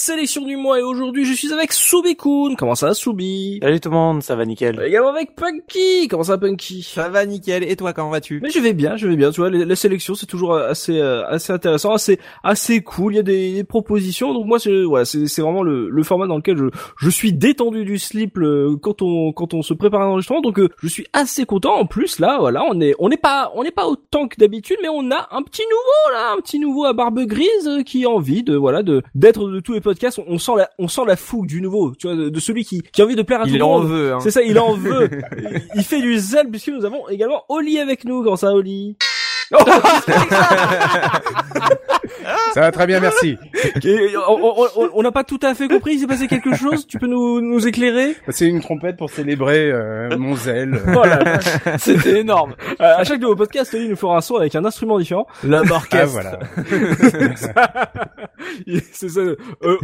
Sélection du mois et aujourd'hui je suis avec Soubikoun. Comment ça va Soubi Salut tout le monde, ça va nickel. Également avec Punky. Comment ça va Punky? Ça va nickel, et toi comment vas-tu? Mais je vais bien, je vais bien. Tu vois, la sélection c'est toujours assez euh, assez intéressant, assez assez cool. Il y a des, des propositions, donc moi c'est voilà, c'est c'est vraiment le, le format dans lequel je je suis détendu du slip le- quand on quand on se prépare à l'enregistrement. Donc euh, je suis assez content. En plus là, voilà, on est on n'est pas on n'est pas autant que d'habitude, mais on a un petit nouveau là, un petit nouveau à barbe grise euh, qui a envie de voilà de d'être de tous les podcasts. On, on sent la on sent la fougue du nouveau, tu vois, de, de celui qui qui a envie de plaire à tout Il le en monde. veut, hein. C'est ça, il en veut. il, il fait du zèle puisque nous avons également Oli avec nous. Comment ça, Oli? Ça va très bien, merci. Et on- n'a pas tout à fait compris. Il s'est passé quelque chose. Tu peux nous nous éclairer? C'est une trompette pour célébrer euh, mon zèle. Voilà, c'était énorme. Euh, à chaque nouveau podcast, Oli nous fera un son avec un instrument différent. L'homme Ah orchestre. voilà. c'est ça. Euh,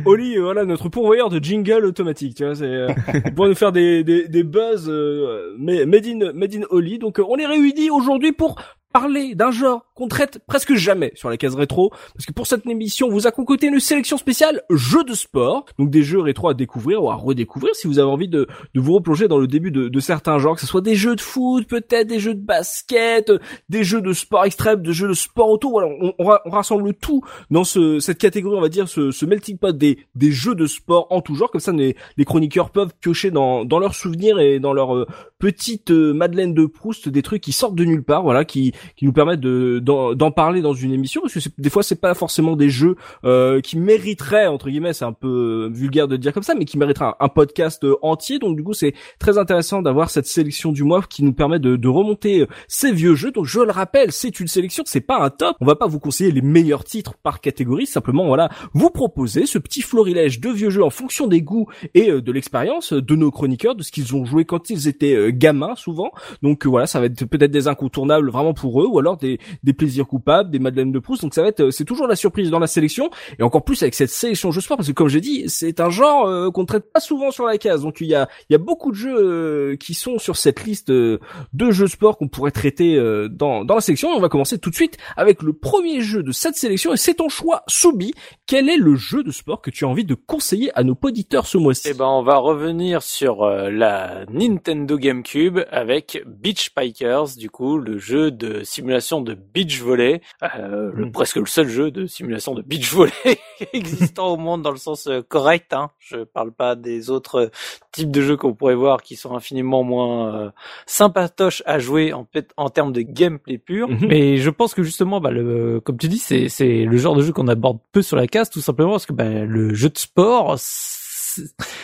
Oli, euh, voilà notre pourvoyeur de jingle automatique. Tu vois, c'est euh, pour nous faire des des, des buzz euh, mais- made in made in Oli. Donc euh, on est réunis aujourd'hui pour parler d'un genre qu'on traite presque jamais sur la case rétro, parce que pour cette émission, on vous a concocté une sélection spéciale jeux de sport, donc des jeux rétro à découvrir ou à redécouvrir si vous avez envie de, de vous replonger dans le début de, de certains genres, que ce soit des jeux de foot, peut-être des jeux de basket, des jeux de sport extrême, des jeux de sport auto, voilà, on, on ra- on rassemble tout dans ce, cette catégorie, on va dire, ce, ce melting pot des, des jeux de sport en tout genre, comme ça les, les chroniqueurs peuvent piocher dans, dans leurs souvenirs et dans leur euh, petite euh, Madeleine de Proust des trucs qui sortent de nulle part, voilà, qui qui nous permettent de d'en parler dans une émission parce que c'est- des fois c'est pas forcément des jeux euh, qui mériteraient entre guillemets, c'est un peu euh, vulgaire de dire comme ça, mais qui mériteraient un, podcast entier. Donc du coup c'est très intéressant d'avoir cette sélection du mois qui nous permet de, de remonter ces vieux jeux. Donc je le rappelle, c'est une sélection, c'est pas un top. On va pas vous conseiller les meilleurs titres par catégorie, simplement voilà, vous proposer ce petit florilège de vieux jeux en fonction des goûts et de l'expérience de nos chroniqueurs, de ce qu'ils ont joué quand ils étaient gamins souvent. Donc euh, voilà, ça va être peut-être des incontournables vraiment pour eux, ou alors des, des plaisirs coupables, des Madeleines de Proust. Donc ça va être, euh, c'est toujours la surprise dans la sélection, et encore plus avec cette sélection jeux sport, parce que comme j'ai dit, c'est un genre euh, qu'on traite pas souvent sur la case. Donc il y a, y a beaucoup de jeux euh, qui sont sur cette liste euh, de jeux sport qu'on pourrait traiter euh, dans, dans la sélection. Et on va commencer tout de suite avec le premier jeu de cette sélection, et c'est ton choix, Soubi. Quel est le jeu de sport que tu as envie de conseiller à nos auditeurs ce mois-ci? Eh ben, on va revenir sur euh, la Nintendo GameCube avec Beach Pikers, du coup, le jeu de simulation de beach volley, euh, le- Mm. presque le seul jeu de simulation de beach volley existant au monde dans le sens euh, correct. Hein. Je parle pas des autres euh, types de jeux qu'on pourrait voir qui sont infiniment moins euh, sympatoches à jouer en, fait- en termes de gameplay pur. Mhm. Mais je pense que justement, bah, le, comme tu dis, c'est c'est le genre de jeu qu'on aborde peu sur la case, tout simplement parce que bah, le jeu de sport,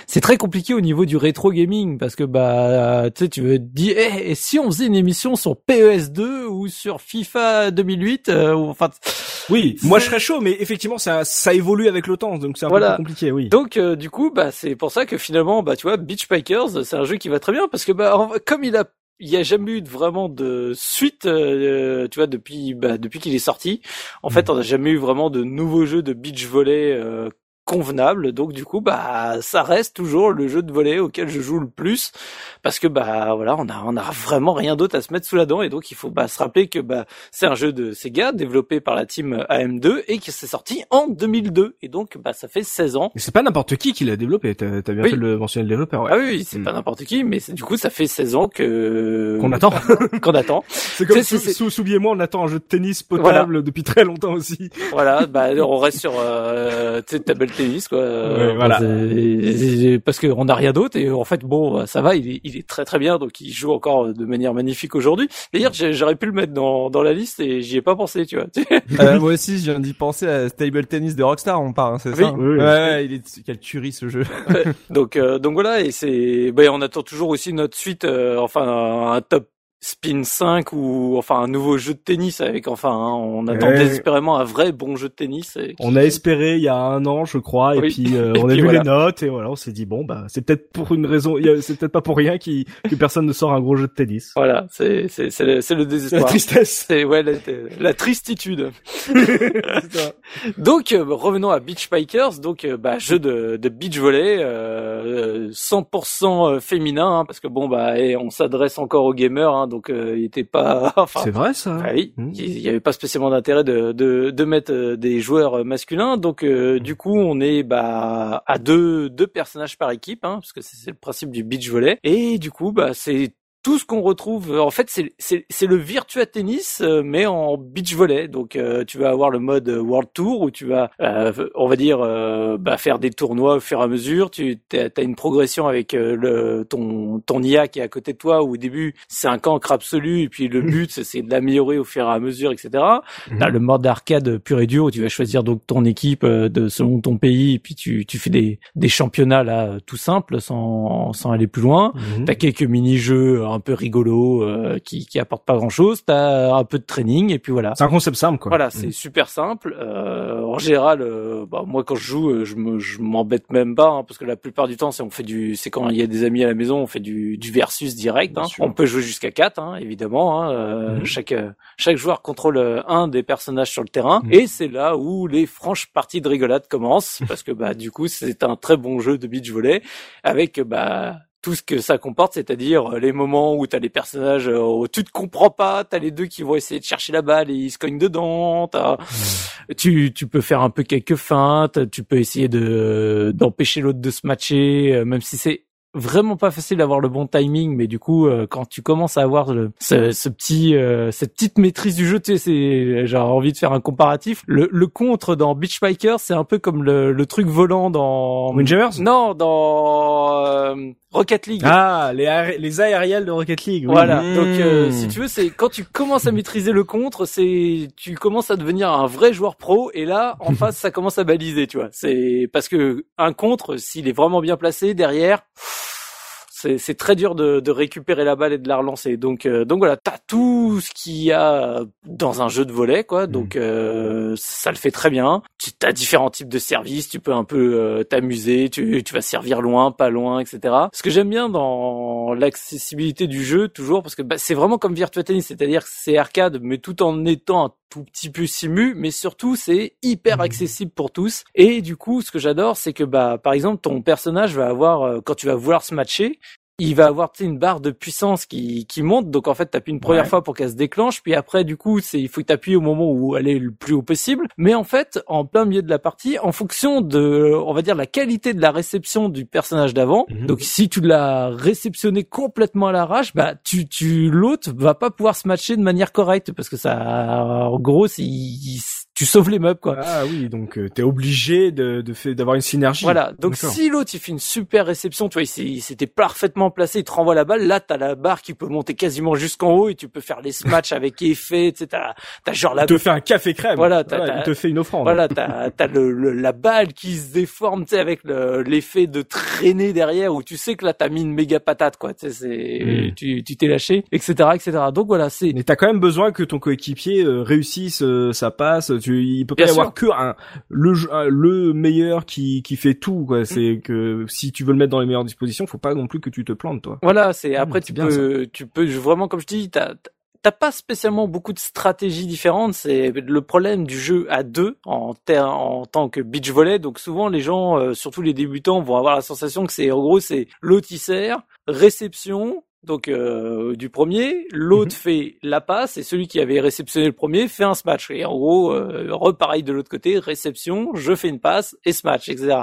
c'est très compliqué au niveau du rétro gaming parce que bah tu sais tu veux te dire eh, et si on faisait une émission sur PES2 ou sur FIFA 2008 euh, ou enfin Oui, moi je serais chaud, mais effectivement ça, ça évolue avec le temps, donc c'est un Voilà. peu compliqué, oui. donc euh, du coup bah c'est pour ça que finalement bah tu vois Beach Pikers c'est un jeu qui va très bien parce que bah comme il a il y a jamais eu vraiment de suite, euh, tu vois, depuis bah, depuis qu'il est sorti. En fait, on n'a jamais eu vraiment de nouveaux jeux de beach volley euh, convenable. Donc du coup, bah ça reste toujours le jeu de volley auquel je joue le plus parce que bah voilà, on a on a vraiment rien d'autre à se mettre sous la dent et donc il faut bah se rappeler que bah c'est un jeu de Sega développé par la team AM2 et qui s'est sorti en 2002 et donc bah ça fait 16 ans. Mais c'est pas n'importe qui qui l'a développé, t'as as bien Oui. fait de le mentionner le développeur, ouais. Ah oui, c'est Mm. pas n'importe qui, mais du coup ça fait 16 ans que Qu'on attend. qu'on attend. C'est comme C'est- c'est- sous, c'est- sous, Soubi et moi, on attend un jeu de tennis potable depuis très longtemps aussi. Voilà, bah on reste sur euh, tu sais, tennis, quoi. Ouais, voilà. Parce qu'on n'a rien d'autre et en fait, bon, ça va, il est, il est très très bien, donc il joue encore de manière magnifique aujourd'hui. D'ailleurs, j'aurais pu le mettre dans, dans la liste et j'y ai pas pensé, tu vois. Euh, moi aussi, je viens d'y penser à Stable Tennis de Rockstar, on parle, hein, c'est Oui. ça Oui, oui. Ouais, il est quelle tuerie ce jeu. donc, euh, donc voilà, et c'est, ben, on attend toujours aussi notre suite, euh, enfin un, un top spin 5 ou enfin un nouveau jeu de tennis avec enfin hein, on attend Ouais. désespérément un vrai bon jeu de tennis. et- On a espéré il y a un an, je crois, et Oui. puis euh, Et on a puis vu voilà. les notes et voilà, on s'est dit bon bah c'est peut-être pour une raison, a- c'est peut-être pas pour rien qui que personne ne sort un gros jeu de tennis. Voilà, c'est c'est c'est le, le C'est la désespoir. tristesse. C'est ouais la, la tristitude. Donc euh, revenons à Beach Bikers, donc euh, bah, jeu de, de beach volley, euh, euh, 100% féminin, hein, parce que bon bah et on s'adresse encore aux gamers, hein, donc euh, il était pas, enfin C'est vrai ça. ah oui, Mmh. il y avait pas spécialement d'intérêt de, de, de mettre euh, des joueurs euh, masculins. Donc euh, du coup, on est bah à deux deux personnages par équipe, hein, parce que c'est c'est le principe du beach volley. Et du coup, bah c'est tout ce qu'on retrouve. En fait, c'est c'est c'est le Virtua Tennis euh, mais en beach volley. Donc euh, tu vas avoir le mode World Tour où tu vas, euh, on va dire, euh, bah, faire des tournois au fur et à mesure. Tu as, une progression avec euh, le ton ton IA qui est à côté de toi. Où au début c'est un cancre absolu et puis le but c'est- de l'améliorer au fur et à mesure, etc. T'as le mode d'arcade pur et dur où tu vas choisir donc ton équipe euh, de selon ton pays et puis tu tu fais des des championnats là tout simples sans sans aller plus loin. Mhm. T'as quelques mini-jeux un peu rigolos euh, qui qui apportent pas grand-chose. T'as un peu de training et puis voilà. C'est un concept simple quoi. Voilà, c'est super simple. Euh, en général, euh, bah, moi quand je joue, euh, je me je m'embête même pas hein, parce que la plupart du temps, c'est on fait du, c'est quand il y a des amis à la maison, on fait du, du versus direct. Hein. On peut jouer jusqu'à 4 hein, évidemment. Hein, euh, Mhm. Chaque chaque joueur contrôle un des personnages sur le terrain Mhm. et c'est là où les franches parties de rigolade commencent parce que bah du coup c'est un très bon jeu de beach volley avec bah tout ce que ça comporte, c'est-à-dire euh, les moments où t'as les personnages, euh, où tu te comprends pas, t'as les deux qui vont essayer de chercher la balle et ils se cognent dedans, tu, tu peux faire un peu quelques feintes, tu peux essayer de d'empêcher l'autre de se matcher, euh, même si c'est vraiment pas facile d'avoir le bon timing, mais du coup, euh, quand tu commences à avoir le, ce, ce petit, euh, cette petite maîtrise du jeu, tu sais, c'est, j'ai envie de faire un comparatif. Le, le contre dans Beach Bikers, c'est un peu comme le, le truc volant dans Windjammers? Non, dans euh, Rocket League. Ah, les, les aériels de Rocket League. oui. Voilà. Mmh. Donc, euh, si tu veux, c'est quand tu commences à maîtriser le contre, c'est tu commences à devenir un vrai joueur pro. Et là, en face, ça commence à baliser, tu vois. C'est parce que un contre, s'il est vraiment bien placé derrière, c'est très dur de, de récupérer la balle et de la relancer. Donc euh, donc voilà, t'as tout ce qu'il y a dans un jeu de volet, quoi. Donc euh, ça le fait très bien. Tu as différents types de services, tu peux un peu euh, t'amuser, tu tu vas servir loin, pas loin, etc. Ce que j'aime bien dans l'accessibilité du jeu, toujours, parce que bah, c'est vraiment comme Virtua Tennis, c'est-à-dire que c'est arcade, mais tout en étant un tout petit peu simu, mais surtout c'est hyper accessible pour tous. Et du coup, ce que j'adore, c'est que bah par exemple ton personnage va avoir euh, quand tu vas vouloir se matcher, il va avoir une barre de puissance qui, qui monte. Donc en fait, t'appuies une première Ouais. fois pour qu'elle se déclenche, puis après du coup, c'est il faut que t'appuies au moment où elle est le plus haut possible. Mais en fait, en plein milieu de la partie, en fonction de, on va dire la qualité de la réception du personnage d'avant. Mhm. Donc si tu l'as réceptionné complètement à l'arrache, bah tu tu l'autre va pas pouvoir se matcher de manière correcte parce que ça, en gros, il- tu sauves les meubles quoi. Ah oui, donc euh, t'es obligé de de fait d'avoir une synergie. Voilà. Donc si l'autre il fait une super réception, tu vois, il s'était parfaitement placé, il te renvoie la balle. Là, t'as la barre qui peut monter quasiment jusqu'en haut et tu peux faire les matchs avec effet. Tu sais, t'as genre la il te fait un café crème. Voilà, t'as- t'as- il te fait une offrande. voilà, t'as t'as le, le- la balle qui se déforme, tu sais, avec le- l'effet de traîner derrière où tu sais que là t'as mis une méga patate, quoi. Tu sais, c'est Mm. tu tu t'es lâché, etc., etc. Donc voilà, c'est Mais t'as quand même besoin que ton coéquipier euh, réussisse euh, sa passe. Tu, il peut pas Bien y avoir que un, le un- le meilleur qui qui fait tout. Mm. Quoi. C'est que si tu veux le mettre dans les meilleures dispositions, faut pas non plus que tu te plantes, toi. Voilà, c'est après c'est tu bien, peux tu peux vraiment comme je dis t'as t'as pas spécialement beaucoup de stratégies différentes. C'est le problème du jeu à deux en en tant que beach volley. Donc souvent les gens, euh, surtout les débutants, vont avoir la sensation que c'est en gros c'est sert, réception. Donc euh, du premier, l'autre fait la passe et celui qui avait réceptionné le premier fait un smash. Et en gros, euh, repareil de l'autre côté, réception, je fais une passe et smash, etc.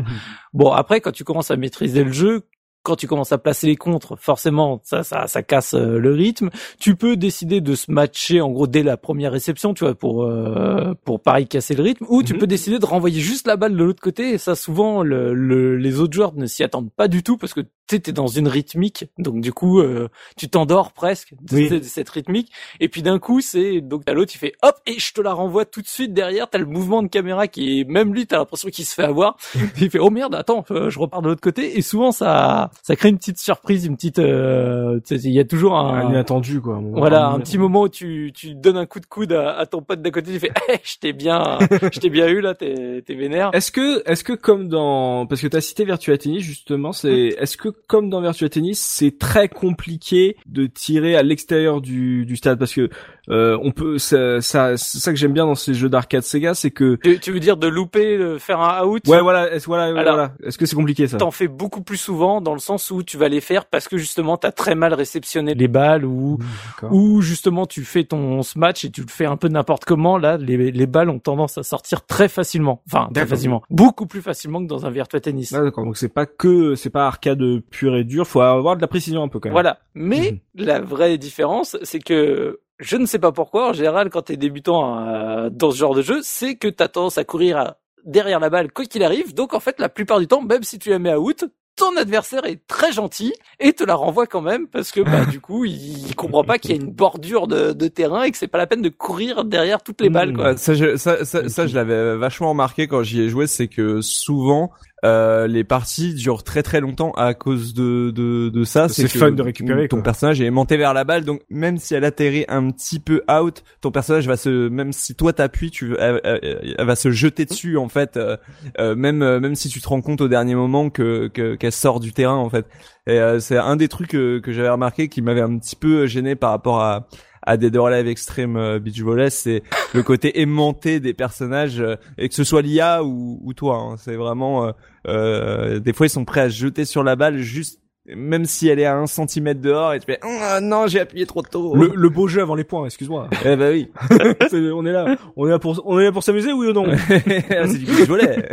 Bon après quand tu commences à maîtriser le jeu, quand tu commences à placer les contres, forcément, ça, ça, ça casse euh, le rythme. Tu peux décider de se matcher en gros dès la première réception, tu vois, pour euh, pour pareil casser le rythme, ou tu Mhm. peux décider de renvoyer juste la balle de l'autre côté. Et ça, souvent, le, le- les autres joueurs ne s'y attendent pas du tout parce que tu t'es dans une rythmique, donc du coup, euh, tu t'endors presque de, Oui. de cette rythmique. Et puis d'un coup, c'est donc t'as l'autre, il fait hop et je te la renvoie tout de suite derrière. T'as le mouvement de caméra qui est même lui, t'as l'impression qu'il se fait avoir. il fait oh merde, attends, euh, je repars de l'autre côté. Et souvent ça ça crée une petite surprise, une petite. euh, Il y a toujours un. Un inattendu quoi. Voilà, un petit moment où tu, tu donnes un coup de coude à, à ton pote d'à côté, tu fais, hey, je t'ai bien, je t'ai bien eu là, t'es, t'es vénère. Est-ce que, est-ce que comme dans, parce que t'as cité Virtua Tennis justement, c'est, est-ce que comme dans Virtua Tennis, c'est très compliqué de tirer à l'extérieur du, du stade? Parce que euh, on peut, ça, ça, c'est ça que j'aime bien dans ces jeux d'arcade Sega, c'est que, Tu, tu veux dire de louper, de faire un out ouais voilà, est-ce voilà, Alors, voilà, est-ce que c'est compliqué ça T'en fais beaucoup plus souvent dans le sens où tu vas les faire parce que justement t'as très mal réceptionné les balles ou D'accord. ou justement tu fais ton smash et tu le fais un peu n'importe comment. Là, les, les balles ont tendance à sortir très facilement, enfin très facilement, beaucoup plus facilement que dans un Virtua Tennis. Ah, d'accord, donc c'est pas que, c'est pas arcade pur et dur, faut avoir de la précision un peu quand même. Voilà. Mais la vraie différence, c'est que je ne sais pas pourquoi, en général, quand t'es débutant euh, dans ce genre de jeu, c'est que t'as tendance à courir à- derrière la balle quoi qu'il arrive. Donc en fait, la plupart du temps, même si tu la mets à out, ton adversaire est très gentil et te la renvoie quand même parce que bah du coup, il, comprend pas qu'il y a une bordure de, de terrain et que c'est pas la peine de courir derrière toutes les balles. Quoi. Ouais, ça, je, ça, ça, ça, je l'avais vachement remarqué quand j'y ai joué, c'est que souvent euh, les parties durent très très longtemps à cause de de, de ça. C'est fun de récupérer, Ton quoi. personnage est aimanté vers la balle, donc même si elle atterrit un petit peu out, ton personnage va se, même si toi t'appuies, tu, elle, elle- elle va se jeter dessus en fait, euh, euh, même euh, même si tu te rends compte au dernier moment que que- qu'elle sort du terrain en fait. Et euh, c'est un des trucs que, que j'avais remarqué qui m'avait un petit peu gêné par rapport à à Dead or Alive Extreme Beach Volley, c'est le côté aimanté des personnages, et que ce soit l'IA ou, ou toi. hein. c'est vraiment, euh, des fois ils sont prêts à se jeter sur la balle juste, même si elle est à un centimètre dehors, et tu fais, ah non, j'ai appuyé trop tôt. Le, le beau jeu avant les points, excuse-moi. Eh bah oui, on est là, on est là pour, on est là pour s'amuser, oui ou non? C'est du beach volley.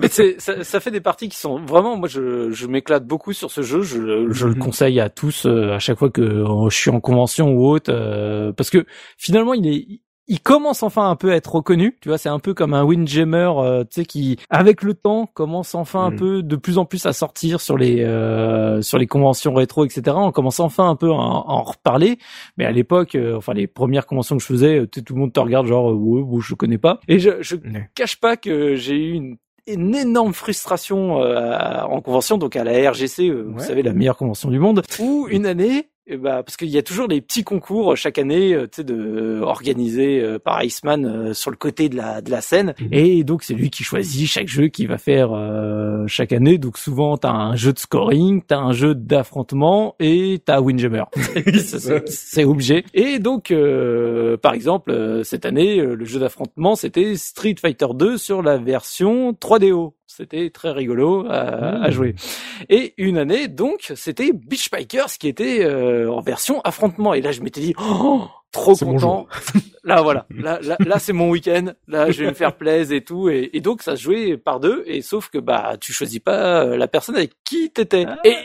Mais c'est, ça, ça fait des parties qui sont vraiment, moi je, je m'éclate beaucoup sur ce jeu, je, je le Mhm. conseille à tous euh, à chaque fois que euh, je suis en convention ou autre, euh, parce que finalement il est, il commence enfin un peu à être reconnu, tu vois, c'est un peu comme un Windjammer, euh, tu sais, qui avec le temps commence enfin un Mhm. peu de plus en plus à sortir sur les euh, sur les conventions rétro, etc. On commence enfin un peu à en, à en reparler, mais à l'époque, euh, enfin les premières conventions que je faisais, euh, tout le monde te regarde genre, ouais, bon, je connais pas, et je, je Ouais. cache pas que j'ai eu une une énorme frustration euh, en convention, donc à la RGC, euh, vous Ouais. savez, la meilleure convention du monde, où une année, eh bah, parce qu'il y a toujours des petits concours euh, chaque année, euh, tu sais, de euh, organisés euh, par Iceman euh, sur le côté de la de la scène, Mhm. et donc c'est lui qui choisit chaque jeu qu'il va faire euh, chaque année. Donc souvent t'as un jeu de scoring, t'as un jeu d'affrontement et t'as Windjammer. C'est- c'est obligé. Et donc, euh, par exemple, euh, cette année, euh, le jeu d'affrontement, c'était Street Fighter 2 sur la version 3DO. C'était très rigolo à, à Mmh. jouer. Et une année, donc, c'était Beach Bikers qui était euh, en version affrontement. Et là, je m'étais dit, oh, trop content. là, voilà. Là, là, là, c'est mon week-end. Là, je vais me faire plaisir et tout. Et, et donc, ça se jouait par deux. Et sauf que, bah, tu choisis pas euh, la personne avec qui t'étais. Et,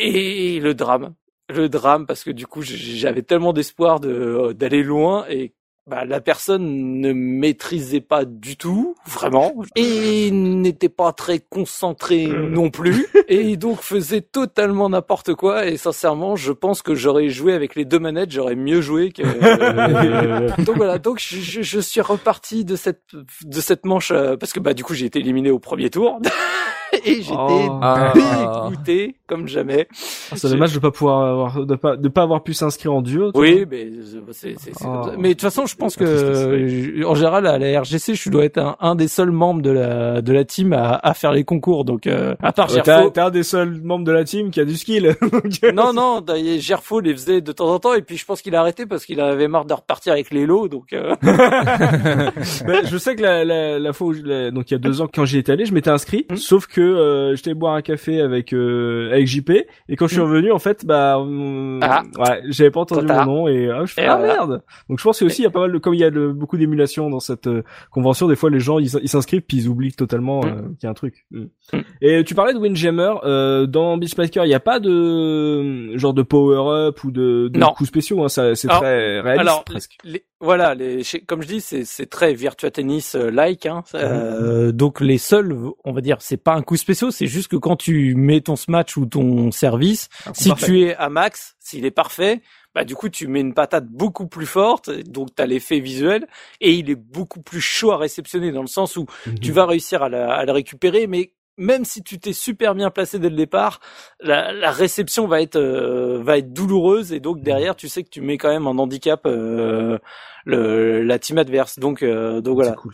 et, et le drame le drame parce que du coup j'avais tellement d'espoir de d'aller loin et bah, la personne ne maîtrisait pas du tout, vraiment, et n'était pas très concentrée non plus, et donc faisait totalement n'importe quoi. Et sincèrement, je pense que j'aurais joué avec les deux manettes, j'aurais mieux joué que. donc voilà, donc je, je- je suis reparti de cette de cette manche euh, parce que bah du coup j'ai été éliminé au premier tour et j'étais Oh. Ah. dégoûté comme jamais. Ah, C'est dommage de pas pouvoir avoir, de pas, de pas avoir pu s'inscrire en duo. Oui, mais c'est c'est c'est Oh. comme ça. Mais de toute façon, je pense La que euh, en général à la RGC, je dois être un, un des seuls membres de la de la team à, à faire les concours. Donc euh, à part Euh, Gerfo, t'es un des seuls membres de la team qui a du skill. Euh, non non, d'ailleurs, Gerfo les faisait de temps en temps et puis je pense qu'il a arrêté parce qu'il avait marre de repartir avec les lots. Donc euh, bah, je sais que la, la, la fois où je, la- donc il y a deux ans quand j'y étais allé, je m'étais inscrit. Mhm. Sauf que euh, j'étais boire un café avec euh, avec JP et quand je suis Mm. revenu en fait bah euh, Ah. ouais j'avais pas entendu mon nom et ah, je fais Et ah voilà. merde donc je pense que aussi il y a pas mal de comme il y a de- beaucoup d'émulation dans cette euh, convention des fois les gens ils s'inscrivent puis ils oublient totalement Mm. qu'il y a un truc Mm. Mm. et tu parlais de Windjammer euh, dans Beast Maker il y a pas de genre de power up ou de, de coups spéciaux hein, ça c'est très réaliste Alors, presque les- voilà, les, comme je dis, c'est très Virtua Tennis euh, like. Hein, Euh, donc les seuls, on va dire, c'est pas un coup spécial, c'est juste que quand tu mets ton smash ou ton service, si parfait. tu es à max, s'il est parfait, bah du coup tu mets une patate beaucoup plus forte, donc tu as l'effet visuel et il est beaucoup plus chaud à réceptionner dans le sens où tu vas réussir à, la- à le récupérer, mais même si tu t'es super bien placé dès le départ, la, la réception va être euh, va être douloureuse et donc derrière tu sais que tu mets quand même en handicap euh, le, la team adverse. Donc euh, donc voilà, C'est cool,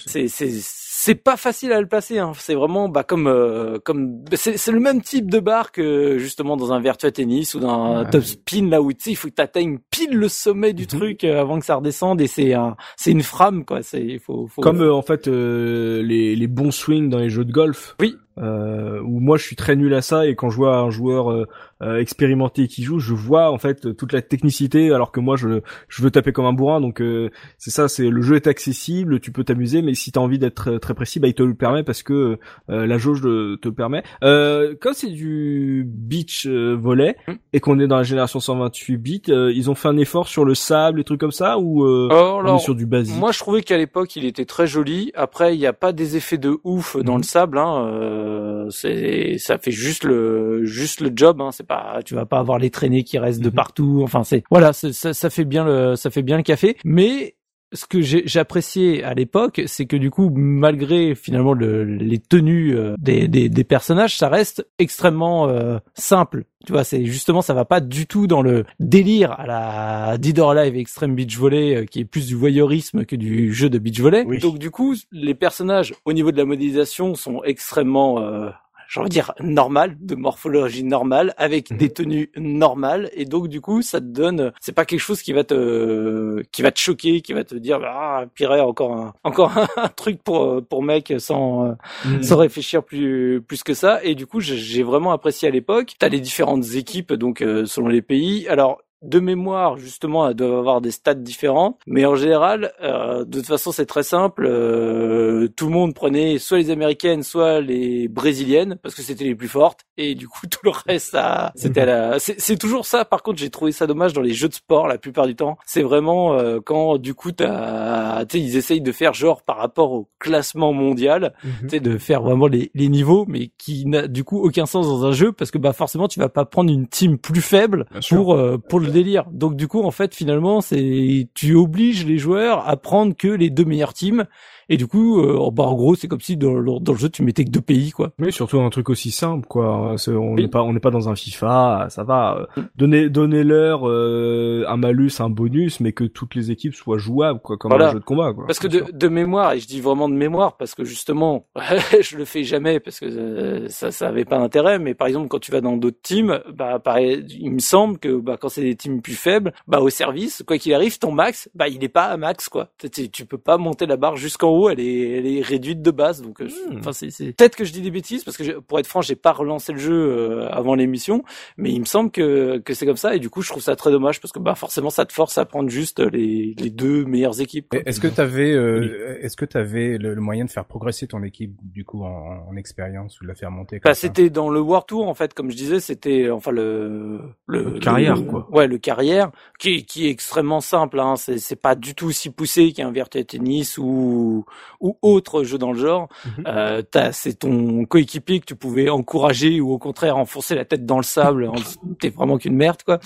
c'est pas facile à le placer. Hein. C'est vraiment bah comme euh, comme c'est c'est le même type de barre que justement dans un Virtua Tennis ou dans un Ouais. Top Spin là où tu sais il faut que t'atteignes pile le sommet du Mhm. truc euh, avant que ça redescende et c'est un c'est une frame quoi. C'est il faut, faut Comme euh, en fait euh, les, les bons swings dans les jeux de golf. Oui. Euh, où moi je suis très nul à ça et quand je vois un joueur euh, euh, expérimenté qui joue, je vois en fait toute la technicité alors que moi je je veux taper comme un bourrin donc euh, c'est ça c'est le jeu est accessible, tu peux t'amuser mais si t'as envie d'être très, précis bah il te le permet parce que euh, la jauge te le permet. Euh, quand c'est du beach euh, volley Hmm. et qu'on est dans la génération 128 bits, euh, ils ont fait un effort sur le sable et trucs comme ça ou euh, Oh, on est alors, sur du basique? Moi, je trouvais qu'à l'époque, il était très joli. Après, il n'y a pas des effets de ouf dans Mhm. le sable. Hein. Euh, c'est, ça fait juste le, juste le job. Hein. C'est pas, tu vas pas avoir les traînées qui restent de Mhm. partout. Enfin, c'est, voilà, ça, ça fait bien le, ça fait bien le café. Mais ce que j'ai- j'appréciais à l'époque, c'est que du coup, malgré finalement le, les tenues euh, des, des, des personnages, ça reste extrêmement euh, simple. Tu vois, c'est justement, ça va pas du tout dans le délire à la Dead or Alive Extreme Beach Volley, euh, qui est plus du voyeurisme que du jeu de beach volley. Oui. Donc du coup, les personnages, au niveau de la modélisation, sont extrêmement euh, j'ai envie de dire normal, de morphologie normale, avec Mhm. des tenues normales, et donc du coup ça te donne, c'est pas quelque chose qui va te, qui va te choquer, qui va te dire ah pire encore un, encore un truc pour pour mec sans Mhm. sans réfléchir plus plus que ça, et du coup j'ai- j'ai vraiment apprécié à l'époque. T'as les différentes équipes donc euh, selon les pays, alors de mémoire, justement, elles doivent avoir des stats différents. Mais en général, euh, de toute façon, c'est très simple. Euh, tout le monde prenait soit les américaines, soit les brésiliennes, parce que c'était les plus fortes. Et du coup, tout le reste, ça, c'était la. C'est toujours ça. Par contre, j'ai trouvé ça dommage dans les jeux de sport la plupart du temps. C'est vraiment euh, quand, du coup, t'as, ils essayent de faire genre par rapport au classement mondial tu sais, de faire vraiment les, les niveaux, mais qui n'a du coup aucun sens dans un jeu parce que bah forcément tu vas pas prendre une team plus faible pour euh, pour le délire. Donc du coup en fait finalement c'est tu obliges les joueurs à prendre que les deux meilleures teams et du coup euh, bah en gros c'est comme si dans, le- dans le jeu tu mettais que deux pays quoi. Oui, surtout un truc aussi simple, quoi. On Oui. n'est pas, on n'est pas dans un FIFA, ça va. Donner, donner leur euh, un malus, un bonus, mais que toutes les équipes soient jouables, quoi, comme Voilà. un jeu de combat, quoi. Parce que de, de mémoire, et je dis vraiment de mémoire, parce que justement, je le fais jamais parce que euh, ça, ça avait pas d'intérêt. Mais par exemple, quand tu vas dans d'autres teams, bah, pareil, il me semble que bah, quand c'est des teams plus faibles, bah au service, quoi qu'il arrive, ton max, bah il est pas à max quoi. Tu peux pas monter la barre jusqu'en haut, elle est, elle est réduite de base. Donc, euh, Hmm. enfin c'est, c'est... peut-être que je dis des bêtises parce que je- pour être franc, j'ai pas relancé le jeu euh, avant l'émission, mais il me semble que que c'est comme ça. Et du coup, je trouve ça très dommage parce que bah forcément, ça te force à prendre juste les les deux meilleures équipes. Est-ce que t'avais, euh, est-ce que t'avais le, le moyen de faire progresser ton équipe du coup en, en expérience ou de la faire monter comme Bah, c'était dans le War Tour en fait, comme je disais, c'était enfin le le, Le carrière, le- quoi. Ouais, le carrière qui est- qui est extrêmement simple. Hein. C'est c'est pas du tout aussi poussé qu'un Virtua Tennis ou ou autre jeu dans le genre. Euh, t'as c'est ton coéquipier que tu pouvais encourager ou au contraire enfoncer la tête dans le sable. T'es vraiment qu'une merde quoi.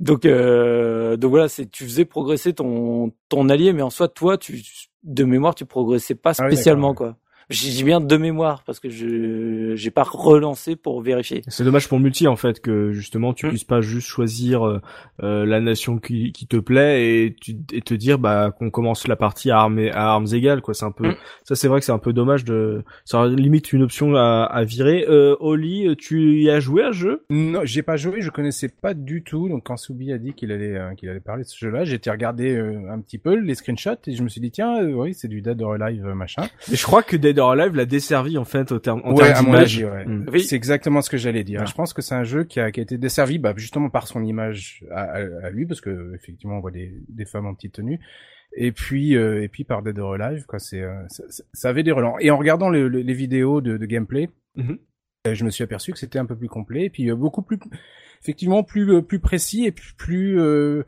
Donc euh, donc voilà, c'est tu faisais progresser ton ton allié, mais en soi toi tu de mémoire tu progressais pas Ah oui, spécialement quoi. J'ai dit bien de mémoire parce que je j'ai pas relancé pour vérifier. C'est dommage pour le multi en fait que justement tu Mm. puisses pas juste choisir euh, euh, la nation qui, qui te plaît et, tu, et te dire bah qu'on commence la partie à armes à armes égales quoi. C'est un peu Mm. ça c'est vrai que c'est un peu dommage de ça limite une option à, à virer. Euh, Oli, tu y as joué à ce jeu? Non, j'ai pas joué, je connaissais pas du tout. Donc quand Soubi a dit qu'il allait euh, qu'il allait parler de ce jeu-là, j'ai été regarder euh, un petit peu les screenshots et je me suis dit tiens, euh, oui, c'est du Dead or Alive machin. Je crois que Dead Dead or Alive l'a desservi en fait au terme en ouais, termes à mon d'image. avis, ouais. Mm. Oui. C'est exactement ce que j'allais dire. Ah. Je pense que c'est un jeu qui a, qui a été desservi, bah, justement par son image à, à- à lui, parce que effectivement on voit des, des femmes en petite tenue, et puis euh, et puis par Dead or Alive, quoi. C'est euh, ça, ça- avait des relents. Et en regardant le- le- les vidéos de, de gameplay, Mhm. euh, je me suis aperçu que c'était un peu plus complet, et puis euh, beaucoup plus, effectivement plus euh, plus précis et plus plus euh,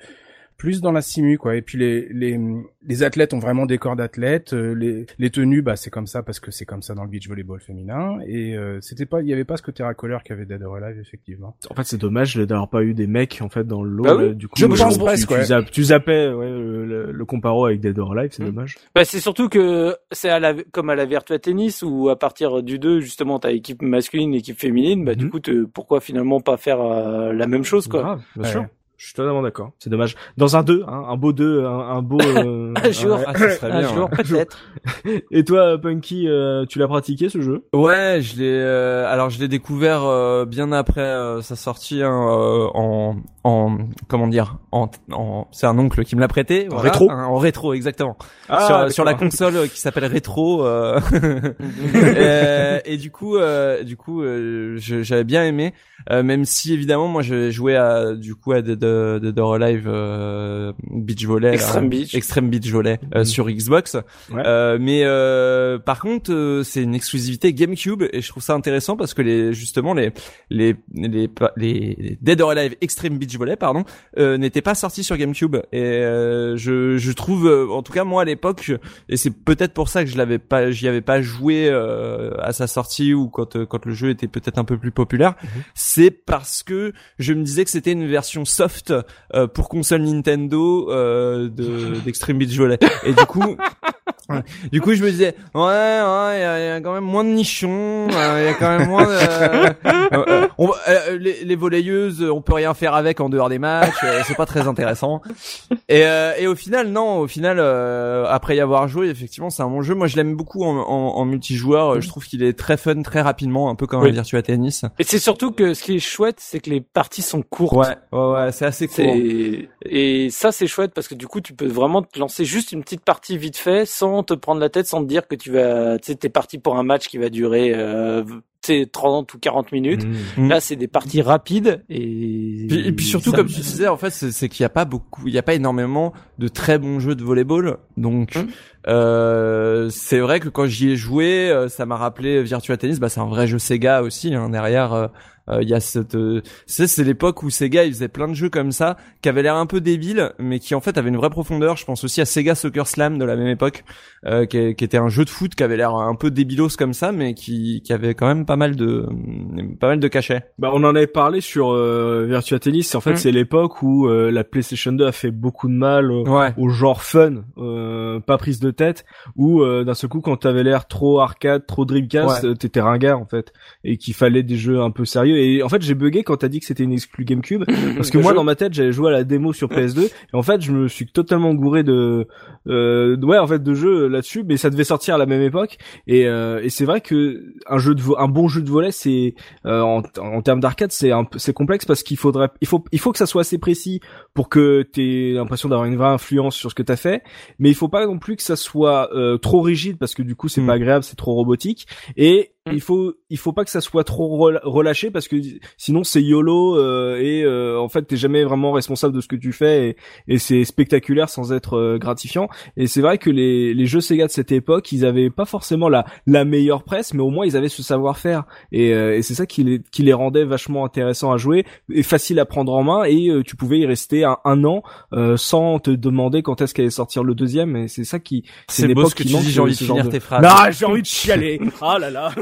plus dans la simu quoi et puis les les les athlètes ont vraiment des corps d'athlètes euh, les les tenues bah c'est comme ça parce que c'est comme ça dans le beach volleyball féminin et euh, c'était pas il y avait pas ce côté racoleur qu'il y avait Dead or Alive effectivement En fait, c'est dommage d'avoir pas eu des mecs en fait dans le lot. Bah oui. là, du coup, Je euh, pense tu, presque, tu, ouais. zapp- tu zappais ouais, le, le, le comparo avec Dead or Alive, c'est Mm. dommage. Bah, c'est surtout que c'est à la, comme à la Virtua Tennis où à partir du 2, justement, t'as équipe masculine, équipe féminine, bah, du Mhm. coup, pourquoi finalement pas faire euh, la même chose, quoi. Grave, bien Ouais. sûr. Je suis totalement d'accord. C'est dommage. Dans un 2, hein, un beau 2, un, un beau... euh, Un jour. ouais. Ah, ça serait Un bien. jour, ouais. peut-être. Et toi, Punky, euh, tu l'as pratiqué ce jeu? Ouais, je l'ai. euh, alors, je l'ai découvert euh, bien après euh, sa sortie hein, euh, en en comment dire en, en c'est un oncle qui me l'a prêté. En voilà, rétro en rétro, exactement. Ah, sur, sur la console euh, qui s'appelle Retro. euh, euh, et du coup, euh, du coup, euh, j'avais bien aimé, euh, même si évidemment, moi, je jouais à du coup à Dead, Dead or Alive euh, Beach Volley, là, Extreme Beach. Extreme Beach Volley euh, Mhm. sur Xbox. Ouais. Euh, mais euh, par contre, euh, c'est une exclusivité GameCube et je trouve ça intéressant parce que les justement les les les les, les Dead or Alive Extreme Beach Volley pardon euh, n'étaient pas sortis sur GameCube. Et euh, je je trouve euh, en tout cas moi à l'époque et c'est peut-être pour ça que je l'avais pas j'y avais pas joué euh, à sa sortie ou quand euh, quand le jeu était peut-être un peu plus populaire c'est parce que je me disais que c'était une version soft euh, pour console Nintendo euh, de d'Extreme Beach Volley. Et du coup Ouais. Du coup, je me disais, ouais, ouais, il y, a- il y a quand même moins de nichons, euh, il y a quand même moins de... euh, euh, on euh, les, les volleyeuses, on peut rien faire avec en dehors des matchs, euh, c'est pas très intéressant. Et, euh, et au final, non, au final, euh, après y avoir joué, effectivement, c'est un bon jeu. Moi, je l'aime beaucoup en, en, en multijoueur. Je trouve qu'il est très fun, très rapidement, un peu comme Oui. un Virtua Tennis. Et c'est surtout que ce qui est chouette, c'est que les parties sont courtes. Ouais, ouais, ouais, c'est assez court. Et ça c'est chouette parce que du coup tu peux vraiment te lancer juste une petite partie vite fait sans te prendre la tête, sans te dire que tu vas, tu sais, t'es parti pour un match qui va durer, euh, tu sais, 30 ou 40 minutes. Mmh. Mm. Là c'est des parties rapides et Puis- et puis surtout, comme tu disais, en fait, c'est qu'il n'y a pas beaucoup, il n'y a pas énormément de très bons jeux de volleyball. Donc, Hum. euh, c'est vrai que quand j'y ai joué, euh, ça m'a rappelé Virtua Tennis. Bah, c'est un vrai jeu Sega aussi. Hein, derrière, euh, il y a cette, euh, c'est c'est l'époque où Sega il faisait plein de jeux comme ça, qui avaient l'air un peu débiles, mais qui en fait avaient une vraie profondeur. Je pense aussi à Sega Soccer Slam de la même époque, euh, qui, qui était un jeu de foot qui avait l'air un peu débilos comme ça, mais qui, qui avait quand même pas mal de, pas mal de cachets. Bah, on en avait parlé sur euh, Virtua Tennis. En fait, Mm. c'est l'époque où euh, la PlayStation 2 a fait beaucoup de mal euh, Ouais. au genre fun, euh, pas prise de tête, où euh, d'un seul coup, quand t'avais l'air trop arcade, trop Dreamcast, Ouais. euh, t'étais ringard en fait, et qu'il fallait des jeux un peu sérieux. Et en fait, j'ai bugué quand t'as dit que c'était une exclue GameCube, parce que moi, jeu. dans ma tête, j'avais joué à la démo sur PS2, et en fait, je me suis totalement gouré de, euh, ouais, en fait, de jeux là-dessus, mais ça devait sortir à la même époque. Et, euh, et c'est vrai que un jeu de, un bon jeu de volet, c'est euh, en, en termes d'arcade, c'est un c'est complexe parce qu'il faudrait, il faut, il faut que ça soit assez précis pour que t'aies l'impression d'avoir une vraie influence sur ce que t'as fait, mais il faut pas non plus que ça soit euh, trop rigide parce que du coup c'est Mm. pas agréable, c'est trop robotique et Mm. il faut, il faut pas que ça soit trop relâché parce que sinon c'est yolo euh, et euh, en fait t'es jamais vraiment responsable de ce que tu fais et, et c'est spectaculaire sans être euh, gratifiant. Et c'est vrai que les, les jeux Sega de cette époque, ils avaient pas forcément la, la meilleure presse, mais au moins ils avaient ce savoir-faire. Et, euh, et c'est ça qui les, qui les rendait vachement intéressants à jouer et facile à prendre en main. Et euh, tu pouvais y rester un, un an euh, sans te demander quand est-ce qu'allait sortir le deuxième. Et c'est ça qui C'est une beau époque ce que qui tu manque, dis, j'ai envie de finir tes phrases. non, j'ai envie de chialer. Ah là là.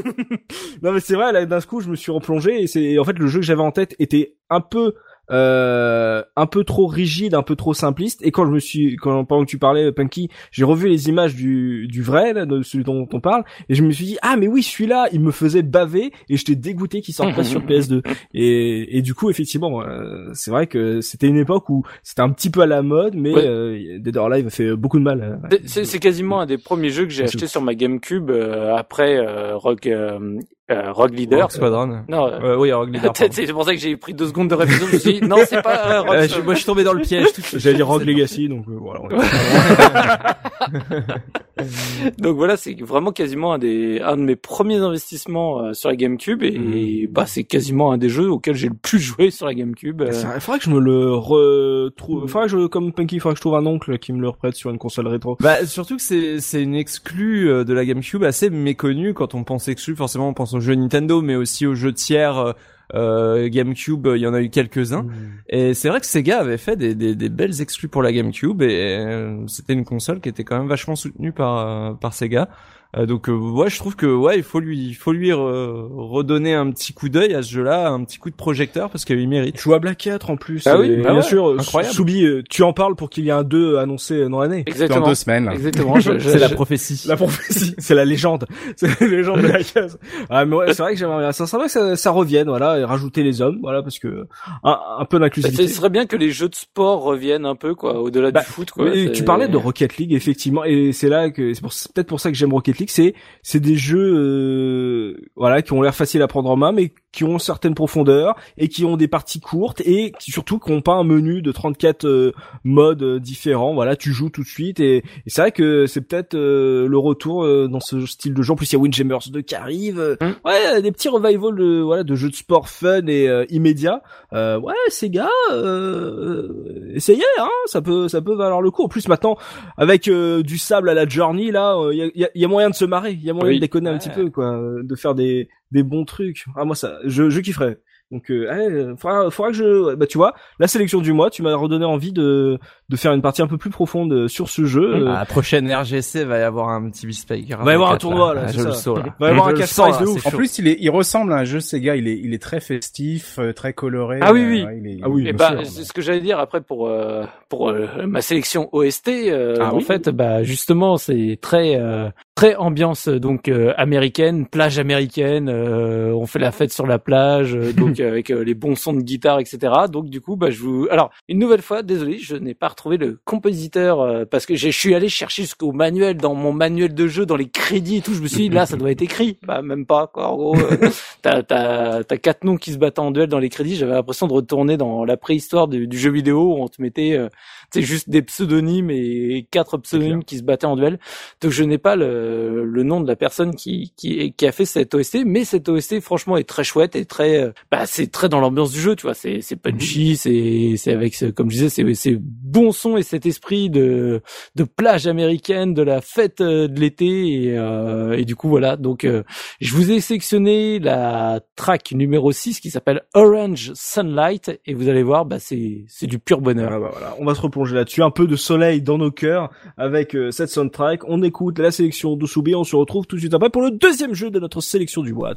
Non mais c'est vrai, là d'un coup je me suis replongé et c'est en fait le jeu que j'avais en tête était un peu euh, un peu trop rigide, un peu trop simpliste. Et quand je me suis, quand pendant que tu parlais, Punky, j'ai revu les images du du vrai, là, de celui dont on parle, et je me suis dit ah mais oui celui-là, il me faisait baver et j'étais dégoûté qu'il sorte pas sur PS2. Et et du coup effectivement, euh, c'est vrai que c'était une époque où c'était un petit peu à la mode, mais Ouais. euh, Dead or Alive a fait beaucoup de mal. euh, C'est- C'est quasiment un des premiers jeux que j'ai acheté sur ma GameCube euh, après euh, Rock euh, Rock Leader. Rock Squadron. Non, euh, Euh, oui, Rock Leader. pardon. c'est pour ça que j'ai pris deux secondes de réflexion. Je me suis dit, non, c'est pas euh, Rock Euh, je- moi, je suis tombé dans le piège. J'allais dire Rogue Legacy, donc euh, voilà. on est- Donc voilà, c'est vraiment quasiment un des un de mes premiers investissements euh, sur la GameCube et, bah c'est quasiment un des jeux auxquels j'ai le plus joué sur la GameCube. euh. Il faudrait que je me le retrouve. Que je, comme Punky, il faudrait que je trouve un oncle qui me le reprête sur une console rétro. Bah surtout que c'est c'est une exclue euh, de la GameCube assez méconnue quand on pense exclue forcément on pense aux jeux Nintendo mais aussi aux jeux tiers euh, GameCube il y en a eu quelques-uns. Et c'est vrai que Sega avait fait des, des, des belles exclus pour la GameCube et euh, c'était une console qui était quand même vachement soutenue par euh, par Sega donc euh, ouais je trouve que ouais il faut lui il faut lui re- redonner un petit coup d'œil à ce jeu-là un petit coup de projecteur parce qu'il mérite Jouable à 4 en plus. Ah oui, bah bien ouais, sûr. incroyable. Soubi, euh, tu en parles pour qu'il y ait un 2 annoncé dans l'année. Dans Exactement. deux semaines. Exactement. C'est la prophétie La prophétie, c'est la légende, c'est la légende de la case. Ah mais ouais, c'est vrai que j'aimerais bien. Ça serait bien que ça, ça revienne, voilà, et rajouter les hommes, voilà, parce que un, un peu Bah, d'inclusivité. ce serait bien que les jeux de sport reviennent un peu quoi, au-delà Bah, du foot quoi. Tu parlais de Rocket League effectivement et c'est là que c'est pour- c'est peut-être pour ça que j'aime Rocket C'est c'est des jeux euh, voilà qui ont l'air faciles à prendre en main mais qui ont certaines profondeurs et qui ont des parties courtes et qui surtout qui ont pas un menu de 34 euh, modes euh, différents voilà tu joues tout de suite et, et c'est vrai que c'est peut-être euh, le retour euh, dans ce style de jeu en plus il y a Windjammers 2 qui arrive euh, Mm. ouais des petits revivals de voilà de jeux de sport fun et immédiats euh, ouais ces gars euh, essayez hein ça peut ça peut valoir le coup en plus maintenant avec du sable à la journey là il y, a, y a- y a moyen de se marrer il y a moyen Oui. de déconner un Ouais. petit peu quoi de faire des des bons trucs ah moi ça je je kifferais donc euh, allez, euh, faudra, faudra que je bah tu vois la sélection du mois tu m'as redonné envie de de faire une partie un peu plus profonde euh, sur ce jeu euh, À la prochaine RGC va y avoir un petit packer. Va y avoir un tournoi, là, Ah, je ça. le là. Va y avoir Je un prize de ouf. En plus, il est, il ressemble à un jeu Sega. Il est, il est très festif, euh, très coloré. Ah oui, euh, oui. ouais, il est- Ah oui, Et bien bah, sûr. c'est ce que j'allais dire après pour euh, pour euh, ma sélection OST. euh, Ah en oui. fait, bah justement, c'est très euh, très ambiance donc euh, américaine, plage américaine. euh, on fait la fête sur la plage, euh, donc euh, avec euh, les bons sons de guitare, etc. Donc du coup, bah je vous. Alors une nouvelle fois, désolé, je n'ai pas retrouvé le compositeur euh, parce que je suis allé chercher jusqu'au manuel dans mon manuel de jeu, dans les crédits et tout. Je me suis dit là, ça doit être écrit. Bah même pas quoi. En gros, euh, t'as t'as t'as quatre noms qui se battent en duel dans les crédits. J'avais l'impression de retourner dans la préhistoire du, du jeu vidéo où on te mettait sais, juste des pseudonymes et quatre pseudonymes qui se battaient en duel. Donc je n'ai pas le, le nom de la personne qui, qui qui a fait cette OST, mais cette OST franchement est très chouette et très euh, bah c'est très dans l'ambiance du jeu, tu vois. C'est c'est punchy, c'est c'est avec ce- comme je disais c'est c'est bon son et cet esprit de de plage américaine, de la fête euh, de l'été et, euh, et du coup voilà. Donc euh, je vous ai sélectionné la track numéro 6 qui s'appelle Orange Sunlight et vous allez voir, bah c'est c'est du pur bonheur. Voilà, bah, voilà. On va se replonger là-dessus, un peu de soleil dans nos cœurs avec euh, cette soundtrack. On écoute la sélection d'Osubi, on se retrouve tout de suite après pour le deuxième jeu de notre sélection du mois.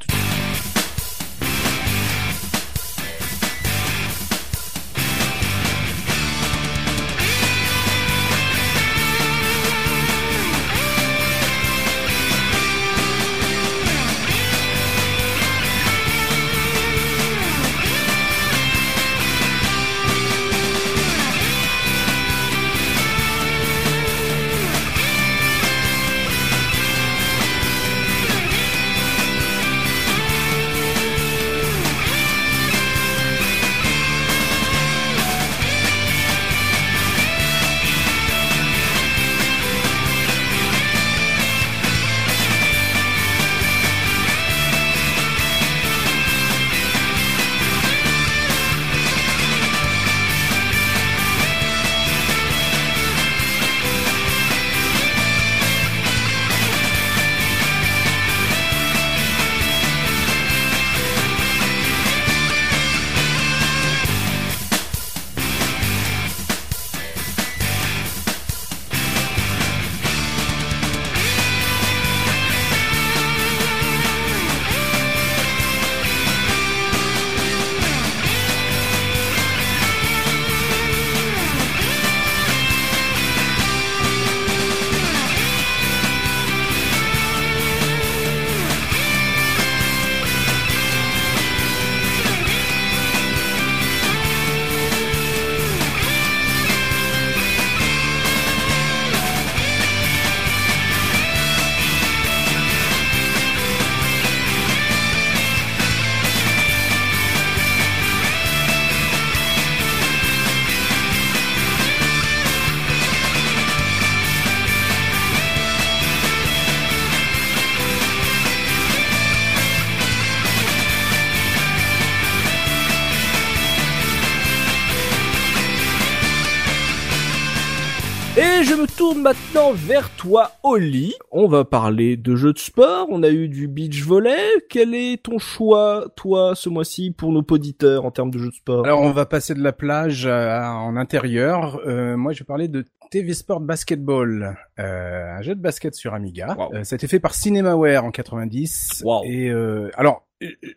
Tourne maintenant vers toi, Oli. On va parler de jeux de sport. On a eu du beach volley. Quel est ton choix, toi, ce mois-ci, pour nos auditeurs en termes de jeux de sport? Alors, on va passer de la plage à- en intérieur. Euh, moi, je vais parler de TV Sport Basketball, euh, un jeu de basket sur Amiga. Wow. Euh, ça a été fait par Cinemaware en 90. Wow. Et euh, alors,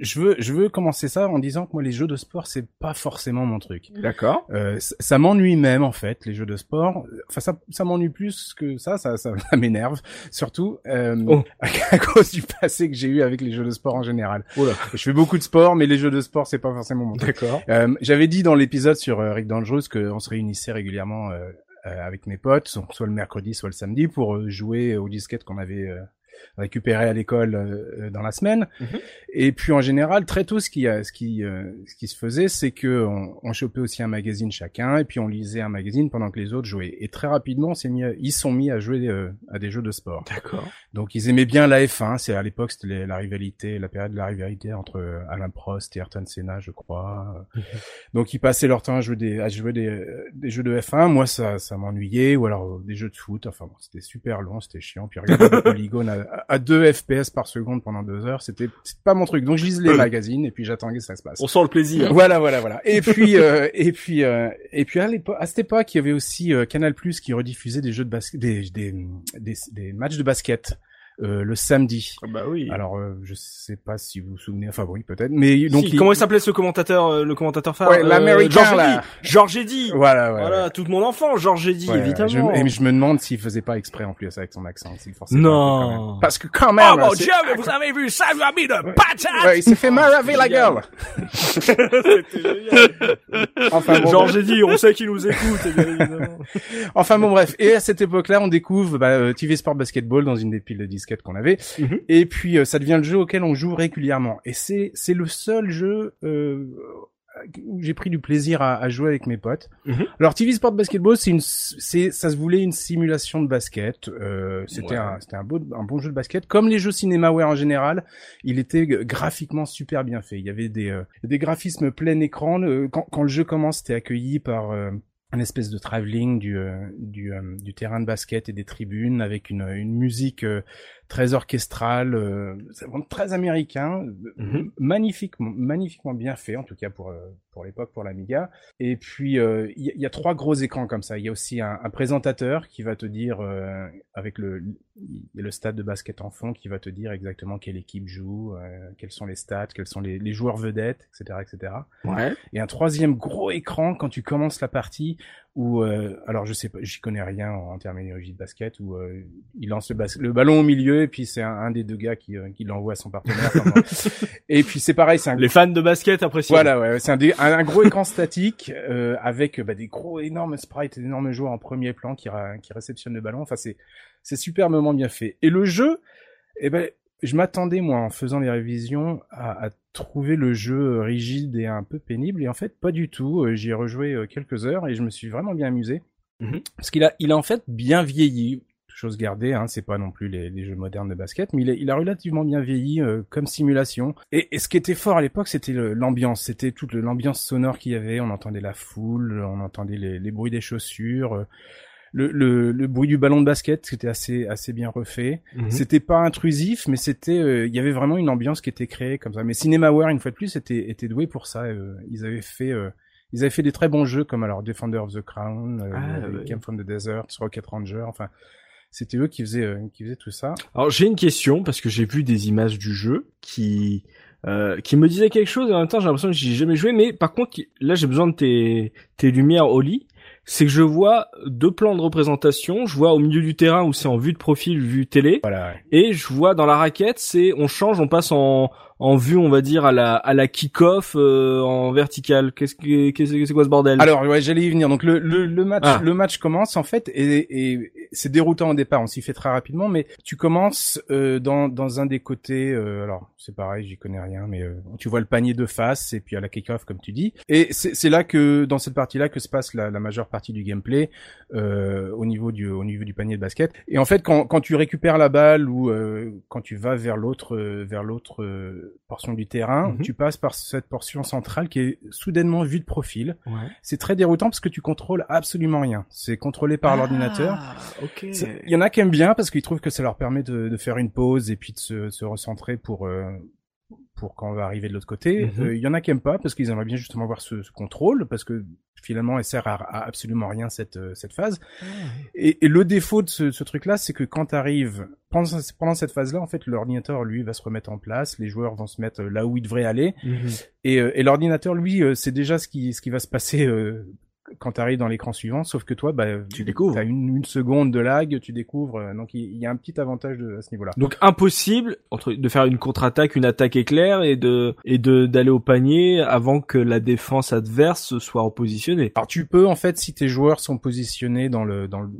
je veux, je veux commencer ça en disant que moi, les jeux de sport, c'est pas forcément mon truc. D'accord. Euh, ça, ça m'ennuie même en fait les jeux de sport. Enfin ça, ça m'ennuie plus que ça, ça, ça, ça m'énerve surtout euh, Oh. à, cause du passé que j'ai eu avec les jeux de sport en général. Oula. Je fais beaucoup de sport, mais les jeux de sport c'est pas forcément mon truc. D'accord. Euh, J'avais dit dans l'épisode sur euh, Rick Dangerous qu'on se réunissait régulièrement euh, euh, avec mes potes, so- soit le mercredi, soit le samedi, pour jouer aux disquettes qu'on avait euh, récupérées à l'école euh, euh, dans la semaine. Mhm. Et puis en général, très tôt, ce qui, a- ce qui, euh, ce qui se faisait, c'est que on, on chopait aussi un magazine chacun, et puis on lisait un magazine pendant que les autres jouaient. Et très rapidement, on mis, à- ils sont mis à jouer euh, à des jeux de sport. D'accord. Donc ils aimaient bien la F1. C'est à l'époque c'était la rivalité, la période de la rivalité entre euh, Alain Prost et Ayrton Senna, je crois. Donc ils passaient leur temps à jouer des à jouer des, euh, des jeux de F1. Moi ça ça m'ennuyait ou alors euh, des jeux de foot. Enfin bon, c'était super long, c'était chiant. Puis regarder des polygones à, à 2 FPS par seconde pendant deux heures, c'était pas mon truc. Donc je lisais les magazines et puis j'attendais que ça se passe. On sent le plaisir. Voilà, voilà, voilà. Et puis, euh, et puis, euh, et puis à à cette époque, il y avait aussi euh, Canal Plus qui rediffusait des jeux de basket, des, des, des, des matchs de basket. Euh, le samedi. Bah oui. Alors, euh, je sais pas si vous vous souvenez. Enfin, oui, peut-être. Mais donc, Si, il- comment il s'appelait ce commentateur, euh, le commentateur phare Ouais, l'Américain, Georges. Eddy. Voilà, ouais. Voilà, ouais. tout mon enfant, Georges Eddy, évidemment. Je, et je me demande s'il faisait pas exprès en plus avec son accent. s'il forçait Non. Parce que quand même. Oh mon dieu, mais vous avez vu ça, lui a mis de patate Ouais, il s'est fait maraver la gueule. Enfin bon, Georges Eddy, on sait qu'il nous écoute, évidemment. Enfin bon bref, et à cette époque-là, on découvre bah, TV Sport Basketball dans une des piles de qu'on avait, Mhm. et puis euh, ça devient le jeu auquel on joue régulièrement. Et c'est c'est le seul jeu euh, où j'ai pris du plaisir à, à jouer avec mes potes. Mhm. Alors TV Sport Basketball, c'est une c'est ça se voulait une simulation de basket. Euh, c'était Ouais. un c'était un beau un bon jeu de basket. Comme les jeux Cinemaware en général, il était graphiquement super bien fait. Il y avait des euh, des graphismes plein écran. Quand quand le jeu commence, c'était accueilli par euh, un espèce de travelling du euh, euh, du terrain de basket et des tribunes avec une une musique euh, très orchestrale, euh, c'est vraiment très américain, euh, Mhm. magnifiquement magnifiquement bien fait en tout cas pour euh, pour l'époque pour l'Amiga. Et puis euh, il y, a- il y a trois gros écrans comme ça. Il y a aussi un, un présentateur qui va te dire euh, avec le y le stade de basket en fond qui va te dire exactement quelle équipe joue, euh, quels sont les stats, quels sont les, les joueurs vedettes, etc., etc Ouais. et un troisième gros écran quand tu commences la partie où euh, alors je sais pas j'y connais rien en, terminologie de basket où euh, il lance le, bas- le ballon au milieu et puis c'est un, un des deux gars qui, euh, qui l'envoie à son partenaire bon. et puis c'est pareil c'est un Les fans de basket apprécient. voilà ouais, c'est un, un, un gros écran statique euh, avec bah, des gros énormes sprites d'énormes joueurs en premier plan qui, qui réceptionnent le ballon enfin c'est c'est superbement bien fait et le jeu eh ben je m'attendais moi en faisant les révisions à, à trouver le jeu rigide et un peu pénible et en fait pas du tout. Euh, J'y ai rejoué euh, quelques heures et je me suis vraiment bien amusé Mhm. parce qu'il a il a en fait bien vieilli. Chose gardée, hein, c'est pas non plus les, les jeux modernes de basket, mais il a, il a relativement bien vieilli euh, comme simulation. Et, et ce qui était fort à l'époque, c'était l'ambiance, c'était toute l'ambiance sonore qu'il y avait. On entendait la foule, on entendait les, les bruits des chaussures, euh, le, le, le bruit du ballon de basket, c'était assez assez bien refait. Mhm. C'était pas intrusif, mais c'était, euh, il y avait vraiment une ambiance qui était créée comme ça. Mais Cinemaware, une fois de plus, était, était doué pour ça. euh, ils avaient fait, euh, ils avaient fait des très bons jeux comme alors Defender of the Crown, euh, Ah, ouais. Camp from the Desert, Rocket Ranger. Enfin, c'était eux qui faisaient, euh, qui faisaient tout ça. Alors j'ai une question parce que j'ai vu des images du jeu qui euh, qui me disaient quelque chose et en même temps j'ai l'impression que j'y ai jamais joué mais par contre là j'ai besoin de tes tes lumières Oli c'est que je vois deux plans de représentation je vois au milieu du terrain où c'est en vue de profil vue télé Voilà. ouais. et je vois dans la raquette c'est on change on passe en en vue on va dire à la à la kick-off euh, en vertical qu'est-ce que qu'est-ce que c'est quoi ce bordel? Alors ouais, j'allais y venir. Donc le, le, le match, Ah. le match commence en fait et, et c'est déroutant au départ. On s'y fait très rapidement, mais tu commences euh, dans dans un des côtés. euh, alors c'est pareil, j'y connais rien, mais euh, tu vois le panier de face et puis à la kick-off comme tu dis. Et c'est c'est là que dans cette partie-là que se passe la, la majeure partie du gameplay euh, au niveau du au niveau du panier de basket. Et en fait, quand quand tu récupères la balle ou euh, quand tu vas vers l'autre vers l'autre euh, portion du terrain, Mhm. tu passes par cette portion centrale qui est soudainement vue de profil. Ouais. C'est très déroutant parce que tu contrôles absolument rien. C'est contrôlé par l'ordinateur. Ah. C'est- Il y en a qui aiment bien parce qu'ils trouvent que ça leur permet de, de faire une pause et puis de se, se recentrer pour euh, pour quand on va arriver de l'autre côté. Mhm. Euh, Il y en a qui aiment pas parce qu'ils aimeraient bien justement voir ce, ce contrôle parce que finalement elle sert à, à absolument rien cette euh, cette phase. Et, et le défaut de ce, ce truc-là, c'est que quand tu arrives pendant, pendant cette phase-là, en fait, l'ordinateur lui va se remettre en place, les joueurs vont se mettre là où ils devraient aller, Mhm. et, euh, et l'ordinateur lui, euh, c'est déjà ce qui ce qui va se passer. euh, quand tu arrives dans l'écran suivant, sauf que toi, bah, Tu découvres. T'as une, une seconde de lag, tu découvres. euh, donc il il y a un petit avantage de, à ce niveau-là. Donc impossible entre de faire une contre-attaque, une attaque éclair et de et de d'aller au panier avant que la défense adverse soit repositionnée. Alors tu peux en fait, si tes joueurs sont positionnés dans le dans le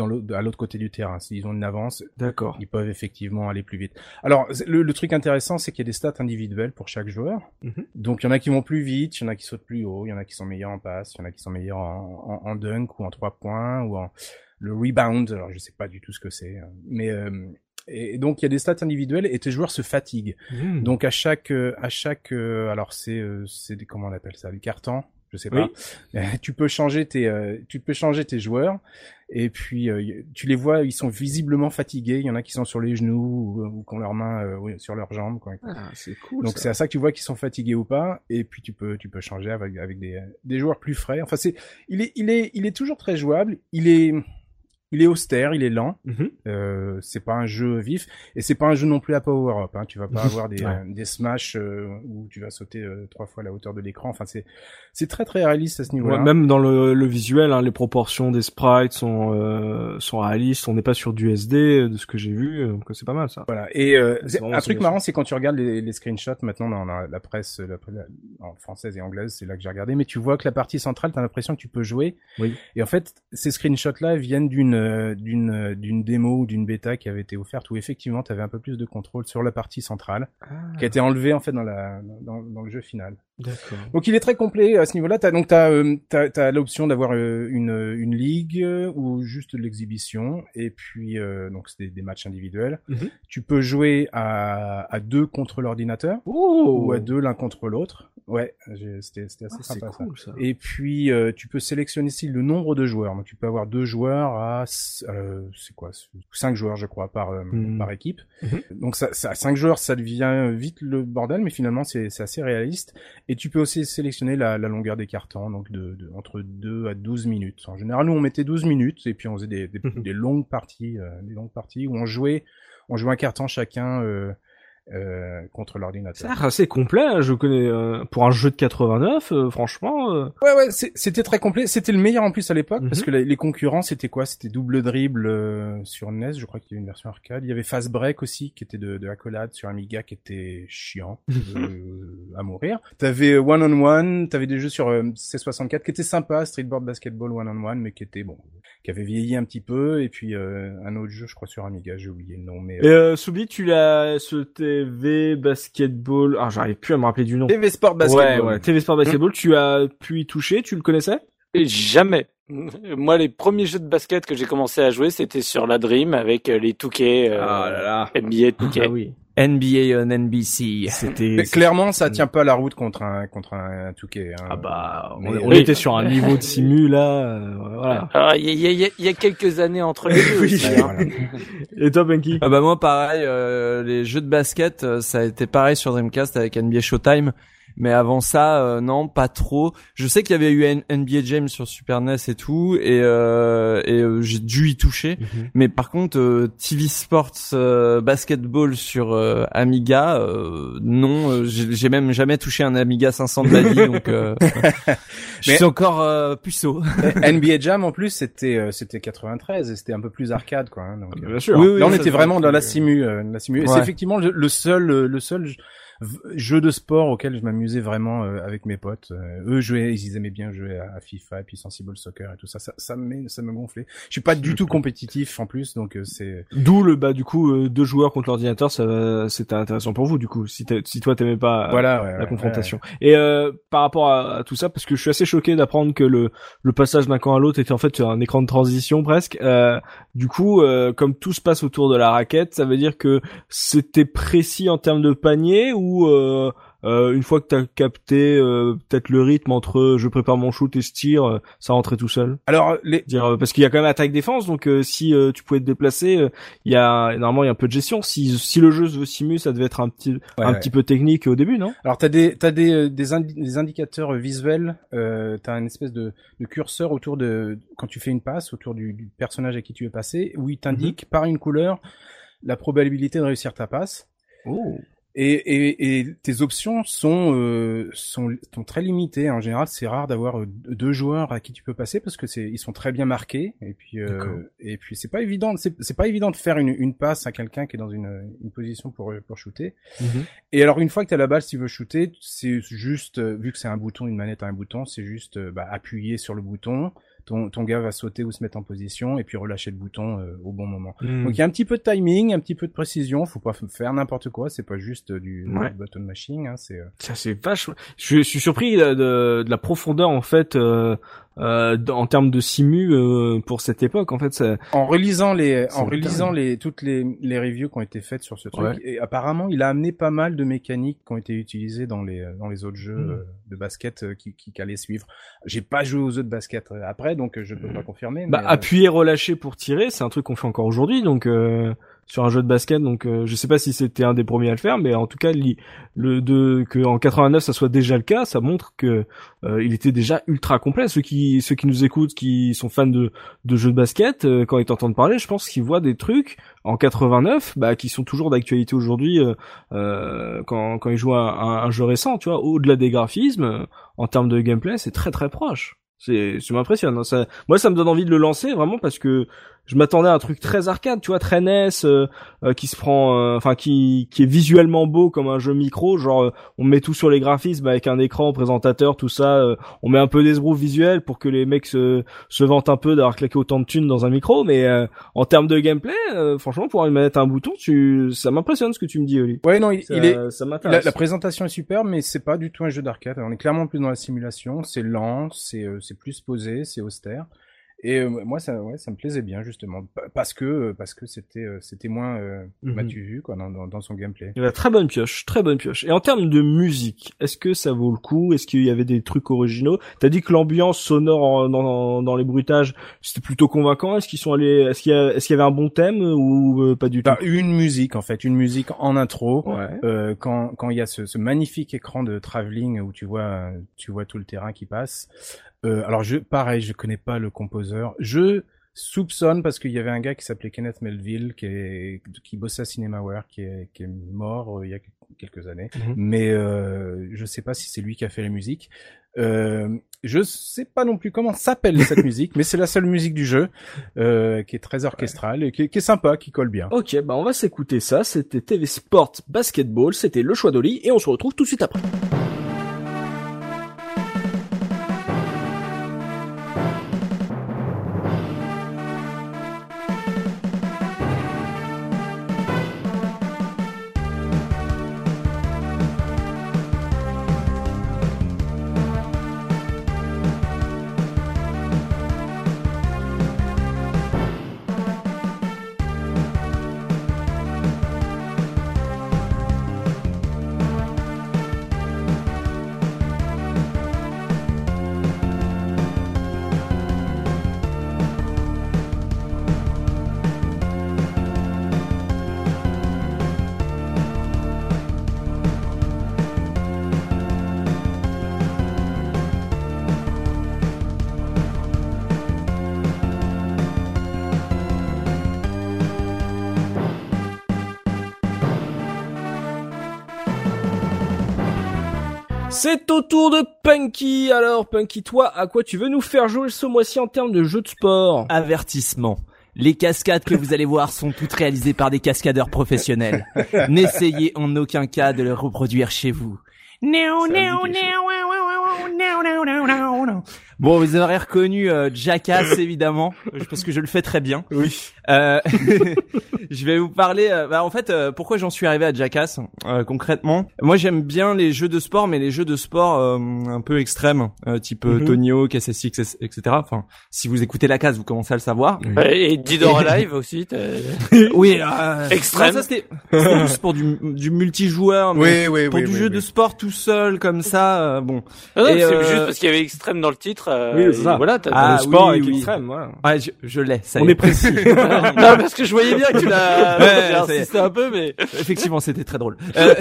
dans le, à l'autre côté du terrain, s'ils ont une avance, D'accord. ils peuvent effectivement aller plus vite. Alors le, le truc intéressant, c'est qu'il y a des stats individuelles pour chaque joueur. Mhm. Donc il y en a qui vont plus vite, il y en a qui sautent plus haut, il y en a qui sont meilleurs en passe, il y en a qui sont meilleurs en, en, en dunk ou en trois points ou en le rebound. Alors je sais pas du tout ce que c'est, hein. mais euh, et donc il y a des stats individuelles et tes joueurs se fatiguent. Mhm. Donc à chaque euh, à chaque euh, alors c'est c'est des comment on appelle ça? Des cartons? Je sais pas Euh, tu peux changer tes euh, tu peux changer tes joueurs et puis euh, tu les vois ils sont visiblement fatigués il y en a qui sont sur les genoux ou, ou qui ont leurs mains euh, sur leurs jambes quoi. Ah, c'est cool. donc ça. c'est à ça que tu vois qu'ils sont fatigués ou pas et puis tu peux tu peux changer avec avec des des joueurs plus frais enfin c'est il est il est il est toujours très jouable il est il est austère il est lent Mhm. euh, c'est pas un jeu vif et c'est pas un jeu non plus à power up. Hein. Tu vas pas avoir des, Ouais. euh, des smash euh, où tu vas sauter euh, trois fois la hauteur de l'écran. Enfin, c'est c'est très très réaliste à ce niveau-là. Ouais, même dans le, le visuel, hein, les proportions des sprites sont euh, sont réalistes. On n'est pas sur du SD euh, de ce que j'ai vu, donc c'est pas mal ça. Voilà. Et euh, un truc marrant, c'est quand tu regardes les, les screenshots maintenant dans la, la presse, la, la- en française et anglaise, c'est là que j'ai regardé. Mais tu vois que la partie centrale, t'as l'impression que tu peux jouer. Oui. Et en fait, ces screenshots-là viennent d'une euh, d'une euh, d'une démo ou d'une bêta qui avait été offerte où effectivement, tu avais un peu plus de contrôle sur la partie centrale, qui a été enlevée en fait dans la dans, dans le jeu final. Donc il est très complet à ce niveau-là. T'as donc t'as euh, t'as, t'as l'option d'avoir euh, une une ligue euh, ou juste l'exhibition et puis euh, donc c'est des, des matchs individuels. Mhm. Tu peux jouer à à deux contre l'ordinateur Oh, ou à deux l'un contre l'autre. Ouais, c'était c'était assez Ah, sympa ça. cool ça. Et puis euh, tu peux sélectionner ici le nombre de joueurs. Donc tu peux avoir deux joueurs à euh, c'est quoi? Cinq joueurs je crois par euh, Mhm. par équipe. Mhm. Donc ça, ça cinq joueurs ça devient vite le bordel mais finalement c'est c'est assez réaliste et tu peux aussi sélectionner la, la longueur des cartons donc de, de entre 2 à 12 minutes. En général nous on mettait 12 minutes et puis on faisait des des, des longues parties euh, des longues parties où on jouait on jouait un carton chacun euh, euh, contre l'ordinateur. l'air assez complet. hein, Je connais euh, pour un jeu de 89, euh, franchement. euh, Ouais, ouais, c'est- c'était très complet. C'était le meilleur en plus à l'époque, parce Mhm. que la- les concurrents, c'était quoi? C'était double dribble euh, sur NES, je crois qu'il y avait une version arcade. Il y avait Fast Break aussi, qui était de, de accolade sur Amiga, qui était chiant euh, à mourir. T'avais One on One, t'avais des jeux sur euh, C64 qui étaient sympas, Streetboard Basketball One on One, mais qui étaient bon, qui avaient vieilli un petit peu. Et puis euh, un autre jeu, je crois sur Amiga, j'ai oublié le nom, mais Et euh, Soubi, tu l'as ce TV basketball. Ah, j'arrive plus à me rappeler du nom. TV Sport Basketball. Ouais, ouais, TV Sport Basketball. Tu as pu y toucher. Tu le connaissais? Et Jamais. Moi, les premiers jeux de basket que j'ai commencé à jouer, c'était sur la Dream avec euh, les Touquets, euh, là. NBA Touquet. Ah oui. NBA on NBC. C'était. Clairement, ça tient pas la route contre un contre un, un Touquet. Hein. Ah bah, on, Mais- on Oui. était sur un niveau de simu là. euh, voilà. Alors, il y a, il y a- il y a- il y a quelques années entre les deux. Oui. aussi, hein. Et toi, Benki? Ah bah moi pareil, euh, les jeux de basket, euh, ça a été pareil sur Dreamcast avec NBA Showtime. Mais avant ça, euh, non, pas trop. Je sais qu'il y avait eu N- NBA Jam sur Super NES et tout, et, euh, et euh, j'ai dû y toucher. Mais par contre, euh, TV Sports euh, Basketball sur euh, Amiga, euh, non, euh, j'ai j'ai même jamais touché un Amiga 500 de ma vie, donc euh, je suis encore euh, puceau. NBA Jam en plus c'était euh, c'était 93 et c'était un peu plus arcade quoi. hein, donc, euh, Bien sûr. Oui, oui, là on était vraiment dans la simu, euh, la simu. Et c'est effectivement le, le seul le seul j- v- jeu de sport auquel je m'amusais vraiment euh, avec mes potes. Euh, eux jouaient, ils aimaient bien jouer à, FIFA et puis Sensible Soccer et tout ça. Ça ça me ça me gonflait. Je suis pas du tout compétitif en plus donc euh, c'est D'où le bah du coup deux joueurs contre l'ordinateur, ça c'était intéressant pour vous du coup. Si, si toi t'aimais pas voilà ouais, la ouais, confrontation. Et euh, par rapport à, à tout ça, parce que je suis assez choqué d'apprendre que le, le passage d'un camp à l'autre était en fait un écran de transition presque. Euh, du coup, euh, comme tout se passe autour de la raquette, ça veut dire que c'était précis en termes de panier ou ou euh, euh, une fois que t'as capté euh, peut-être le rythme entre je prépare mon shoot et je tire, ça rentrait tout seul. Alors les Dire parce qu'il y a quand même attaque défense, donc euh, si euh, tu pouvais te déplacer, euh, il y a normalement il y a un peu de gestion. Si si le jeu se veut simu, ça devait être un petit Ouais, un ouais. petit peu technique au début, non? Alors t'as des t'as des des, indi- des indicateurs visuels, euh, t'as une espèce de, de curseur autour de quand tu fais une passe autour du, du personnage à qui tu veux passer, où il t'indique par une couleur la probabilité de réussir ta passe. Oh. Et, et, et tes options sont, euh, sont sont très limitées. En général, c'est rare d'avoir euh, deux joueurs à qui tu peux passer parce que c'est ils sont très bien marqués. Et puis euh, et puis c'est pas évident. C'est c'est pas évident de faire une, une passe à quelqu'un qui est dans une, une position pour pour shooter. Et alors une fois que tu as la balle, si tu veux shooter, c'est juste euh, vu que c'est un bouton, une manette à un bouton, c'est juste euh, bah, appuyer sur le bouton. Ton, ton gars va sauter ou se mettre en position et puis relâcher le bouton euh, au bon moment. Hmm. Donc il y a un petit peu de timing, un petit peu de précision. Faut pas faire n'importe quoi. C'est pas juste euh, du, Ouais. du button mashing. Hein, c'est euh, Ça c'est vache. Je, je suis surpris de, de, de la profondeur en fait euh, euh, en termes de simu euh, pour cette époque. En fait, ça, en relisant les, en relisant les toutes les les reviews qui ont été faites sur ce truc. Ouais. Et apparemment, il a amené pas mal de mécaniques qui ont été utilisées dans les dans les autres jeux Mm. euh, de basket euh, qui qui, qui allaient suivre. J'ai pas joué aux jeux de basket euh, après, donc euh, je peux pas confirmer. bah, mais, euh, appuyer, relâcher pour tirer, c'est un truc qu'on fait encore aujourd'hui. Donc euh, sur un jeu de basket, donc euh, je sais pas si c'était un des premiers à le faire, mais en tout cas, le de que en 89 ça soit déjà le cas, ça montre que euh, il était déjà ultra complet. Ceux qui ceux qui nous écoutent, qui sont fans de de jeux de basket, euh, quand ils t'entendent parler, je pense qu'ils voient des trucs en 89, bah qui sont toujours d'actualité aujourd'hui euh, euh, quand quand ils jouent à un, un jeu récent, tu vois, au-delà des graphismes, en termes de gameplay, c'est très très proche. C'est, ça m'impressionne. hein. Ça, moi, ça me donne envie de le lancer vraiment parce que je m'attendais à un truc très arcade, tu vois, très NES, euh, euh, qui se prend, euh, enfin, qui, qui est visuellement beau comme un jeu micro. Genre, euh, on met tout sur les graphismes avec un écran, présentateur, tout ça. euh, on met un peu d'esbrouf visuel pour que les mecs se, se vantent un peu d'avoir claqué autant de thunes dans un micro. Mais euh, en termes de gameplay, euh, franchement, pour une manette à un bouton, tu, ça m'impressionne ce que tu me dis, Oli. Ouais, non, il, Ça, il est. ça La, la présentation est superbe, mais c'est pas du tout un jeu d'arcade. On est clairement plus dans la simulation. C'est lent, c'est euh, c'est plus posé, c'est austère. Et euh, moi, ça, ouais, ça me plaisait bien justement Pa- parce que euh, parce que c'était euh, c'était moins euh, m'as-tu vu quoi dans, dans, dans son gameplay. Il y a très bonne pioche, très bonne pioche. Et en termes de musique, est-ce que ça vaut le coup? Est-ce qu'il y avait des trucs originaux? T'as dit que l'ambiance sonore en- dans, dans les bruitages c'était plutôt convaincant. Est-ce qu'ils sont allés Est-ce qu'il y, a- est-ce qu'il y avait un bon thème ou euh, pas du tout? Bah, une musique en fait, une musique en intro. Ouais. Euh, quand quand il y a ce, ce magnifique écran de travelling où tu vois tu vois tout le terrain qui passe. Euh, alors je pareil, je connais pas le composeur. Je soupçonne parce qu'il y avait un gars qui s'appelait Kenneth Melville qui est qui bossait à Cinemaware qui est qui est mort euh, il y a quelques années. Mhm. Mais euh, je sais pas si c'est lui qui a fait la musique. Euh, je sais pas non plus comment s'appelle cette musique, mais c'est la seule musique du jeu euh, qui est très orchestrale et qui, est- qui est sympa, qui colle bien. Ok, bah on va s'écouter ça. C'était TV Sport Basketball. C'était le choix d'Oli et on se retrouve tout de suite après. C'est au tour de Punky. Alors Punky, toi, à quoi tu veux nous faire jouer ce mois-ci en termes de jeux de sport Avertissement. Les cascades que vous allez voir sont toutes réalisées par des cascadeurs professionnels. N'essayez en aucun cas de les reproduire chez vous. Bon, vous aurez reconnu euh, Jackass évidemment, parce que je le fais très bien. Oui. Euh, je vais vous parler. euh, bah, en fait, euh, pourquoi j'en suis arrivé à Jackass euh, concrètement Moi, j'aime bien les jeux de sport, mais les jeux de sport euh, un peu extrêmes, euh, type euh, Mhm. Tony Hawk, SSX, etc. Enfin, si vous écoutez la case, vous commencez à le savoir. Et Dead or Alive aussi. t'as- Oui, euh, Extrême. non, ça c'était plus pour du, du multijoueur, mais Oui, oui, pour oui. du oui, jeu oui. de sport tout seul comme ça, euh, bon. Non, Et, c'est euh, juste parce qu'il y avait extrême dans le titre. euh, Oui, c'est ça. Voilà. t'as- Ah, le sport oui, avec oui. extrême, voilà. Ouais, je, je l'ai. On est précis. non, parce que je voyais bien que tu l'as. Ouais, est. insisté un peu, mais. Effectivement, c'était très drôle. Euh,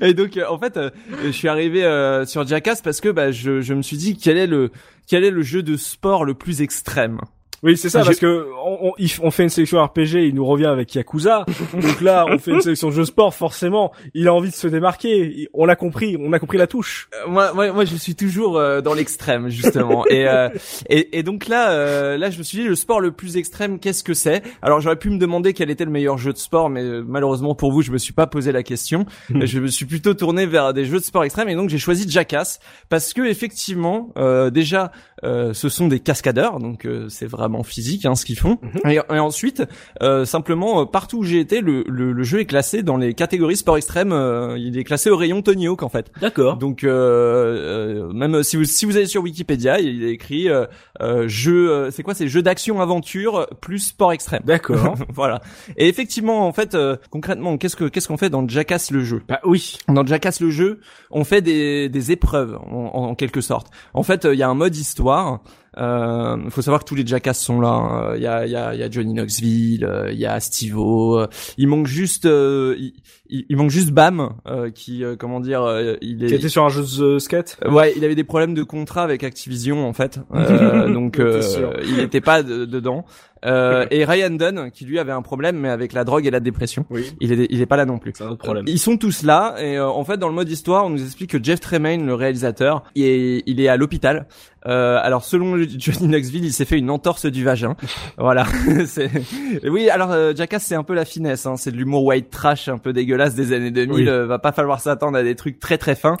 et donc, en fait, euh, je suis arrivé euh, sur Jackass parce que bah, je, je me suis dit quel est le quel est le jeu de sport le plus extrême? Oui, c'est ça, parce que on, on, on fait une sélection RPG, il nous revient avec Yakuza. Donc là, on fait une sélection jeu sport, forcément, il a envie de se démarquer. On l'a compris, on a compris la touche. Euh, moi, moi, moi, je suis toujours euh, dans l'extrême justement. et, euh, et et donc là, euh, là, je me suis dit le sport le plus extrême, qu'est-ce que c'est? Alors j'aurais pu me demander quel était le meilleur jeu de sport, mais euh, malheureusement pour vous, je me suis pas posé la question. je me suis plutôt tourné vers des jeux de sport extrêmes et donc j'ai choisi Jackass parce que effectivement, euh, déjà, euh, ce sont des cascadeurs, donc euh, c'est vraiment physique hein, ce qu'ils font. et, et ensuite, euh, simplement euh, partout où j'ai été, le, le, le jeu est classé dans les catégories sport extrême. euh, il est classé au rayon Tony Hawk en fait. D'accord. Donc même si vous si vous allez sur Wikipédia, il est écrit jeu c'est quoi c'est jeu d'action aventure plus sport extrême. D'accord. voilà. Et effectivement en fait euh, concrètement qu'est-ce que qu'est-ce qu'on fait dans Jackass le jeu? Bah oui. Dans Jackass le jeu, on fait des des épreuves en, quelque sorte. En fait, il y a un mode histoire. Euh, Il faut savoir que tous les Jackass sont là. hein. Il y, a, y, a, y a Johnny Knoxville, euh, il y a Steve-O. euh, Il manque juste, euh, il, il- manque juste Bam, euh, qui, euh, comment dire, euh, il est. Qui était sur un jeu de skate? Euh, Ouais, il avait des problèmes de contrat avec Activision en fait, Euh, donc euh, il n'était pas de- dedans. Euh, et Ryan Dunn, qui lui avait un problème, mais avec la drogue et la dépression, Oui. il est, il est pas là non plus. C'est un autre problème. Ils sont tous là et euh, en fait dans le mode histoire, on nous explique que Jeff Tremaine, le réalisateur, il est, il est à l'hôpital. Euh, alors selon Johnny Knoxville, il s'est fait une entorse du vagin. voilà. c'est... Oui, alors euh, Jackass c'est un peu la finesse, hein. c'est de l'humour white trash un peu dégueulasse des années 2000. Oui. Euh, va pas falloir s'attendre à des trucs très très fins.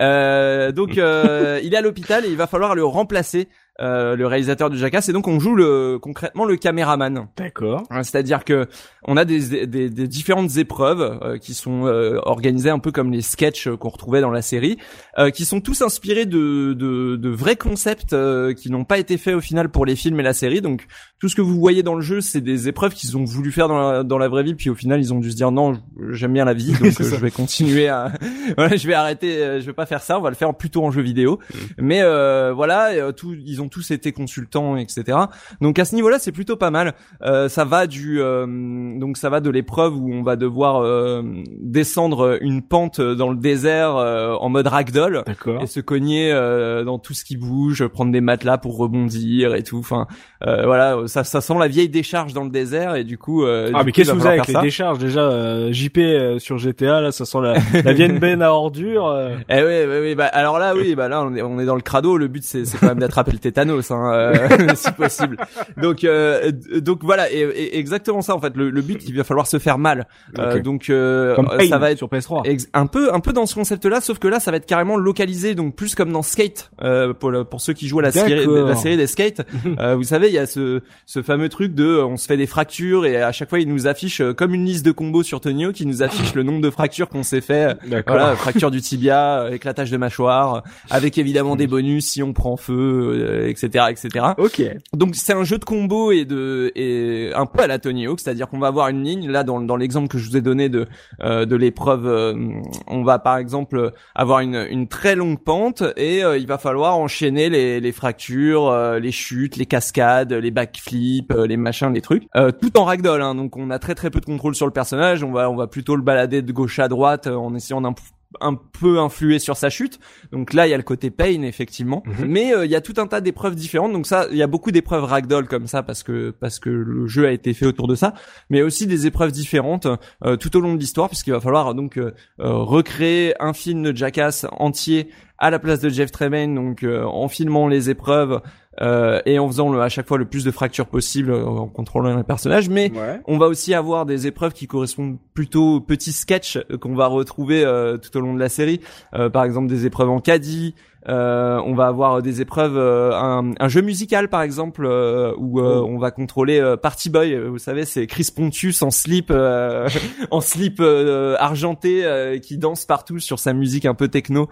euh, donc euh, il est à l'hôpital et il va falloir le remplacer. Euh, le réalisateur du Jackass et donc on joue le concrètement le caméraman D'accord. Hein, C'est-à-dire que on a des, des, des différentes épreuves euh, qui sont euh, organisées un peu comme les sketchs euh, qu'on retrouvait dans la série, euh, qui sont tous inspirés de, de, de vrais concepts euh, qui n'ont pas été faits au final pour les films et la série. Donc tout ce que vous voyez dans le jeu, c'est des épreuves qu'ils ont voulu faire dans la, dans la vraie vie, puis au final ils ont dû se dire non, j'aime bien la vie, donc je vais continuer à, voilà, je vais arrêter, euh, je vais pas faire ça, on va le faire plutôt en jeu vidéo. Mais euh, voilà, tout, ils ont tous été consultants, etc. Donc à ce niveau-là, c'est plutôt pas mal. Euh, ça va du euh, donc ça va de l'épreuve où on va devoir euh, descendre une pente dans le désert euh, en mode ragdoll et se cogner dans tout ce qui bouge, prendre des matelas pour rebondir et tout. Enfin voilà, ça ça sent la vieille décharge dans le désert et du coup. Ah du mais qu'est-ce que vous avez avec les décharges déjà JP sur GTA là ça sent la, la vieille benne à ordures. Eh oui, oui, oui, bah alors là, oui, bah là, on est, on est dans le crado. Le but, c'est, c'est quand même d'attraper le tétanos, hein, euh, si possible. Donc, euh, donc voilà, et, et exactement ça en fait. Le, le but, il va falloir se faire mal. Euh, donc, ça va être sur PS3. Ex- un peu un peu dans ce concept là sauf que là ça va être carrément localisé donc plus comme dans Skate euh, pour pour ceux qui jouent à la série la série des Skate euh, vous savez il y a ce ce fameux truc de on se fait des fractures et à chaque fois il nous affiche comme une liste de combos sur Tonio qui nous affiche le nombre de fractures qu'on s'est fait voilà fracture du tibia éclatage de mâchoire avec évidemment des bonus si on prend feu etc etc Ok. donc c'est un jeu de combo et de et un peu à la Tony Hawk, c'est-à-dire qu'on va avoir une ligne là dans dans l'exemple que je vous ai donné de euh, de l'épreuve, euh, on va par exemple avoir une une très longue pente et euh, il va falloir enchaîner les les fractures, euh, les chutes, les cascades, les backflips, euh, les machins, les trucs, euh, tout en ragdoll. Hein, donc on a très très peu de contrôle sur le personnage, on va on va plutôt le balader de gauche à droite euh, en essayant d'un un peu influer sur sa chute. Donc là, il y a le côté pain effectivement, Mhm. mais euh, il y a tout un tas d'épreuves différentes. Donc ça, il y a beaucoup d'épreuves ragdoll comme ça parce que parce que le jeu a été fait autour de ça, mais aussi des épreuves différentes euh, tout au long de l'histoire puisqu'il va falloir donc euh, euh, recréer un film de Jackass entier à la place de Jeff Tremaine, donc euh, en filmant les épreuves, euh, et en faisant le- à chaque fois le plus de fractures possible euh, en contrôlant les personnages. Mais Ouais. on va aussi avoir des épreuves qui correspondent plutôt aux petits sketchs qu'on va retrouver euh, tout au long de la série. Euh, par exemple, des épreuves en caddie. Euh, on va avoir des épreuves, euh, un, un jeu musical par exemple, euh, où euh, Oh. on va contrôler euh, Party Boy. Vous savez, c'est Chris Pontius en slip, euh, en slip euh, argenté, euh, qui danse partout sur sa musique un peu techno.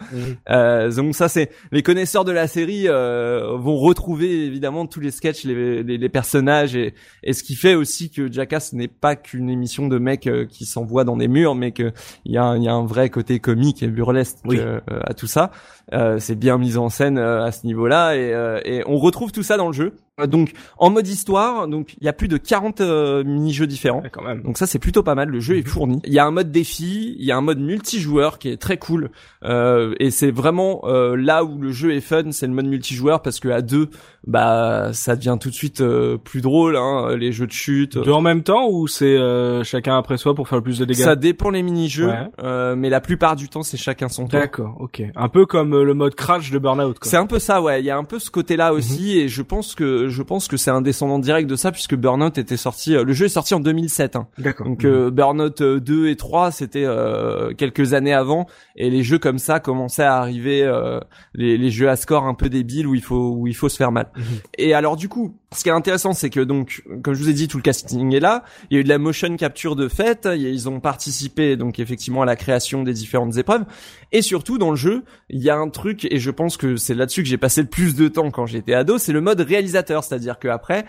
Euh, donc ça, c'est les connaisseurs de la série euh, vont retrouver évidemment tous les sketchs, les, les, les personnages et, et ce qui fait aussi que Jackass n'est pas qu'une émission de mecs euh, qui s'envoient dans des murs, mais que il y a, y a un vrai côté comique et burlesque Oui. euh, à tout ça. Euh, c'est bien mis en scène euh, à ce niveau-là et, euh, et on retrouve tout ça dans le jeu. Euh, Donc en mode histoire, donc il y a plus de 40 euh, mini-jeux différents. Ouais, quand même. Donc ça c'est plutôt pas mal, le jeu est fourni. Il y a un mode défi, il y a un mode multijoueur qui est très cool euh, et c'est vraiment euh, là où le jeu est fun, c'est le mode multijoueur parce que à deux, bah ça devient tout de suite euh, plus drôle, hein, les jeux de chute. Deux en même temps ou c'est euh, chacun après soi pour faire le plus de dégâts? Ça dépend les mini-jeux, Ouais. euh, mais la plupart du temps c'est chacun son tour. D'accord, ok. Un peu comme le mode crash de Burnout. C'est un peu ça, ouais. Il y a un peu ce côté-là aussi, et je pense que je pense que c'est un descendant direct de ça, puisque Burnout était sorti. euh, le jeu est sorti en 2007. Hein. D'accord. Donc euh, Burnout euh, 2 et 3 c'était euh, quelques années avant et les jeux comme ça commençaient à arriver euh, les, les jeux à score un peu débiles où il faut où il faut se faire mal. Mhm. Et alors du coup, ce qui est intéressant c'est que donc comme je vous ai dit tout le casting est là, il y a eu de la motion capture de fait, ils ont participé donc effectivement à la création des différentes épreuves et surtout dans le jeu, il y a un truc et je pense que c'est là-dessus que j'ai passé le plus de temps quand j'étais ado, c'est le mode réalisateur, c'est-à-dire que après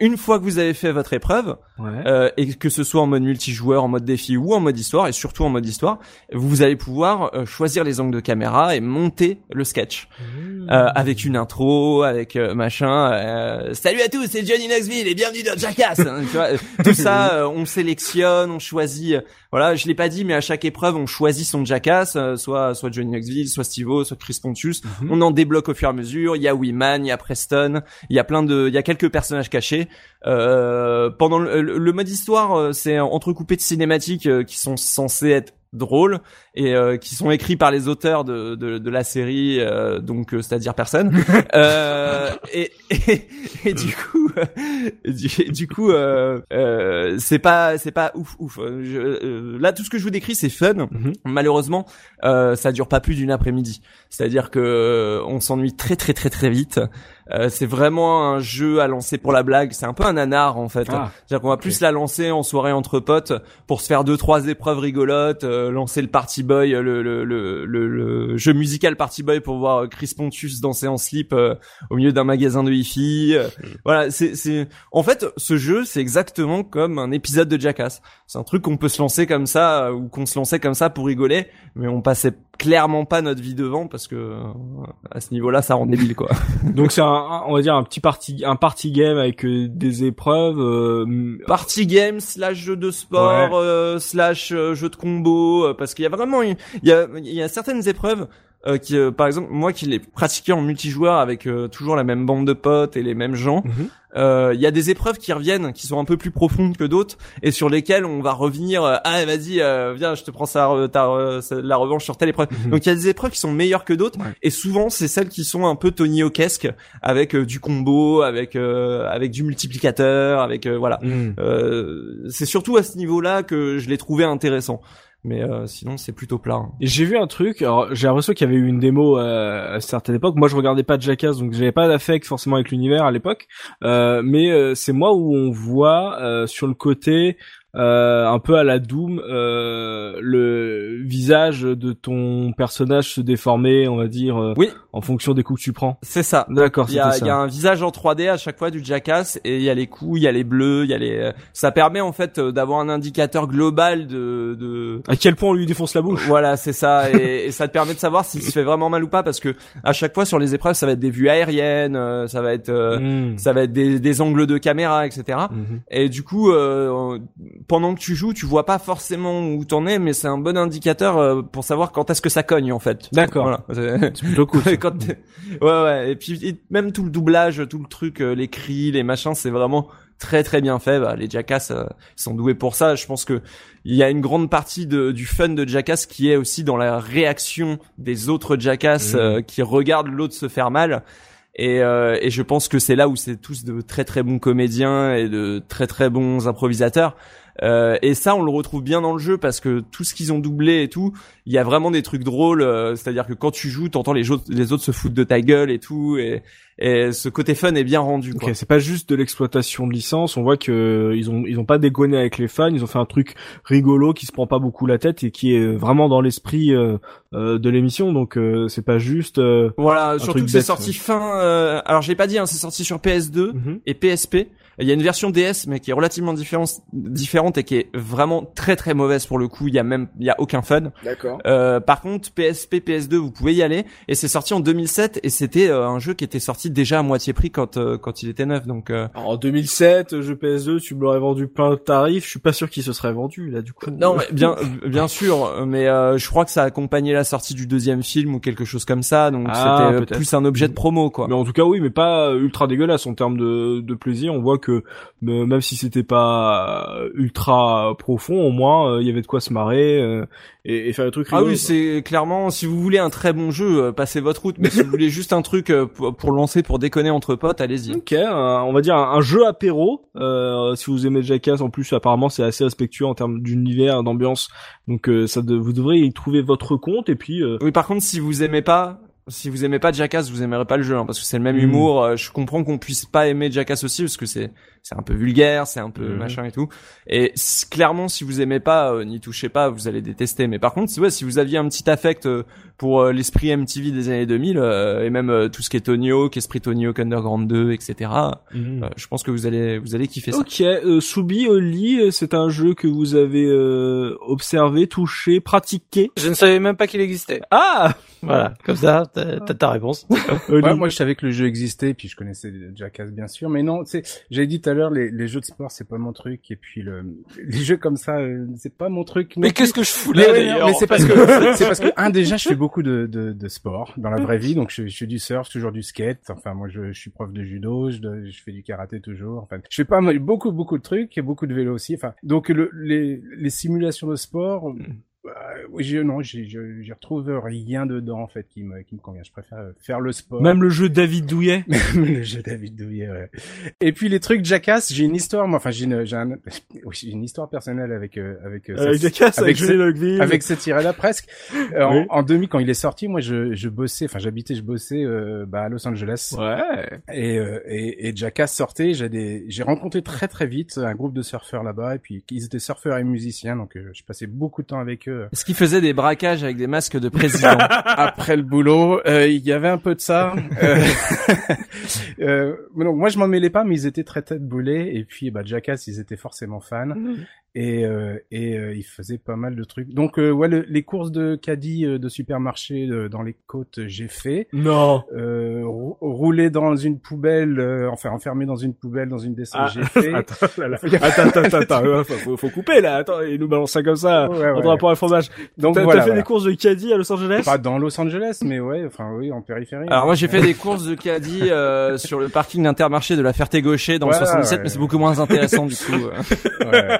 une fois que vous avez fait votre épreuve, Ouais. euh, et que ce soit en mode multijoueur, en mode défi ou en mode histoire, et surtout en mode histoire, vous allez pouvoir euh, choisir les angles de caméra et monter le sketch euh, avec une intro, avec euh, machin. euh, Salut à tous, c'est Johnny Knoxville et bienvenue dans Jackass. Hein, tu vois, tout ça, euh, on sélectionne, on choisit. voilà, je l'ai pas dit, mais à chaque épreuve, on choisit son Jackass, euh, soit soit Johnny Knoxville, soit Steve-O, soit Chris Pontius. Mhm. On en débloque au fur et à mesure. Il y a Wiman, il y a Preston, il y a plein de, il y a quelques personnages cachés. Euh, pendant le, le- le mode histoire, euh, c'est entrecoupé de cinématiques euh, qui sont censées être drôles et euh, qui sont écrits par les auteurs de, de, de la série, euh, donc euh, c'est-à-dire personne. euh, et, et, et du coup, euh, du, du coup, euh, euh, c'est pas c'est pas ouf ouf. Je- euh, là, tout ce que je vous décris, c'est fun. Mhm. Malheureusement, euh, ça dure pas plus d'une après-midi. C'est-à-dire que euh, on s'ennuie très très très très vite. Euh, c'est vraiment un jeu à lancer pour la blague. C'est un peu un nanar en fait. Ah, C'est-à-dire qu'on va plus la lancer en soirée entre potes pour se faire deux trois épreuves rigolotes, euh, lancer le Party Boy, le, le, le, le, le jeu musical Party Boy pour voir Chris Pontius danser en slip euh, au milieu d'un magasin de hi-fi. Euh, Voilà, c'est c'est en fait ce jeu c'est exactement comme un épisode de Jackass. C'est un truc qu'on peut se lancer comme ça euh, ou qu'on se lançait comme ça pour rigoler, mais on passait clairement pas notre vie devant parce que euh, à ce niveau-là ça rend débile quoi. Donc c'est un, on va dire un petit party, un party game avec euh, des épreuves. euh, party game slash jeu de sport euh, slash jeu de combo parce qu'il y a vraiment une- il y a il y a certaines épreuves euh, qui euh, par exemple moi qui l'ai pratiqué en multijoueur avec euh, toujours la même bande de potes et les mêmes gens Mhm. euh, il y a des épreuves qui reviennent qui sont un peu plus profondes que d'autres et sur lesquelles on va revenir euh, ah vas-y euh, viens je te prends ça ta, la revanche sur telle épreuve Mhm. donc il y a des épreuves qui sont meilleures que d'autres Ouais. et souvent c'est celles qui sont un peu Tony Hawkesque avec du combo avec euh, avec du multiplicateur avec euh, voilà euh, c'est surtout à ce niveau-là que je l'ai trouvé intéressant. Mais euh, sinon, c'est plutôt plat. hein. J'ai vu un truc, alors j'ai l'impression qu'il y avait eu une démo euh, à certaines époques. Moi, je regardais pas Jackass, donc j'avais pas d'affect forcément avec l'univers à l'époque. Euh, mais euh, c'est moi où on voit euh, sur le côté euh, un peu à la Doom euh, le visage de ton personnage se déformer, on va dire, euh, Oui. en fonction des coups que tu prends. C'est ça. D'accord, Il y, a, y a un visage en 3D à chaque fois du Jackass et il y a les coups, il y a les bleus, il y a les. euh, Ça permet en fait euh, d'avoir un indicateur global de. de... À quel point on lui défonce la bouche Voilà, c'est ça, et, et ça te permet de savoir s'il se fait vraiment mal ou pas, parce que à chaque fois sur les épreuves, ça va être des vues aériennes, ça va être, euh, Mm. ça va être des, des angles de caméra, etc. Mhm. Et du coup, euh, pendant que tu joues, tu vois pas forcément où t'en es, mais c'est un bon indicateur euh, pour savoir quand est-ce que ça cogne en fait. D'accord. Voilà. C'est- plutôt cool. quand ouais ouais. Et puis et même tout le doublage, tout le truc, euh, les cris, les machins, c'est vraiment très très bien fait. Bah, les Jackass euh, ils sont doués pour ça. Je pense que il y a une grande partie de, du fun de Jackass qui est aussi dans la réaction des autres Jackass Mhm. euh, qui regardent l'autre se faire mal. Et, euh, et je pense que c'est là où c'est tous de très très bons comédiens et de très très bons improvisateurs. Euh, et ça, on le retrouve bien dans le jeu parce que tout ce qu'ils ont doublé et tout, il y a vraiment des trucs drôles. euh, C'est-à-dire que quand tu joues, t'entends les autres, les autres se foutent de ta gueule et tout. Et, et ce côté fun est bien rendu. Quoi. Ok, c'est pas juste de l'exploitation de licence. On voit que euh, ils ont ils ont pas déconné avec les fans. Ils ont fait un truc rigolo qui se prend pas beaucoup la tête et qui est vraiment dans l'esprit euh, euh, de l'émission. Donc euh, c'est pas juste. euh, Voilà, surtout que c'est sorti fin. euh, alors j'ai pas dit, hein, c'est sorti sur PS2 mhm. et PSP. Il y a une version DS, mais qui est relativement différente, différente et qui est vraiment très très mauvaise pour le coup. Il y a même, il y a aucun fun. D'accord. Euh, par contre, PSP, PS2, vous pouvez y aller. Et c'est sorti en 2007 et c'était euh, un jeu qui était sorti déjà à moitié prix quand euh, quand il était neuf. Donc euh, En 2007, jeu PS2, tu me l'aurais vendu plein de tarifs. Je suis pas sûr qu'il se serait vendu là du coup. non, mais bien bien sûr, mais euh, je crois que ça accompagnait la sortie du deuxième film ou quelque chose comme ça. Donc Ah, c'était euh, plus un objet de promo quoi. Mais en tout cas, oui, mais pas ultra dégueulasse en termes de, de plaisir. On voit que même si c'était pas euh, ultra profond, au moins euh, il y avait de quoi se marrer euh, et, et faire des trucs Ah oui, c'est clairement si vous voulez un très bon jeu, passez votre route. Mais si vous voulez juste un truc pour, pour lancer, pour déconner entre potes, allez-y. Ok, un- on va dire un, un jeu apéro. Euh, si vous aimez Jackass, en plus apparemment c'est assez respectueux en termes d'univers, d'ambiance. Donc euh, ça, de- vous devrez y trouver votre compte et puis. euh, Oui, par contre, si vous aimez pas, si vous aimez pas Jackass, vous aimerez pas le jeu, hein, parce que c'est le même Mm. humour. Euh, Je comprends qu'on puisse pas aimer Jackass aussi, parce que c'est c'est un peu vulgaire, c'est un peu Mhm. machin et tout. Et clairement, si vous aimez pas, euh, n'y touchez pas, vous allez détester. Mais par contre, si, ouais, si vous aviez un petit affect euh, pour euh, l'esprit MTV des années 2000 euh, et même euh, tout ce qui est Tony Hawk, Esprit Tony Hawk Underground 2, etc. euh, je pense que vous allez vous allez kiffer ça. Ok, euh, Soubi Oli, euh, c'est un jeu que vous avez euh, observé, touché, pratiqué? Je ne savais même pas qu'il existait. Ah Voilà, comme ça, t'as t'as ta réponse. Ouais, moi, je savais que le jeu existait, puis je connaissais Jackass bien sûr, mais non, c'est, j'avais dit à l'heure, les, les jeux de sport, c'est pas mon truc, et puis le, les jeux comme ça, euh, c'est pas mon truc. non Mais qu'est-ce que je fous Mais, là mais en c'est parce que c'est parce que un déjà je fais beaucoup de, de, de sport dans la vraie vie donc je, je fais du surf toujours du skate enfin moi je, je suis prof de judo je, je fais du karaté toujours enfin je fais pas beaucoup beaucoup de trucs et beaucoup de vélo aussi enfin donc le, les les simulations de sport oui, je, non, j'y retrouve rien dedans en fait qui me qui me convient. Je préfère euh, faire le sport. Même le jeu David Douillet. Même le jeu David Douillet. Ouais. Et puis les trucs Jackass, j'ai une histoire. Moi, enfin, j'ai une, j'ai un, une histoire personnelle avec euh, avec euh, Avec cette- Jackass, avec, Logville. avec cette tirée-là presque. Euh, Oui. en, en 2000, quand il est sorti, moi, je, je bossais, enfin, j'habitais, je bossais euh, bah, à Los Angeles. Ouais. Et, euh, et, et Jackass sortait. J'ai j'ai rencontré très très vite un groupe de surfeurs là-bas. Et puis ils étaient surfeurs et musiciens, donc euh, je passais beaucoup de temps avec eux. Est-ce qu'il faisait des braquages avec des masques de président Après le boulot, euh, il y avait un peu de ça. Euh, euh, moi, je m'en mêlais pas, mais ils étaient très tête boulés. Et puis, bah, Jackass, ils étaient forcément fans. euh, et euh, il faisait pas mal de trucs. Donc euh, ouais, le- les courses de caddie euh, de supermarché euh, dans les côtes, j'ai fait. Non. Euh, rou- rouler dans une poubelle, euh, enfin enfermé dans une poubelle dans une descente, Ah, j'ai fait. Attends, là, là. attends, attends, attends, attends, euh, faut, faut, couper là. Attends, il nous balance ça comme ça. Ouais, ouais. En rapport à fromage. Donc T'as voilà. fait voilà. des courses de caddie à Los Angeles? Pas dans Los Angeles, mais ouais, enfin oui, en périphérie. Alors moi j'ai fait des courses de caddie euh, sur le parking d'Intermarché de la Ferté-Gaucher dans le Voilà, 77, ouais. mais c'est beaucoup moins intéressant du coup. euh. Ouais.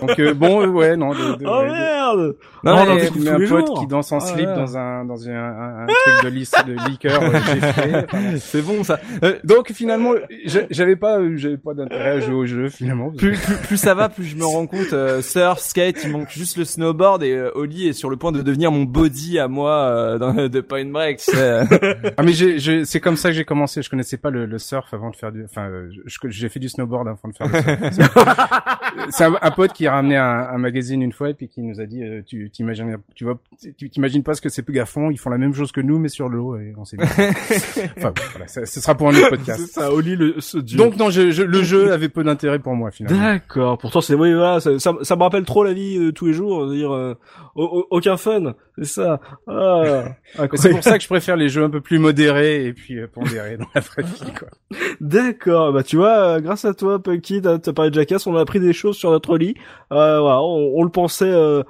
Donc euh, bon, euh, ouais, non. De, de, Oh de- merde Non, Oh, non, tous mais un pote jours. qui danse en Ah, slip dans un dans un, un, un truc de, lisse, de liqueur, euh. C'est bon ça. Euh, Donc finalement, j'a- j'avais pas, j'avais pas d'intérêt à jouer au jeu finalement. plus, plus, plus ça va, plus je me rends compte. euh, surf, skate, il manque juste le snowboard et euh, Oli est sur le point de devenir mon body à moi euh, dans, de Point Break. Ah mais c'est comme ça que j'ai commencé. Je connaissais pas le, le surf avant de faire du, enfin, j'ai fait du snowboard avant de faire le surf. c'est un, un pote qui a ramené un, un magazine une fois et puis qui nous a dit, euh, tu t'imagines, tu vois, tu t'imagines pas ce que ces à fond. Ils font la même chose que nous mais sur l'eau et on s'est dit. enfin voilà, ça- ce sera pour un autre C'est podcast. ça, Oli le ce dieu. Donc non, je, je- le jeu avait peu d'intérêt pour moi finalement. D'accord. Pourtant, c'est oui, voilà, ça, ça, ça me rappelle trop la vie de tous les jours. Dire euh, aucun fun, c'est ça. Ah, C'est pour ça que je préfère les jeux un peu plus modérés et puis euh, pondérés dans la vraie vie, quoi. D'accord. Bah tu vois, euh, grâce à toi, Punky, t'as parlé de Jackass, on a appris des choses sur notre lit. Euh, voilà, on, on le pensait euh,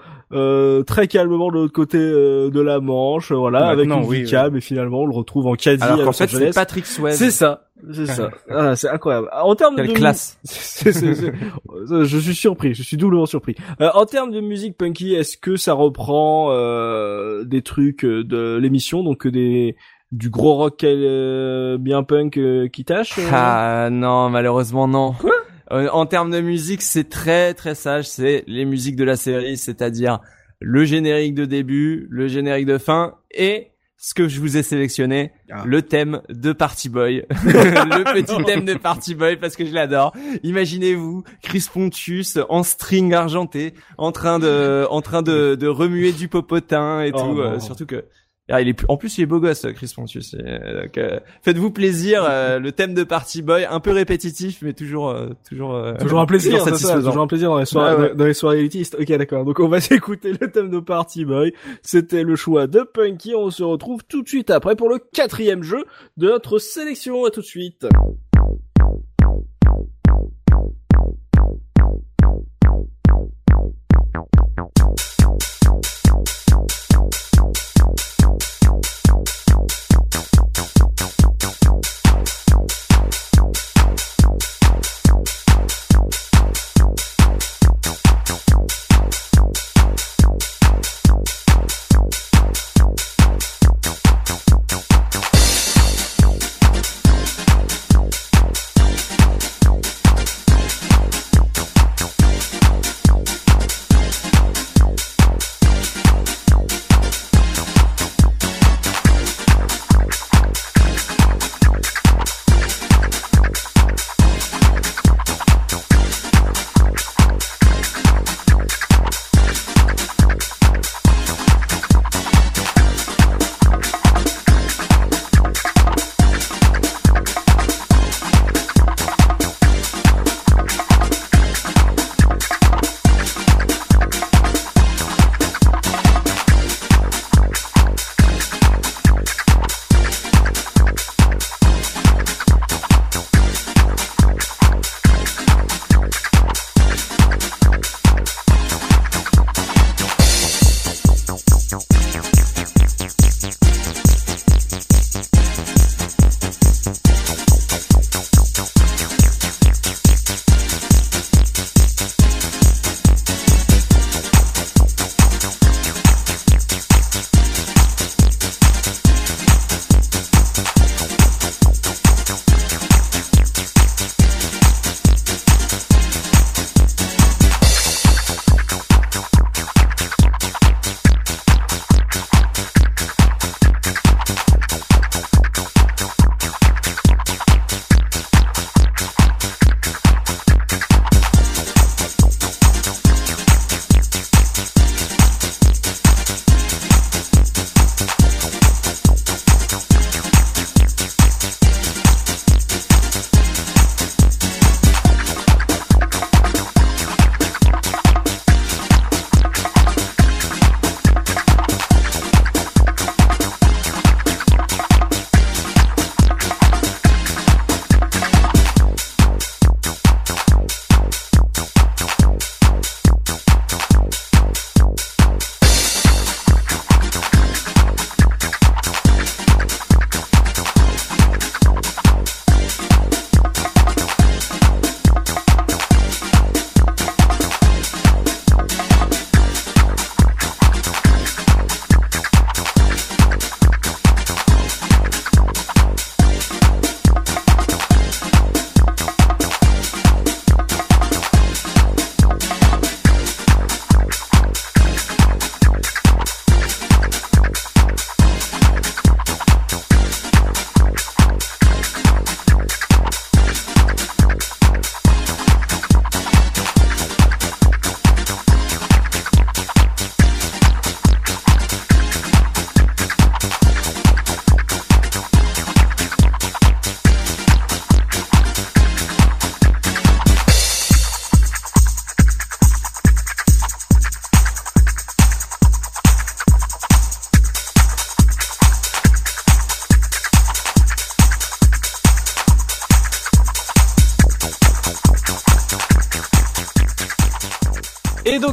très calmement de l'autre côté euh, de la Manche, euh, voilà, avec une oui, calme, et finalement on le retrouve en caddie Alors à qu'en fait c'est. Patrick Swayze. C'est ça, c'est ça. Ah, c'est incroyable. En termes Quelle de classe. Je suis surpris, je suis doublement surpris. Euh, en termes de musique punky, est-ce que ça reprend euh, des trucs euh, de l'émission, donc euh, des du gros rock euh, bien punk euh, qui tâche euh Ah non, malheureusement non. Euh, en termes de musique, c'est très très sage. C'est les musiques de la série, c'est-à-dire le générique de début, le générique de fin et ce que je vous ai sélectionné, Ah. le thème de Party Boy, le petit thème de Party Boy parce que je l'adore. Imaginez-vous Chris Pontius en string argenté, en train de, en train de, de remuer du popotin et Oh tout. euh, surtout que ah, il est plus- en plus il est beau gosse Chris Pontius. Euh, Faites-vous plaisir. euh, le thème de Party Boy, un peu répétitif mais toujours, euh, toujours, Toujours un plaisir, toujours ça, toujours un plaisir dans les soirées, ouais. dans- dans les soirées élitistes. Ok, d'accord. Donc on va s'écouter le thème de Party Boy. C'était le choix de Punky. On se retrouve tout de suite après pour le quatrième jeu de notre sélection. À tout de suite.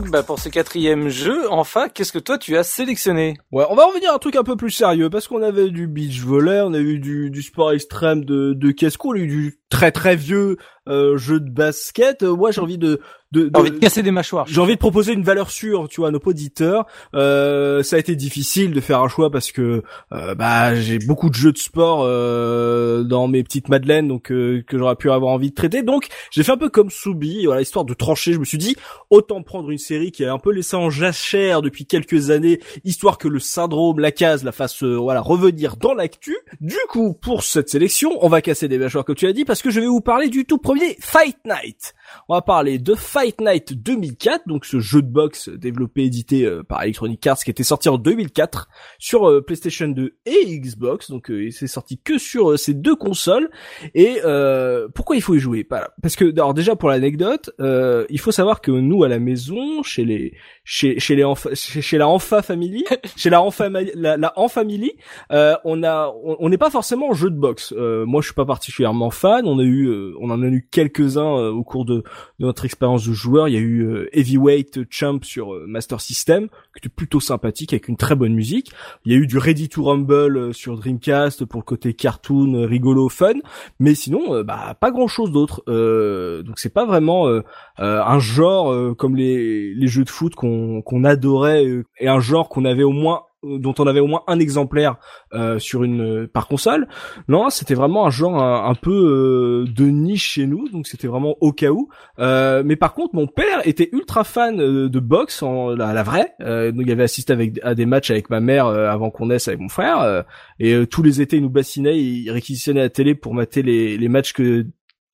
Bah, pour ce quatrième jeu, enfin, qu'est-ce que toi tu as sélectionné Ouais, on va revenir à un truc un peu plus sérieux parce qu'on avait du beach volley, on a eu du, du sport extrême de, de Casco, on a du très très vieux euh, jeu de basket. Euh, moi, j'ai envie de, de, de envie de casser des mâchoires. J'ai envie de proposer une valeur sûre, tu vois, à nos auditeurs. Euh, ça a été difficile de faire un choix parce que euh, bah j'ai beaucoup de jeux de sport euh, dans mes petites madeleines, donc euh, que j'aurais pu avoir envie de traiter. Donc j'ai fait un peu comme Soubi, voilà, histoire de trancher. Je me suis dit autant prendre une série qui a un peu laissé en jachère depuis quelques années, histoire que le syndrome, la case, la fasse voilà revenir dans l'actu. Du coup, pour cette sélection, on va casser des mâchoires comme tu as dit, parce que je vais vous parler du tout premier Fight Night. On va parler de Fight Night 2004, donc ce jeu de boxe développé édité euh, par Electronic Arts qui était sorti en 2004 sur euh, PlayStation 2 et Xbox. Donc euh, il s'est sorti que sur ces deux consoles. Et pourquoi il faut y jouer? Parce que alors déjà pour l'anecdote, il faut savoir que nous à la maison, chez les chez chez les chez, la Enfa Family, chez la Enfa la, la Family, on a on n'est pas forcément jeu de boxe. moi je suis pas particulièrement fan. On a eu on en a eu quelques-uns au cours de de, notre expérience de joueur. Il y a eu euh, Heavyweight Champ sur euh, Master System, qui était plutôt sympathique avec une très bonne musique. Il y a eu du Ready to Rumble euh, sur Dreamcast pour le côté cartoon, rigolo, fun. Mais sinon, bah pas grand chose d'autre. donc c'est pas vraiment un genre comme les, les jeux de foot qu'on qu'on adorait et un genre qu'on avait au moins dont on avait au moins un exemplaire euh, sur une par console. Non, c'était vraiment un genre un, peu euh, de niche chez nous, donc c'était vraiment au cas où. Euh, mais par contre, mon père était ultra fan de boxe, en, la, la vraie. donc il avait assisté avec, à des matchs avec ma mère avant qu'on naisse avec mon frère. et tous les étés, il nous bassinait, il réquisitionnait la télé pour mater les, les matchs que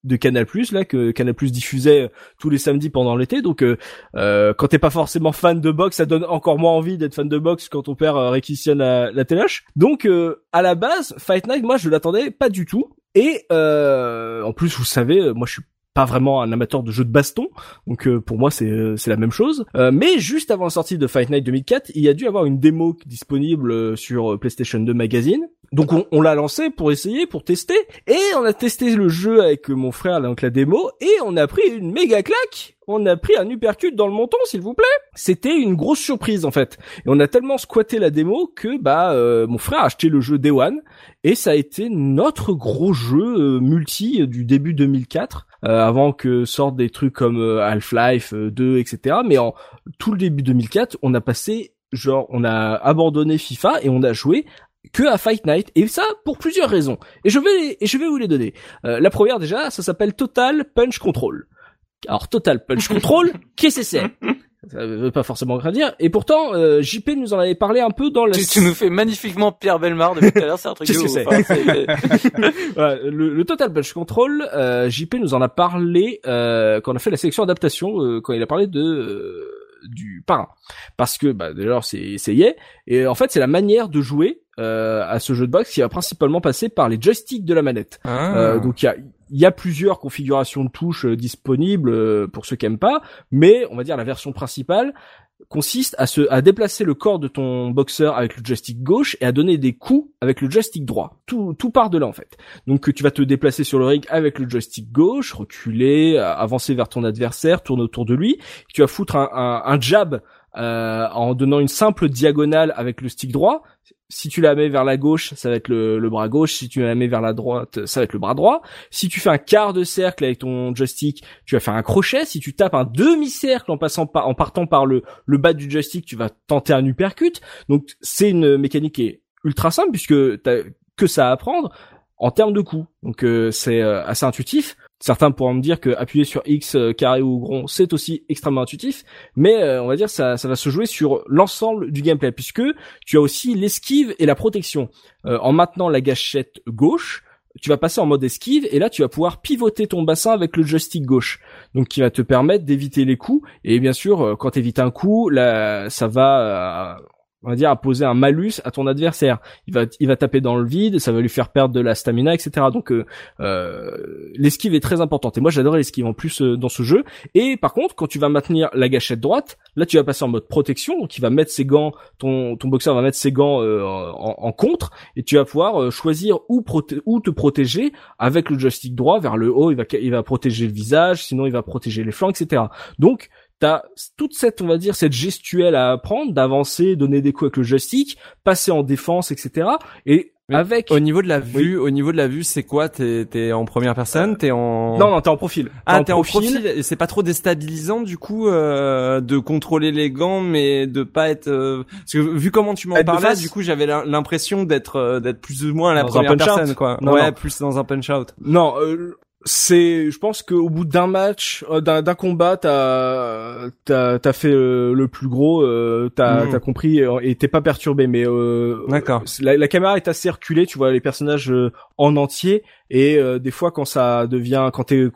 de Canal Plus là que Canal Plus diffusait euh, tous les samedis pendant l'été. Donc euh, euh, quand t'es pas forcément fan de boxe ça donne encore moins envie d'être fan de boxe quand ton père euh, réquisitionne la, la donc à la base Fight Night moi je l'attendais pas du tout. Et en plus vous savez moi je suis pas vraiment un amateur de jeux de baston, donc pour moi c'est c'est la même chose. mais juste avant la sortie de Fight Night 2004, il y a dû avoir une démo disponible sur PlayStation 2 Magazine donc on, on l'a lancé pour essayer, pour tester, et on a testé le jeu avec mon frère, donc la démo, et on a pris une méga claque on a pris un uppercut dans le menton, s'il vous plaît. C'était une grosse surprise en fait. Et on a tellement squatté la démo que bah euh, mon frère a acheté le jeu Day One et ça a été notre gros jeu euh, multi du début 2004 euh, avant que sortent des trucs comme Half-Life 2 etc. Mais en tout le début 2004, on a passé genre on a abandonné FIFA et on a joué que à Fight Night et ça pour plusieurs raisons et je vais et je vais vous les donner. Euh, la première déjà, ça s'appelle Total Punch Control. Alors Total Punch Control, qu'est-ce que c'est ça veut pas forcément rien dire. Et pourtant, euh, JP nous en avait parlé un peu dans le... Tu, nous fais magnifiquement Pierre Belmar depuis tout à l'heure, c'est un truc de ouf. le, le, Total Punch Control, euh, JP nous en a parlé euh, quand on a fait la sélection adaptation, euh, quand il a parlé de euh, du parrain. Parce que, bah, d'ailleurs, c'est essayé. Et en fait, c'est la manière de jouer euh, à ce jeu de boxe qui va principalement passer par les joysticks de la manette. Ah. Euh, donc il y a, y a plusieurs configurations de touches euh, disponibles pour ceux qui aiment pas, mais on va dire la version principale consiste à se à déplacer le corps de ton boxeur avec le joystick gauche et à donner des coups avec le joystick droit. Tout tout part de là en fait. Donc tu vas te déplacer sur le ring avec le joystick gauche, reculer, avancer vers ton adversaire, tourner autour de lui. Tu vas foutre un, un, un jab euh, en donnant une simple diagonale avec le stick droit. Si tu la mets vers la gauche, ça va être le, bras gauche. Si tu la mets vers la droite, ça va être le bras droit. Si tu fais un quart de cercle avec ton joystick, tu vas faire un crochet. Si tu tapes un demi-cercle en passant par, en partant par le, le bas du joystick, tu vas tenter un uppercut. Donc c'est une mécanique qui est ultra simple puisque t'as que ça à apprendre en termes de coût. Donc euh, c'est euh, assez intuitif. Certains pourront me dire que appuyer sur X euh, carré ou rond, c'est aussi extrêmement intuitif, mais euh, on va dire ça, ça va se jouer sur l'ensemble du gameplay puisque tu as aussi l'esquive et la protection. Euh, en maintenant la gâchette gauche, tu vas passer en mode esquive et là tu vas pouvoir pivoter ton bassin avec le joystick gauche, donc qui va te permettre d'éviter les coups. Et bien sûr, quand tu évites un coup, ça va on va dire à poser un malus à ton adversaire. Il va il va taper dans le vide, ça va lui faire perdre de la stamina, etc. Donc euh, euh, l'esquive est très importante. Et moi j'adore l'esquive en plus euh, dans ce jeu. Et par contre quand tu vas maintenir la gâchette droite, là tu vas passer en mode protection, donc il va mettre ses gants, ton ton boxeur va mettre ses gants en, en, contre, et tu vas pouvoir choisir où où te protéger avec le joystick droit vers le haut. Il va il va protéger le visage, sinon il va protéger les flancs, etc. Donc t'as toute cette, on va dire, cette gestuelle à apprendre, d'avancer, donner des coups avec le joystick, passer en défense, etc. Et Mais avec Au niveau de la vue, au niveau de la vue, c'est quoi? T'es en première personne? T'es en non non t'es en profil ah t'es en profil. et C'est pas trop déstabilisant du coup euh, de contrôler les gants, mais de pas être. euh, Parce que vu comment tu m'en parlais, du coup j'avais l'im- l'impression d'être euh, d'être plus ou moins à la Dans première personne quoi. Non, ouais, non. plus dans un punch out. Non, euh, c'est, je pense qu'au bout d'un match, euh, d'un d'un combat, t'as t'as t'as fait euh, le plus gros, euh, t'as Mhm. t'as compris et t'es pas perturbé. Mais euh, D'accord. la, la caméra est assez reculée, tu vois les personnages en entier et euh, des fois quand ça devient, quand t'es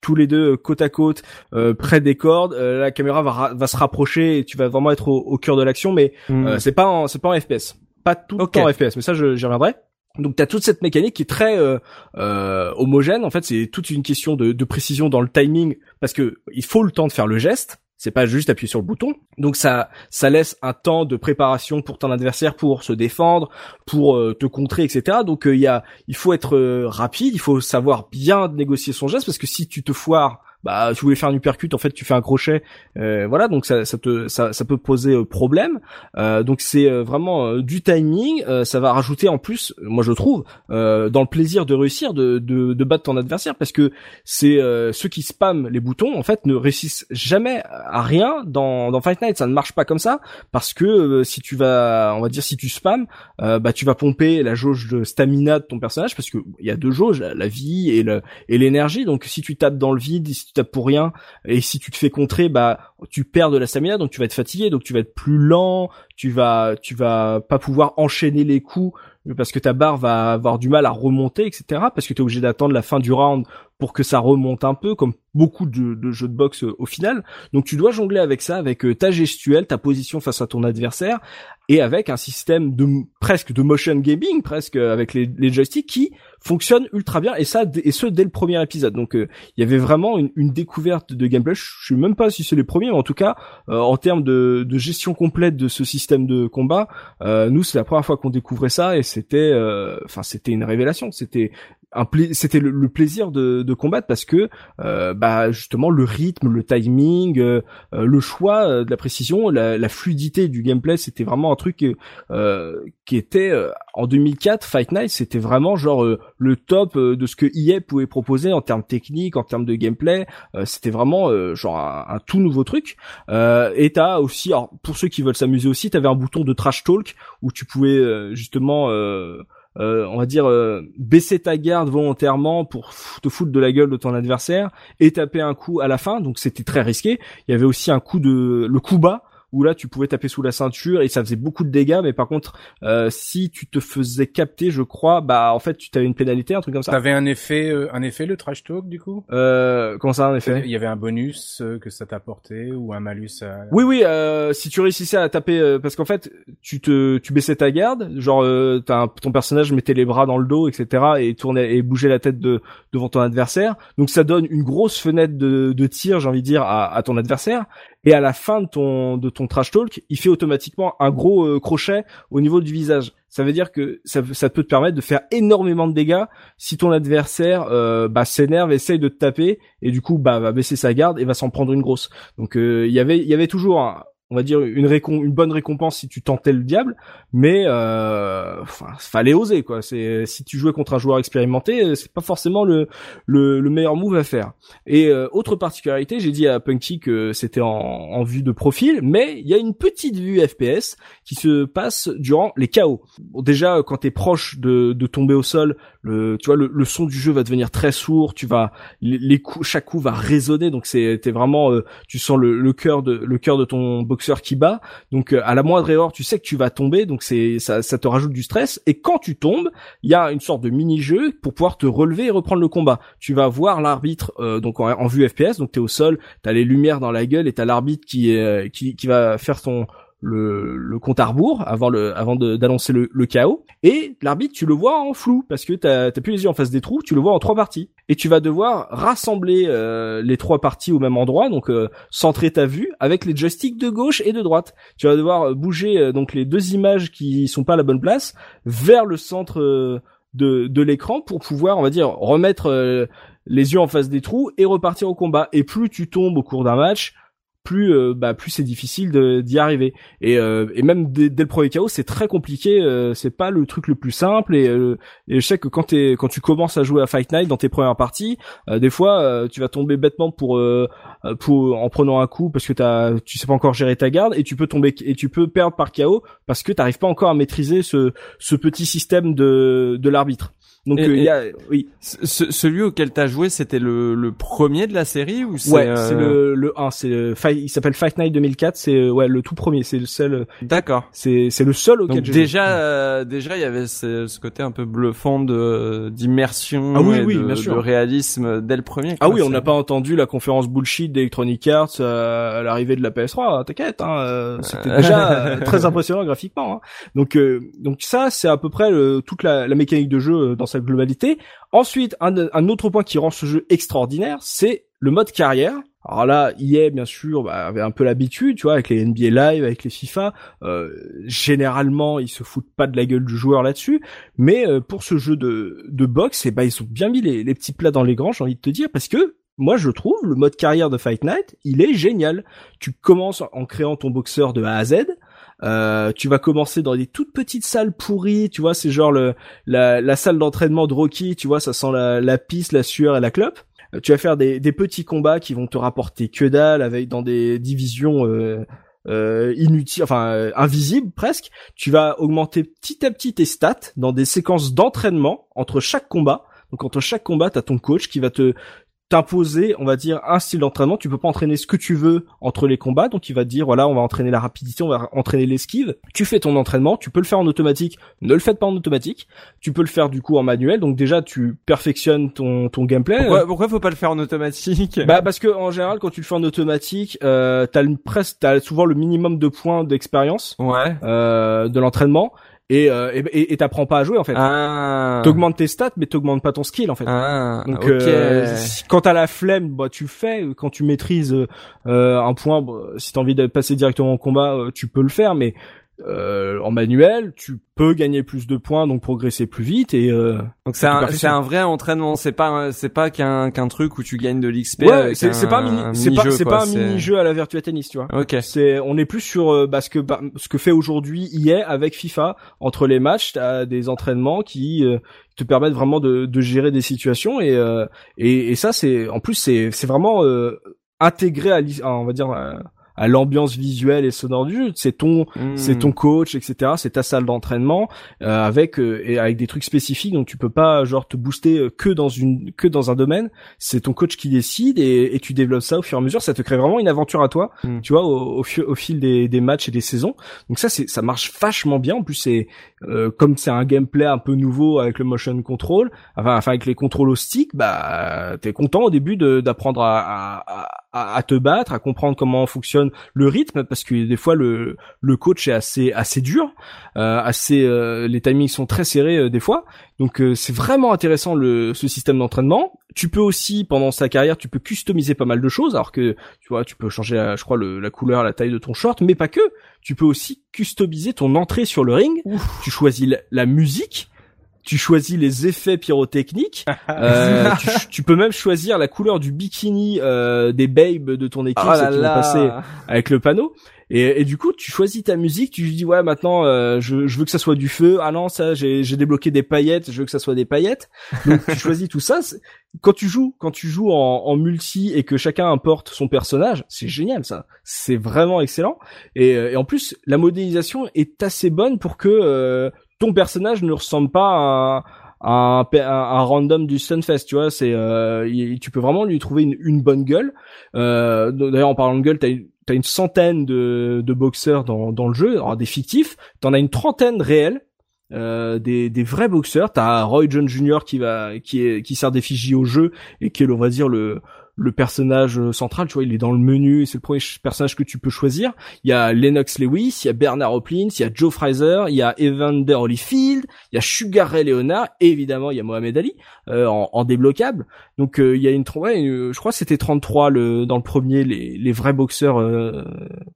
tous les deux côte à côte, euh, près des cordes, euh, la caméra va ra- va se rapprocher et tu vas vraiment être au, au cœur de l'action. Mais euh, c'est pas en, c'est pas en FPS, pas tout Ok. le temps en FPS, mais ça je- j'y reviendrai. Donc t'as toute cette mécanique qui est très euh, euh, homogène. En fait, c'est toute une question de, de précision dans le timing parce que il faut le temps de faire le geste. C'est pas juste appuyer sur le bouton. Donc ça, ça laisse un temps de préparation pour ton adversaire pour se défendre, pour euh, te contrer, etc. Donc euh, il y a, il faut être rapide, il faut savoir bien négocier son geste parce que si tu te foires, bah tu voulais faire une uppercut, en fait tu fais un crochet, euh, voilà. Donc ça, ça te, ça, ça peut poser euh, problème. Euh, donc c'est euh, vraiment euh, du timing. euh, ça va rajouter en plus, moi je trouve, dans le plaisir de réussir, de, de, de battre ton adversaire, parce que c'est ceux qui spamment les boutons en fait ne réussissent jamais à rien dans, dans Fight Night. Ça ne marche pas comme ça parce que si tu vas, on va dire si tu spams, bah tu vas pomper la jauge de stamina de ton personnage parce que il y a deux jauges, la, vie et le et l'énergie. Donc si tu tapes dans le vide, tapes pour rien et si tu te fais contrer, bah tu perds de la stamina, donc tu vas être fatigué, donc tu vas être plus lent, tu vas tu vas pas pouvoir enchaîner les coups parce que ta barre va avoir du mal à remonter, etc. Parce que tu es obligé d'attendre la fin du round pour que ça remonte un peu, comme beaucoup de, jeux de boxe euh, au final. Donc tu dois jongler avec ça, avec euh, ta gestuelle, ta position face à ton adversaire, et avec un système de presque de motion gaming, presque euh, avec les, les joysticks qui fonctionne ultra bien, et ça et ce dès le premier épisode. Donc euh, il y avait vraiment une, découverte de gameplay. Je sais même pas si c'est les premiers, mais en tout cas euh, en termes de, gestion complète de ce système de combat, euh, nous c'est la première fois qu'on découvrait ça, et c'était, euh, enfin c'était une révélation. C'était c'était le, le plaisir de, de combattre parce que euh, bah justement le rythme, le timing, euh, euh, le choix euh, de la précision, la, la fluidité du gameplay, c'était vraiment un truc euh, qui était euh, en 2004 Fight Night, c'était vraiment genre le top de ce que EA pouvait proposer en termes techniques, en termes de gameplay. C'était vraiment genre un, tout nouveau truc. Et t'as aussi, alors pour ceux qui veulent s'amuser aussi, t'avais un bouton de trash talk où tu pouvais justement euh, on va dire euh, baisser ta garde volontairement pour te foutre de la gueule de ton adversaire et taper un coup à la fin. Donc c'était très risqué. Il y avait aussi un coup de le coup bas où là tu pouvais taper sous la ceinture et ça faisait beaucoup de dégâts mais par contre euh, si tu te faisais capter je crois bah en fait tu t'avais une pénalité un truc comme ça T'avais un effet, euh, un effet le trash talk du coup? Euh, comment ça en effet? Il y avait un bonus euh, que ça t'apportait ou un malus à... Oui, oui. Euh, si tu réussissais à taper, euh, parce qu'en fait, tu te, tu baissais ta garde, genre euh, t'as un- ton personnage mettait les bras dans le dos, etc., et tournait et bougeait la tête de devant ton adversaire. Donc ça donne une grosse fenêtre de, de tir, j'ai envie de dire, à, à ton adversaire. Et à la fin de ton de ton trash talk, il fait automatiquement un gros euh, crochet au niveau du visage. Ça veut dire que ça, ça peut te permettre de faire énormément de dégâts si ton adversaire euh, bah, s'énerve, essaye de te taper et du coup bah va baisser sa garde et va s'en prendre une grosse. Donc euh, il y avait il y avait toujours un- on va dire une une bonne récompense si tu tentais le diable, mais euh, fallait oser quoi. C'est si tu jouais contre un joueur expérimenté, c'est pas forcément le, le le meilleur move à faire. Et euh, autre particularité, j'ai dit à Punky que c'était en, en vue de profil, mais il y a une petite vue FPS qui se passe durant les chaos. Bon, déjà quand t'es proche de, de tomber au sol, le tu vois le, le son du jeu va devenir très sourd, tu vas les, coups chaque coup va résonner donc c'est t'es vraiment euh, tu sens le, le cœur de le cœur de ton boxeur qui bat. Donc euh, à la moindre erreur tu sais que tu vas tomber donc c'est ça ça te rajoute du stress. Et quand tu tombes il y a une sorte de mini jeu pour pouvoir te relever et reprendre le combat. Tu vas voir l'arbitre euh, donc en, en vue FPS donc t'es au sol t'as les lumières dans la gueule et t'as l'arbitre qui euh, qui qui va faire son le, le compte à rebours avant le avant d'annoncer le, le chaos. Et l'arbitre tu le vois en flou parce que t'as t'as plus les yeux en face des trous tu le vois en trois parties. Et tu vas devoir rassembler euh, les trois parties au même endroit donc euh, centrer ta vue avec les joysticks de gauche et de droite. Tu vas devoir euh, bouger euh, donc les deux images qui sont pas à la bonne place vers le centre euh, de, de l'écran pour pouvoir on va dire remettre euh, les yeux en face des trous et repartir au combat. Et plus tu tombes au cours d'un match plus euh, bah plus c'est difficile d'y arriver. Et euh, et même dès, dès le premier chaos c'est très compliqué euh, c'est pas le truc le plus simple. Et, euh, et je sais que quand t'es quand tu commences à jouer à Fight Night dans tes premières parties euh, des fois euh, tu vas tomber bêtement pour pour en prenant un coup parce que t'as tu sais pas encore gérer ta garde et tu peux tomber et tu peux perdre par chaos parce que t'arrives pas encore à maîtriser ce ce petit système de de l'arbitre donc euh, il et- y a oui Ce- ce- celui auquel t'as joué, c'était le, le premier de la série ou c'est ouais euh, c'est le le 1 c'est il s'appelle Fight Night 2004 c'est euh, ouais le tout premier c'est le seul euh, D'accord. c'est c'est le seul auquel Donc déjà, euh, déjà, il y avait ce, ce côté un peu bluffant de d'immersion Ah oui, et oui, de, bien sûr. de réalisme dès le premier. Ah oui, on n'a pas entendu la conférence bullshit d'Electronic Arts euh, à l'arrivée de la PS3. T'inquiète, hein, euh, c'était déjà euh, très impressionnant graphiquement. hein. Donc, euh, donc ça, c'est à peu près le- toute la, la mécanique de jeu euh, dans sa globalité. Ensuite, un, un autre point qui rend ce jeu extraordinaire, c'est le mode carrière. Alors là, EA, bien sûr, bah, avait un peu l'habitude, tu vois, avec les NBA Live, avec les FIFA. Euh, généralement, ils se foutent pas de la gueule du joueur là-dessus. Mais euh, pour ce jeu de, de boxe, eh ben, ils ont bien mis les, les petits plats dans les grands, j'ai envie de te dire, parce que moi, je trouve le mode carrière de Fight Night, il est génial. Tu commences en créant ton boxeur de A à Z. Euh, tu vas commencer dans des toutes petites salles pourries, tu vois, c'est genre le, la, la salle d'entraînement de Rocky, tu vois, ça sent la, la pisse, la sueur et la clope. Euh, Tu vas faire des, des petits combats qui vont te rapporter que dalle, avec dans des divisions euh, euh, inutiles, enfin invisibles presque. Tu vas augmenter petit à petit tes stats dans des séquences d'entraînement entre chaque combat. Donc entre chaque combat, t'as ton coach qui va te t'imposer, on va dire, un style d'entraînement. Tu peux pas entraîner ce que tu veux entre les combats, donc il va te dire, voilà, on va entraîner la rapidité, on va entraîner l'esquive. Tu fais ton entraînement, tu peux le faire en automatique, ne le faites pas en automatique. Tu peux le faire du coup en manuel, donc déjà tu perfectionnes ton ton gameplay. Pourquoi, pourquoi faut pas le faire en automatique? Bah parce que en général, quand tu le fais en automatique, euh, t'as presque, t'as souvent le minimum de points d'expérience Ouais. euh, de l'entraînement et euh, et- et t'apprends pas à jouer en fait. Ah. T'augmentes tes stats, mais t'augmentes pas ton skill en fait. Ah. Donc euh, quand t'as la flemme, bah tu le fais. Quand tu maîtrises euh, un point, bah, si t'as envie de passer directement au combat, euh, tu peux le faire. Mais euh, en manuel, tu peux gagner plus de points, donc progresser plus vite. Et euh, Donc c'est un, c'est un vrai entraînement. C'est pas, c'est pas qu'un, qu'un truc où tu gagnes de l'XP. ouais, c'est pas un mini, c'est pas mini-jeu, c'est pas un mini jeu à la Virtua Tennis, tu vois. Ok. C'est, on est plus sur euh, bah, ce que bah, ce que fait aujourd'hui EA avec FIFA. Entre les matchs, t'as des entraînements qui euh, te permettent vraiment de, de gérer des situations et euh, et, et ça c'est en plus c'est c'est vraiment euh, intégré à, l'is- à, on va dire à, l'ambiance visuelle et sonore du jeu. C'est ton Hmm. c'est ton coach, etc. C'est ta salle d'entraînement euh, avec euh, et avec des trucs spécifiques. Donc tu peux pas genre te booster euh, que dans une que dans un domaine. C'est ton coach qui décide et, et tu développes ça au fur et à mesure. Ça te crée vraiment une aventure à toi. Mm. Tu vois au, au, au fil des, des matchs et des saisons. Donc ça c'est ça marche vachement bien. En plus c'est euh, comme c'est un gameplay un peu nouveau avec le motion control, enfin, enfin avec les contrôles au stick, bah t'es content au début de- d'apprendre à, à, à, à te battre, à comprendre comment fonctionne le rythme, parce que des fois le le coach est assez assez dur, euh, assez euh, les timings sont très serrés euh, des fois. Donc euh, c'est vraiment intéressant le ce système d'entraînement. Tu peux aussi pendant sa carrière, tu peux customiser pas mal de choses, alors que tu vois, tu peux changer, euh, je crois, le, la couleur, la taille de ton short, mais pas que. Tu peux aussi customiser ton entrée sur le ring. Tu choisis la, la musique. Tu choisis les effets pyrotechniques. Euh, tu, tu peux même choisir la couleur du bikini euh, des babes de ton équipe Oh là qui vont là. passer avec le panneau. Et, et du coup, tu choisis ta musique, tu dis ouais maintenant euh, je, je veux que ça soit du feu. Ah non ça j'ai débloqué des paillettes, je veux que ça soit des paillettes. Donc tu choisis tout ça. Quand tu joues, quand tu joues en, en multi et que chacun importe son personnage, c'est génial ça. C'est vraiment excellent. Et, et en plus la modélisation est assez bonne pour que euh, ton personnage ne ressemble pas à un, random du Sunfest, tu vois, c'est euh, tu peux vraiment lui trouver une, bonne gueule. Euh, D'ailleurs, en parlant de gueule, t'as t'as une centaine de, de boxeurs dans, le jeu, alors des fictifs. T'en as une trentaine réels. Euh, des, des vrais boxeurs, t'as Roy John Jr. qui sert d'effigie au jeu et qui est on va dire le le personnage central, tu vois, il est dans le menu, c'est le premier personnage que tu peux choisir. Il y a Lennox Lewis, il y a Bernard Hopkins, il y a Joe Fraser, il y a Evander Holyfield, il y a Sugar Ray Leonard, et évidemment il y a Mohamed Ali euh, en, en débloquable. Donc euh, il y a une ouais, euh, je crois que c'était 33 le dans le premier les, les vrais boxeurs euh,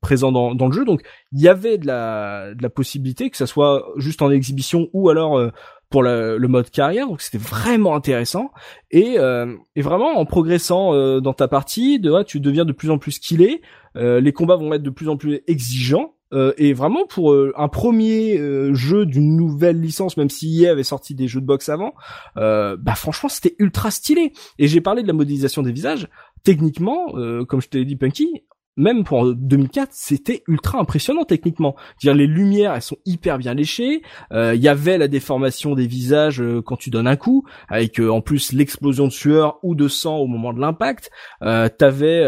présents dans, dans le jeu. Donc il y avait de la de la possibilité que ça soit juste en exhibition ou alors euh, pour le, le mode carrière, donc c'était vraiment intéressant. Et, euh, et vraiment en progressant euh, dans ta partie, de, ouais, tu deviens de plus en plus skillé. Euh, les combats vont être de plus en plus exigeants. Euh, et vraiment pour euh, un premier jeu d'une nouvelle licence, même si EA avait sorti des jeux de boxe avant, bah franchement c'était ultra stylé. Et j'ai parlé de la modélisation des visages. Techniquement, euh, comme je te l'ai dit, Punky, même pour 2004, c'était ultra impressionnant techniquement. Dire les lumières, elles sont hyper bien léchées. Il y avait la déformation des visages euh, quand tu donnes un coup, avec euh, en plus l'explosion de sueur ou de sang au moment de l'impact. Euh, T'avais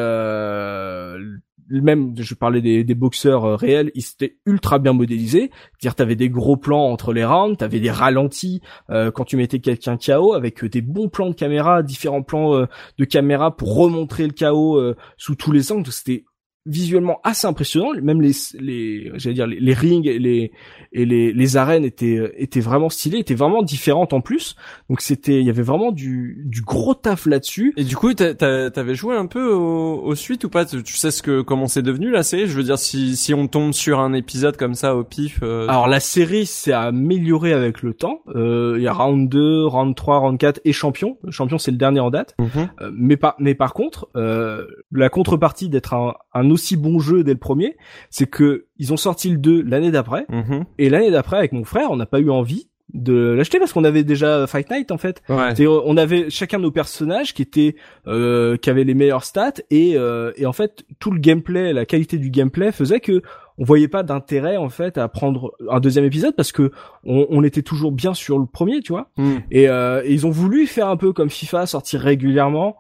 même je parlais des, des boxeurs euh, réels, ils étaient ultra bien modélisés. C'est-à-dire t'avais des gros plans entre les rounds, t'avais des ralentis euh, quand tu mettais quelqu'un KO avec euh, des bons plans de caméra, différents plans euh, de caméra pour remontrer le KO euh, sous tous les angles. C'était visuellement assez impressionnant. Même les, les j'allais dire les, les, rings et les et les, les arènes étaient étaient vraiment stylées, étaient vraiment différentes en plus. Donc c'était, il y avait vraiment du du gros taf là-dessus. Et du coup, t'avais joué un peu au, au suite ou pas? Tu sais ce que comment c'est devenu la série? Je veux dire, si si on tombe sur un épisode comme ça au pif. Euh... Alors la série s'est améliorée avec le temps. Euh, il y a round 2, round 3, round 4 et champion. Le champion c'est le dernier en date. Mm -hmm. euh, mais par mais par contre, euh, la contrepartie d'être un, un aussi bon jeu dès le premier, c'est que ils ont sorti le 2 l'année d'après, mmh. et l'année d'après avec mon frère, on n'a pas eu envie de l'acheter parce qu'on avait déjà Fight Night en fait. Ouais. On avait chacun de nos personnages qui étaient euh, qui avaient les meilleures stats et euh, et en fait tout le gameplay, la qualité du gameplay faisait que on voyait pas d'intérêt en fait à prendre un deuxième épisode parce que on, on était toujours bien sur le premier, tu vois. Mmh. Et, euh, et ils ont voulu faire un peu comme FIFA, sortir régulièrement.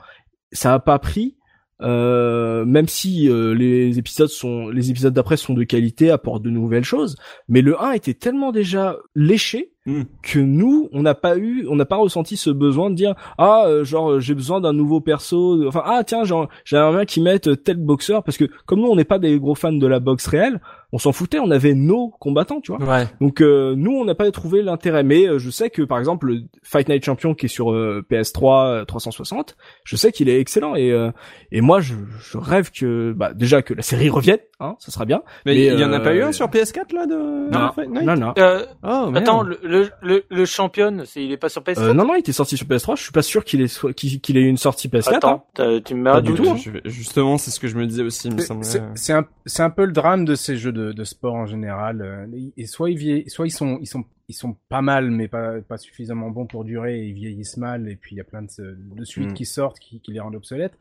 Ça a pas pris. Euh, même si euh, les épisodes sont les épisodes d'après sont de qualité, apportent de nouvelles choses, mais le 1 était tellement déjà léché Mm. que nous on n'a pas eu on n'a pas ressenti ce besoin de dire ah euh, genre j'ai besoin d'un nouveau perso enfin ah tiens genre j'aimerais bien qu'ils mettent tel boxeur parce que comme nous on n'est pas des gros fans de la boxe réelle on s'en foutait on avait nos combattants tu vois. Ouais. donc euh, nous on n'a pas trouvé l'intérêt. Mais euh, je sais que par exemple le Fight Night Champion qui est sur euh, PS3 euh, 360 je sais qu'il est excellent. Et euh, et moi je, je rêve que bah déjà que la série revienne hein ça sera bien. Mais il y en a pas euh, eu un sur PS4 là de non. De Fight Night? Non non. Euh, Oh, attends, le, le, le, le champion, c'est, il est pas sur PS4 Euh, non non il était sorti sur PS3 je suis pas sûr qu'il ait soit- qu'il qu'il ait eu une sortie PS4 hein. Attends, tu me mets du tout, hein. Justement, c'est ce que je me disais aussi, il me C'est- semblait. C'est c'est un, c'est un peu le drame de ces jeux de, de sport en général. euh, Et soit ils vieillissent, soit ils sont, ils sont, ils sont pas mal, mais pas, pas suffisamment bons pour durer. Et ils vieillissent mal. Et puis il y a plein de, de suites Mm. qui sortent qui, qui les rendent obsolètes.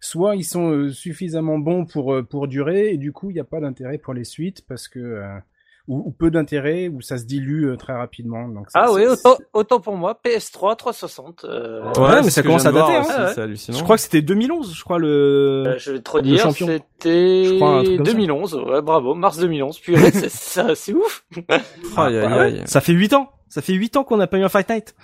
Soit ils sont euh, suffisamment bons pour euh, pour durer et du coup il n'y a pas d'intérêt pour les suites parce que euh, ou, ou peu d'intérêt ou ça se dilue euh, très rapidement. Donc c'est- Ah oui, autant, autant pour moi, PS3 360. Euh, Ouais, mais ça commence à dater, voir hein. aussi, Ouais. C'est hallucinant. je crois que c'était 2011 je crois le euh, je vais trop le dire, champion. c'était Je crois un truc comme ça. 2011. Ouais, bravo, mars 2011. Puis c'est, ça, c'est ouf. Aïe, aïe, Ah ouais, aïe. Ça fait 8 ans. Ça fait 8 ans qu'on n'a pas eu un Fight Night.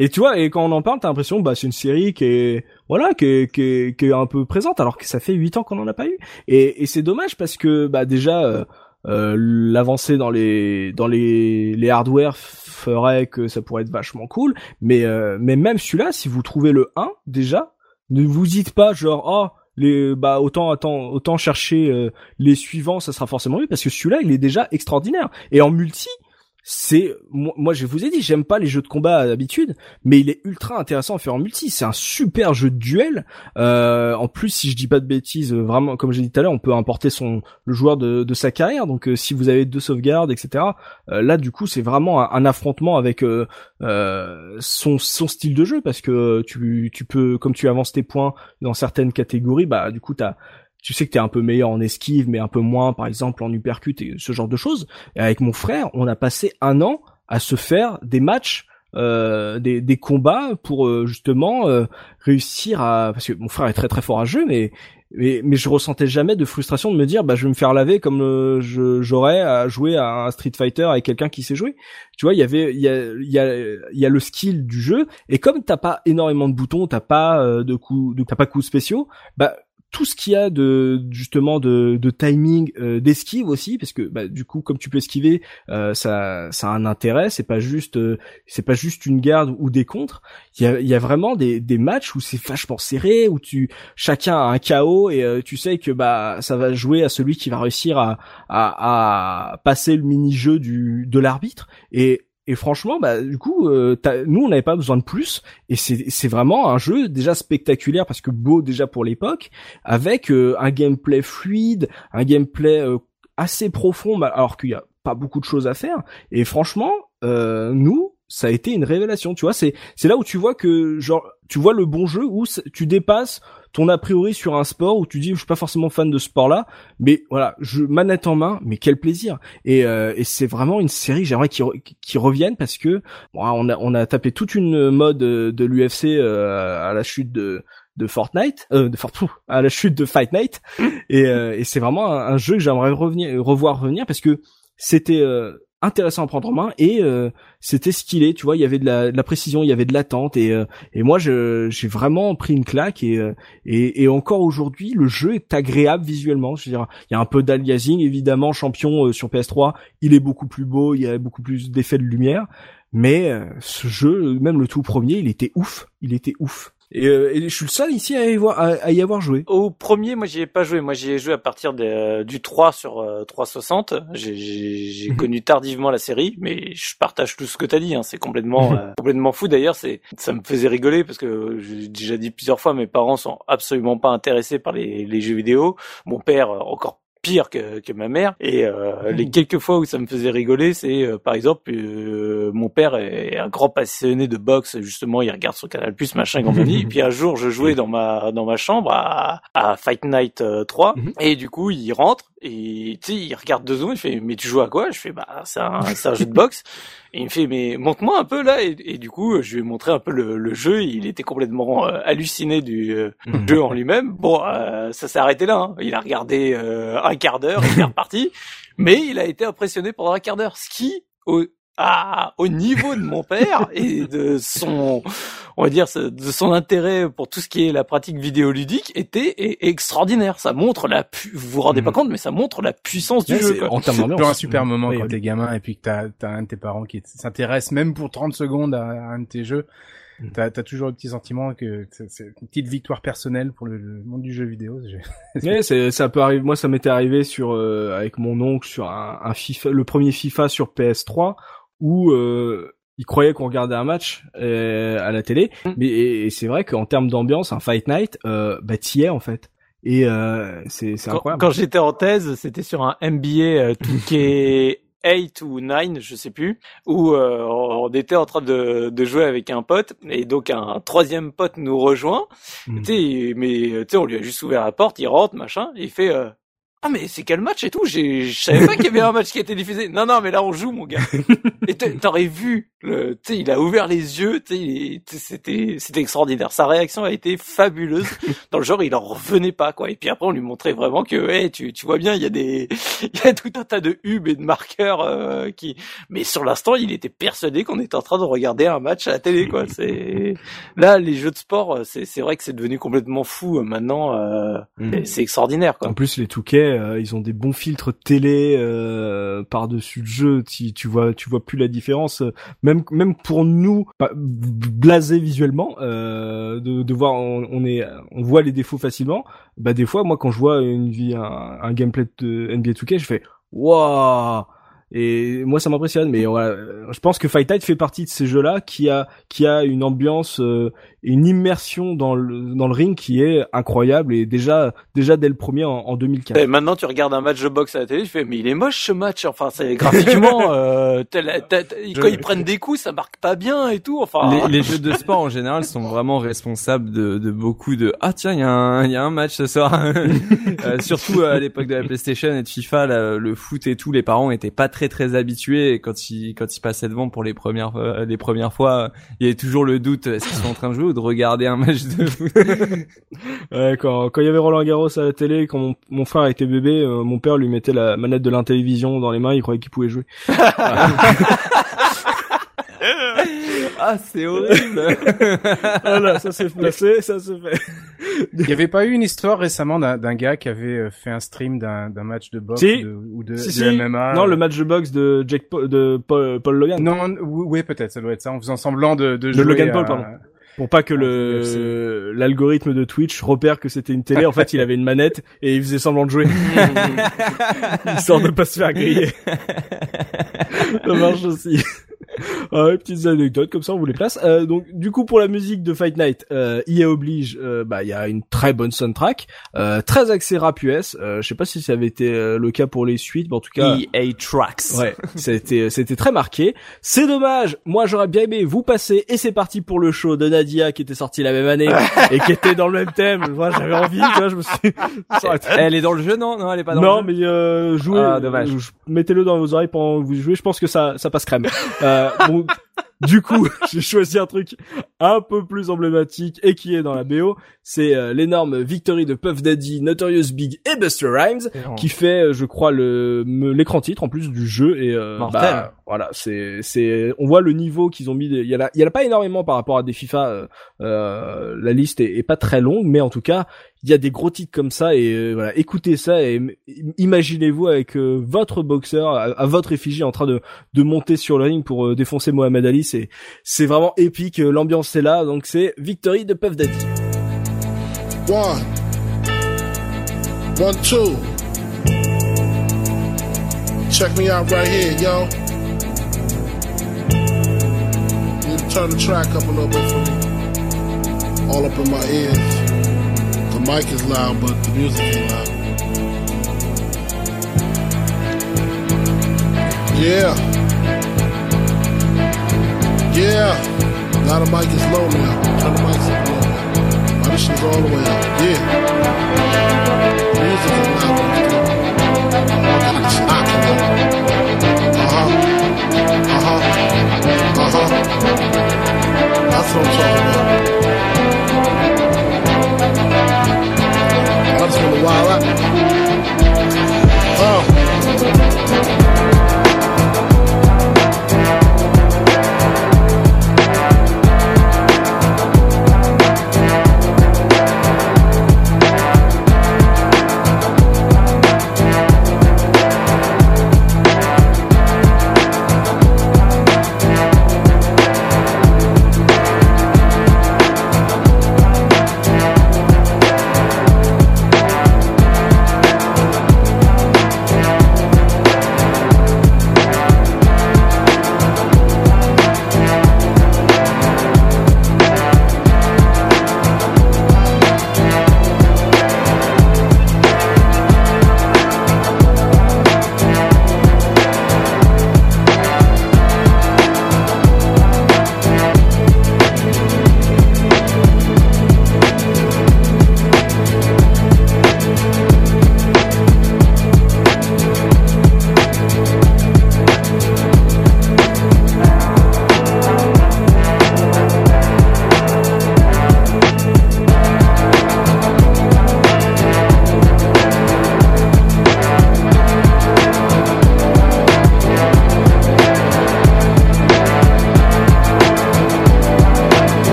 Et tu vois, et quand on en parle, t'as l'impression, bah, c'est une série qui est, voilà, qui est, qui est, qui est un peu présente, alors que ça fait 8 ans qu'on en a pas eu. Et, et c'est dommage parce que, bah, déjà, euh, euh, l'avancée dans les, dans les, les hardware ferait que ça pourrait être vachement cool. Mais, euh, mais même celui-là, si vous trouvez le 1, déjà, ne vous dites pas genre, oh, les, bah, autant, autant chercher euh, les suivants, ça sera forcément mieux parce que celui-là, il est déjà extraordinaire. Et en multi, c'est moi, je vous ai dit j'aime pas les jeux de combat d'habitude mais il est ultra intéressant à faire en multi. C'est un super jeu de duel. Euh, en plus si je dis pas de bêtises euh, vraiment comme j'ai dit tout à l'heure on peut importer son le joueur de, de sa carrière. Donc euh, si vous avez deux sauvegardes etc euh, là du coup c'est vraiment un, un affrontement avec euh, son son style de jeu. Parce que tu tu peux comme tu avances tes points dans certaines catégories bah du coup t'as tu sais que t'es un peu meilleur en esquive, mais un peu moins, par exemple, en uppercut et ce genre de choses. Et avec mon frère, on a passé un an à se faire des matchs, euh, des, des combats pour euh, justement euh, réussir à. Parce que mon frère est très très fort à jeu, mais mais, mais je ressentais jamais de frustration de me dire bah je vais me faire laver comme euh, j'aurais à jouer à un Street Fighter avec quelqu'un qui sait jouer. Tu vois, il y avait il y a il y a il y a le skill du jeu et comme t'as pas énormément de boutons, t'as pas euh, de coups de t'as pas coups spéciaux, bah tout ce qu'il y a de justement de, de timing euh, d'esquive aussi parce que bah, du coup comme tu peux esquiver euh, ça ça a un intérêt c'est pas juste euh, c'est pas juste une garde ou des contres. Il y a, y a vraiment des, des matchs où c'est vachement serré où tu chacun a un KO et euh, tu sais que bah ça va jouer à celui qui va réussir à à, à passer le mini jeu du de l'arbitre. Et et franchement, bah du coup, euh, nous on n'avait pas besoin de plus. Et c'est c'est vraiment un jeu déjà spectaculaire parce que beau déjà pour l'époque, avec euh, un gameplay fluide, un gameplay euh, assez profond, bah, alors qu'il y a pas beaucoup de choses à faire. Et franchement, euh, nous, ça a été une révélation. Tu vois, c'est c'est là où tu vois que genre tu vois le bon jeu où tu dépasses ton a priori sur un sport où tu dis je suis pas forcément fan de ce sport-là, mais voilà, je manette en main, mais quel plaisir. Et, euh, et c'est vraiment une série que j'aimerais qu'il re- qu'il revienne parce que bon, on a on a tapé toute une mode euh, de l'UFC euh, à la chute de de Fortnite, euh, de Fort- pfff, à la chute de Fight Night, et, euh, et c'est vraiment un, un jeu que j'aimerais revenir revoir revenir parce que c'était euh, intéressant à prendre en main et euh, c'était stylé tu vois il y avait de la, de la précision il y avait de l'attente et euh, et moi j'ai vraiment pris une claque et euh, et, et encore aujourd'hui le jeu est agréable visuellement. Je veux dire il y a un peu d'aliasing évidemment champion euh, sur PS3 il est beaucoup plus beau il y a beaucoup plus d'effets de lumière mais euh, ce jeu même le tout premier il était ouf il était ouf et, euh, et je suis le seul ici à y avoir, à, à y avoir joué Au premier, moi j'y ai pas joué. Moi j'y ai joué à partir de, euh, du 3 sur euh, 360. J'ai, j'ai, j'ai connu tardivement la série, mais je partage tout ce que t'as dit. Hein. C'est complètement euh, complètement fou. D'ailleurs, c'est ça me faisait rigoler parce que j'ai déjà dit plusieurs fois, mes parents sont absolument pas intéressés par les, les jeux vidéo. Mon père euh, encore pire que, que ma mère. Et euh, les quelques fois où ça me faisait rigoler c'est euh, par exemple euh, mon père est un grand passionné de boxe justement il regarde sur Canal Plus machin compagnie et puis un jour je jouais dans ma dans ma chambre à, à Fight Night euh, 3 Mhm. et du coup il rentre et tu sais il regarde deux secondes il fait mais tu joues à quoi? Je fais bah c'est un c'est un jeu de boxe et il me fait mais montre-moi un peu là. Et, et du coup je lui ai montré un peu le, le jeu. Il était complètement euh, halluciné du euh, Mhm. jeu en lui-même. Bon euh, ça s'est arrêté là hein. il a regardé euh, un quart d'heure il est reparti. Mais il a été impressionné pendant un quart d'heure. Ce qui au à, au niveau de mon père et de son, on va dire, de son intérêt pour tout ce qui est la pratique vidéoludique était e- extraordinaire. Ça montre la, pu- vous vous rendez pas Mhm. compte, mais ça montre la puissance du jeu. en termes d'ambiance un super moment Oui, quand oui. t'es gamin et puis que t'as as un de tes parents qui s'intéresse même pour 30 secondes à, à un de tes jeux. Mm. T'as as toujours le petit sentiment que c'est une petite victoire personnelle pour le, le monde du jeu vidéo. Mais ça peut arriver. Moi, ça m'était arrivé sur euh, avec mon oncle sur un, un FIFA, le premier FIFA sur PS3 où euh, il croyait qu'on regardait un match euh, à la télé. Mm. Mais et, et c'est vrai qu'en termes d'ambiance, un Fight Night, euh, bah t'y es en fait. Et euh, c'est incroyable. quand j'étais en thèse, c'était sur un MBA euh, 2K8 ou 9, je sais plus, où euh, on était en train de, de jouer avec un pote et donc un troisième pote nous rejoint. Mm. Tu sais, mais tu sais, on lui a juste ouvert la porte, il rentre, machin, et il fait. euh, ah mais c'est quel match et tout? J'ai, je savais pas qu'il y avait un match qui été diffusé. Non non mais là on joue mon gars. Et t'a- t'aurais vu, le, tu sais, il a ouvert les yeux, sais, tu sais, c'était, c'était extraordinaire. Sa réaction a été fabuleuse. Dans le genre, il en revenait pas quoi. Et puis après, on lui montrait vraiment que, hey, tu, tu vois bien, il y a des, il y a tout un tas de hubs et de marqueurs euh, qui. Mais sur l'instant, il était persuadé qu'on était en train de regarder un match à la télé quoi. C'est là les jeux de sport, euh, c'est, c'est vrai que c'est devenu complètement fou euh, maintenant. euh, Mm. C'est extraordinaire quoi. En plus, les Touquets, euh, ils ont des bons filtres télé euh, par-dessus le jeu. Tu, tu vois, tu vois plus la différence. Même, même pour nous, bah, b- blasés visuellement, euh, de, de voir, on, on est, on voit les défauts facilement. Bah des fois, moi, quand je vois une vie, un, un gameplay de NBA 2K, je fais waouh. Et moi, ça m'impressionne. Mais voilà, euh, je pense que Fight Night fait partie de ces jeux-là qui a, qui a une ambiance, euh, une immersion dans le, dans le ring qui est incroyable. Et déjà, déjà dès le premier en, en 2004. Et maintenant, tu regardes un match de boxe à la télé, tu fais, mais il est moche ce match. Enfin, c'est graphiquement, euh, quand ils prennent des coups, ça marque pas bien et tout. Enfin, les, les jeux de sport en général sont vraiment responsables de, de beaucoup de ah tiens il y a un il y a un match ce soir Euh, surtout à l'époque de la PlayStation et de FIFA la- le foot et tout les parents étaient pas très très habitués et quand ils quand ils passaient devant pour les premières fois- les premières fois il y avait toujours le doute est-ce qu'ils sont en train de jouer ou de regarder un match de foot Ouais, quand quand il y avait Roland Garros à la télé, quand mon, mon frère était bébé, euh, mon père lui mettait la manette de l'intélévision dans les mains, il croyait qu'il pouvait jouer. ah c'est horrible voilà, ça s'est placé, ça se fait. Il y avait pas eu une histoire récemment d'un d'un gars qui avait euh, fait un stream d'un d'un match de boxe Si. de- ou de, Si, de si. MMA. Non, le match de boxe de Jake Paul, de Paul, Paul Logan. Non, oui, peut-être, ça doit être ça. En faisant semblant de, de, De jouer Logan à- Paul, pardon. Pour pas que Ah, le l'algorithme de Twitch repère que c'était une télé, en fait, il avait une manette et il faisait semblant de jouer, histoire de pas se faire griller. ça marche aussi. Euh, petites anecdotes comme ça, on vous les place. Euh, donc, du coup, pour la musique de Fight Night, euh, EA oblige, euh, bah, il y a une très bonne soundtrack, euh, très axée rap US. Euh, je sais pas si ça avait été euh, le cas pour les suites, mais en tout cas, EA Tracks. ouais, c'était c'était très marqué. C'est dommage. Moi, j'aurais bien aimé vous passer. Et c'est parti pour le show de Nadia qui était sorti la même année et qui était dans le même thème. Moi, j'avais envie. Tu vois, je me suis. Elle est dans le jeu, non? Non, elle est pas dans non, le jeu. mais euh, jouez, Ah, dommage. mettez-le dans vos oreilles pendant que vous jouez. Je pense que ça, ça passe crème. Euh, bon, du coup, j'ai choisi un truc un peu plus emblématique et qui est dans la BO. C'est euh, l'énorme victory de Puff Daddy, Notorious Big et Buster Rhymes, qui fait, euh, je crois, le l'écran titre en plus du jeu et euh, bah, voilà, c'est c'est, on voit le niveau qu'ils ont mis. Il y a, la- il y en a pas énormément par rapport à des FIFA. euh, euh, la liste est, est pas très longue, mais en tout cas, il y a des gros titres comme ça et euh, voilà, écoutez ça et im- imaginez-vous avec euh, votre boxeur à, à votre effigie en train de de monter sur le ring pour euh, défoncer Mohamed Ali, c'est c'est vraiment épique, euh, l'ambiance est là, donc c'est Victory de Puff Daddy. One. One, two. Check me out right here, yo. To turn the track up a little bit for me. All up in my ears. The mic is loud, but the music ain't loud. Yeah. Yeah. Now the mic is low now. Turn the mic up little bit. My this all the way up. Yeah. Music is loud. Uh-huh. Uh-huh. Uh-huh. That's what I'm talking about. I just want to wild out.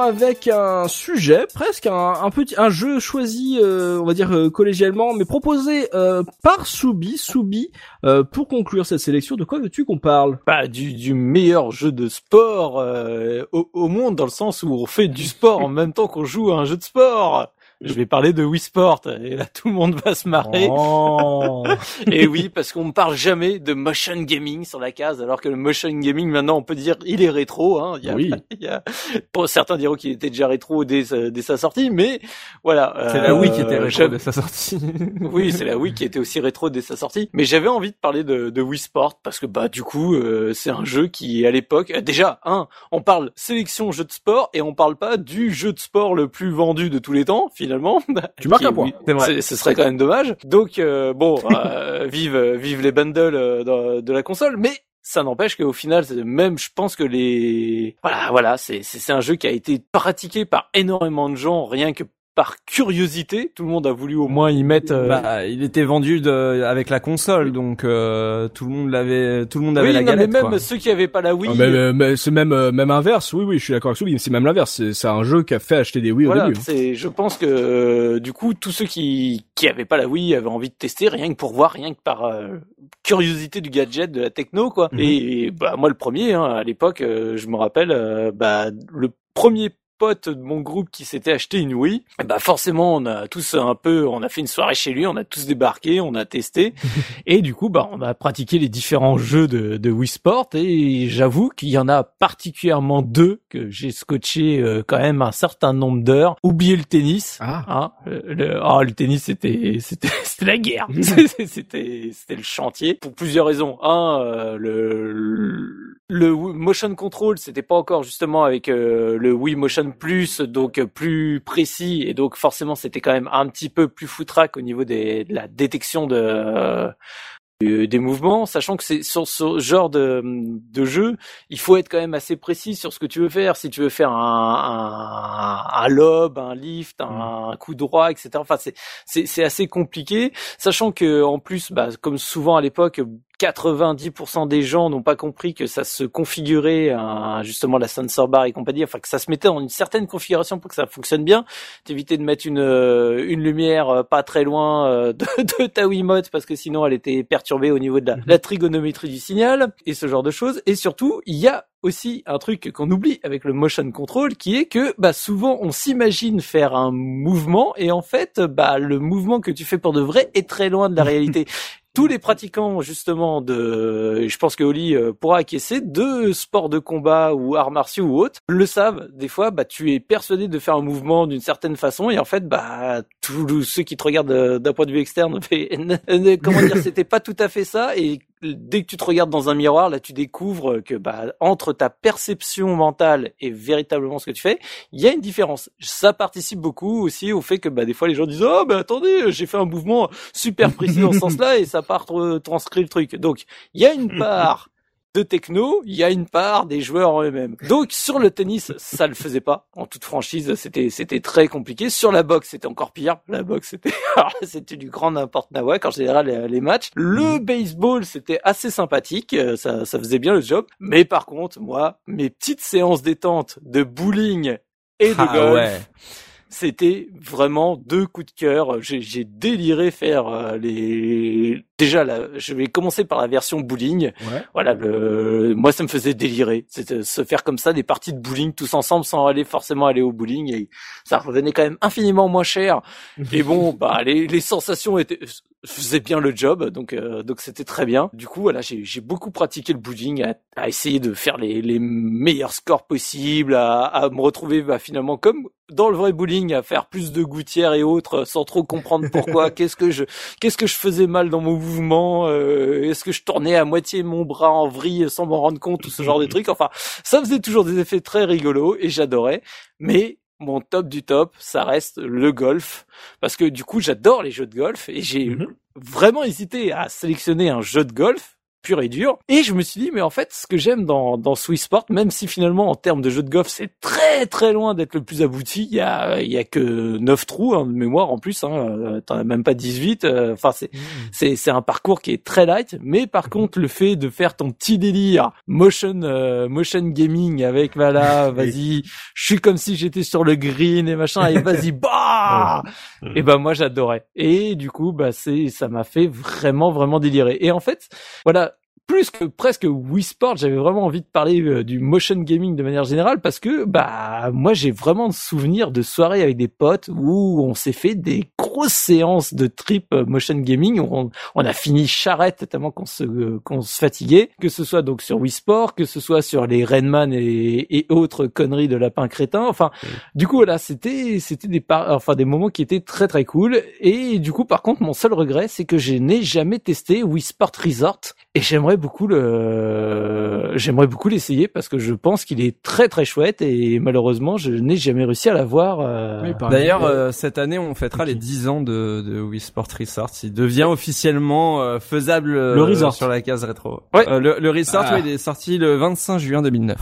Avec un sujet, presque un, un un jeu choisi, euh, on va dire euh, collégialement, mais proposé euh, par Soubi. Soubi, pour conclure cette sélection, de quoi veux-tu qu'on parle? Bah, du, meilleur jeu de sport au, au monde, dans le sens où on fait du sport en même temps qu'on joue à un jeu de sport. Je vais parler de Wii Sport et là tout le monde va se marrer. Oh. Et oui, parce qu'on ne parle jamais de motion gaming sur la case, alors que le motion gaming maintenant on peut dire il est rétro. Hein. Il y a, Oui. il y a, certains diront qu'il était déjà rétro dès, sa- dès sa sortie, mais voilà. C'est euh, la Wii qui était rétro de sa sortie. oui, c'est la Wii qui était aussi rétro dès sa sortie. Mais j'avais envie de parler de, de Wii Sport parce que bah du coup euh, c'est un jeu qui à l'époque euh, déjà un on parle sélection jeu de sport et on parle pas du jeu de sport le plus vendu de tous les temps finalement. Tu marques un point. C'est vrai. Ce serait quand même dommage. Donc euh, bon, euh, vive vive les bundles euh, de, de la console, mais ça n'empêche qu'au final, même, je pense que les, voilà, voilà, c'est c'est un jeu qui a été pratiqué par énormément de gens, rien que par curiosité. Tout le monde a voulu au moins y mettre. euh, Bah, il était vendu de, avec la console, donc euh, tout le monde l'avait, tout le monde avait oui, la non, galette. mais même quoi. ceux qui avaient pas la Wii. Ah, mais, c'est même euh, même inverse. Oui, oui, je suis d'accord avec mais c'est même l'inverse. C'est c'est un jeu qui a fait acheter des Wii au début. hein. c'est, je pense que euh, du coup, tous ceux qui qui avaient pas la Wii avaient envie de tester, rien que pour voir, rien que par euh, curiosité du gadget, de la techno, quoi. Mhm. Et, bah moi, le premier, hein, à l'époque, euh, je me rappelle, euh, bah le premier pote de mon groupe qui s'était acheté une Wii, eh bah forcément on a tous un peu, on a fait une soirée chez lui, on a tous débarqué, on a testé, et du coup bah on a pratiqué les différents jeux de, de Wii Sport et j'avoue qu'il y en a particulièrement deux que j'ai scotché euh, quand même un certain nombre d'heures. Oubliez le tennis, Ah. Hein, le, oh, le tennis c'était c'était la guerre, C'était- c'était c'était le chantier pour plusieurs raisons. Un, euh, le, le le motion control c'était pas encore justement avec euh, le Wii Motion Plus donc euh, plus précis et donc forcément c'était quand même un petit peu plus foutraque au niveau des, de la détection de euh, de- des mouvements, sachant que c'est sur ce genre de, de jeu, il faut être quand même assez précis sur ce que tu veux faire. Si tu veux faire un, un, un lob, un lift, un, coup droit, etc. Enfin, c'est assez compliqué, sachant que en plus, bah, comme souvent à l'époque, 90% des gens n'ont pas compris que ça se configurait un- justement la sensor bar et compagnie, enfin que ça se mettait en une certaine configuration pour que ça fonctionne bien. T'évitais de mettre une euh, une lumière euh, pas très loin euh, de, de ta Wiimote parce que sinon elle était perturbée au niveau de la, la trigonométrie du signal et ce genre de choses. Et surtout, il y a aussi un truc qu'on oublie avec le motion control qui est que bah souvent on s'imagine faire un mouvement et en fait bah le mouvement que tu fais pour de vrai est très loin de la réalité. Tous les pratiquants justement de, je pense que Oli euh, pourra acquiescer, de sports de combat ou arts martiaux ou autres, le savent. Des fois, bah tu es persuadé de faire un mouvement d'une certaine façon et en fait, bah tous ceux qui te regardent euh, d'un point de vue externe, fait, comment dire, c'était pas tout à fait ça et dès que tu te regardes dans un miroir, là, tu découvres que bah, entre ta perception mentale et véritablement ce que tu fais, il y a une différence. Ça participe beaucoup aussi au fait que bah, des fois les gens disent oh bah attendez, j'ai fait un mouvement super précis dans ce sens-là et ça part re- transcrit le truc. Donc il y a une part de techno, il y a une part des joueurs en eux-mêmes. Donc sur le tennis, ça le faisait pas. En toute franchise, c'était c'était très compliqué. Sur la boxe, c'était encore pire. La boxe, c'était c'était du grand n'importe quoi en général les, les matchs. Le baseball, c'était assez sympathique, euh, ça ça faisait bien le job. Mais par contre, moi, mes petites séances détente de bowling et de Ah golf, ouais. C'était vraiment deux coups de cœur. J'ai, j'ai déliré faire euh, les. Déjà, là, je vais commencer par la version bowling. Ouais. Voilà, le... moi, ça me faisait délirer. C'était se faire comme ça des parties de bowling tous ensemble sans aller forcément aller au bowling et ça revenait quand même infiniment moins cher. Et bon, bah, les, les sensations étaient faisaient bien le job, donc euh, donc c'était très bien. Du coup, voilà, j'ai, j'ai beaucoup pratiqué le bowling, à, à essayer de faire les, les meilleurs scores possibles, à, à me retrouver bah, finalement comme dans le vrai bowling, à faire plus de gouttières et autres sans trop comprendre pourquoi. qu'est-ce que je qu'est-ce que je faisais mal dans mon mouvement euh, Est-ce que je tournais à moitié mon bras en vrille sans m'en rendre compte, tout ce genre de trucs. Enfin, ça faisait toujours des effets très rigolos et j'adorais. Mais mon top du top, ça reste le golf parce que du coup, j'adore les jeux de golf et j'ai Mhm. vraiment hésité à sélectionner un jeu de golf. Pur et dur. Et je me suis dit, mais en fait, ce que j'aime dans, dans Swiss Sport, même si finalement en termes de jeu de golf, c'est très très loin d'être le plus abouti. Il y a, il y a que 9 trous hein, de mémoire en plus. Hein, euh, T'en as même pas 18. euh, Enfin, c'est c'est c'est un parcours qui est très light. Mais par contre, le fait de faire ton petit délire motion euh, motion gaming avec voilà, vas-y, je suis comme si j'étais sur le green et machin. Et vas-y, bah. Et ben moi j'adorais. Et du coup, bah c'est ça m'a fait vraiment vraiment délirer. Et en fait, voilà, plus que presque Wii Sport, j'avais vraiment envie de parler euh, du motion gaming de manière générale parce que bah moi j'ai vraiment de souvenirs de soirées avec des potes où on s'est fait des grosses séances de trip euh, motion gaming. Où on, on a fini charrette tellement qu'on se euh, qu'on se fatiguait, que ce soit donc sur Wii Sport, que ce soit sur les Rainman et, et autres conneries de lapin crétin. Enfin, du coup voilà, c'était c'était des par- enfin des moments qui étaient très très cool. Et du coup par contre mon seul regret c'est que je n'ai jamais testé Wii Sport Resort. Et j'aimerais beaucoup le j'aimerais beaucoup l'essayer parce que je pense qu'il est très très chouette et malheureusement je n'ai jamais réussi à l'avoir euh, Oui. D'ailleurs, euh, cette année, on fêtera les 10 ans de, de Wii Sport Resort. Il devient officiellement euh, faisable euh, Le resort. sur la case rétro. Ouais. Euh, le, le Resort, Ah. oui, il est sorti le 25 juin 2009.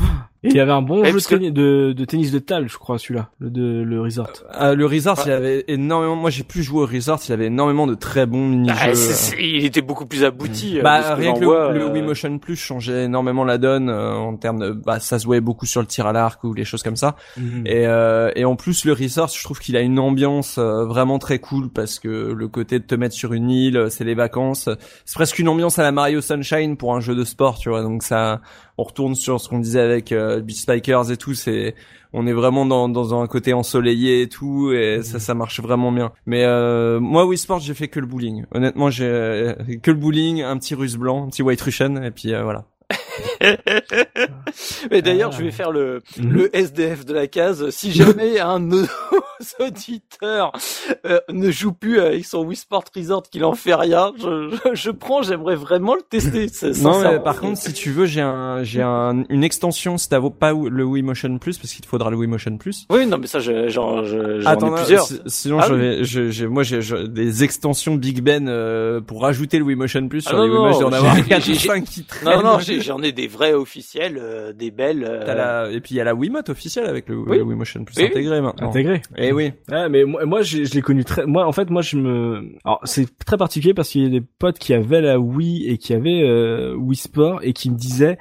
Et il y avait un bon Et jeu de, que- tennis- de, de tennis de table, je crois, celui-là, le, de, le resort. Euh, le Resort, Ouais. il avait énormément. Moi, j'ai plus joué au Resort. Il avait énormément de très bons mini-jeux. ah, il était beaucoup plus abouti euh, de Bah que rien que le, euh, Wii Motion Plus changeait énormément la donne euh, en termes de bah ça se jouait beaucoup sur le tir à l'arc ou les choses comme ça et euh, et en plus le Resort je trouve qu'il a une ambiance euh, vraiment très cool parce que le côté de te mettre sur une île euh, c'est les vacances c'est presque une ambiance à la Mario Sunshine pour un jeu de sport tu vois donc ça on retourne sur ce qu'on disait avec euh, Beach Spikers et tout c'est on est vraiment dans, dans un côté ensoleillé et tout et ça ça marche vraiment bien. Mais euh, moi Wii Sport j'ai fait que le bowling. Honnêtement j'ai euh, que le bowling un petit russe blanc un petit white russian et puis euh, voilà Mais d'ailleurs, Ah. je vais faire le, Mhm. le SDF de la case. Si jamais un de nos auditeurs euh, ne joue plus avec son Wii Sport Resort, qu'il en fait rien, je, je, je prends, j'aimerais vraiment le tester. Non, mais par contre, si tu veux, j'ai un, j'ai un, une extension si t'as pas le Wii Motion Plus, parce qu'il te faudra le Wii Motion Plus. Oui, non, mais ça, je- j'en je, j'en ai plusieurs. si- sinon, Ah je oui. vais, je, j'ai- moi, j'ai des extensions Big Ben euh, pour rajouter le Wii Motion Plus Ah sur non, les Wii Motion. J'en avoir j'ai- 4 ou j'ai- 5 qui traînent. Non, non, j'ai- j'en ai des vrais officiels, euh, des belles. euh, la, et puis il y a la Wiimote officielle avec le, Oui. le Wii Motion Plus Oui, oui. intégré maintenant. Intégré. Et oui. Ouais, mais moi, je l'ai connu très. Moi, en fait, moi, je me. Alors, c'est très particulier parce qu'il y a des potes qui avaient la Wii et qui avaient euh, Wii Sport et qui me disaient.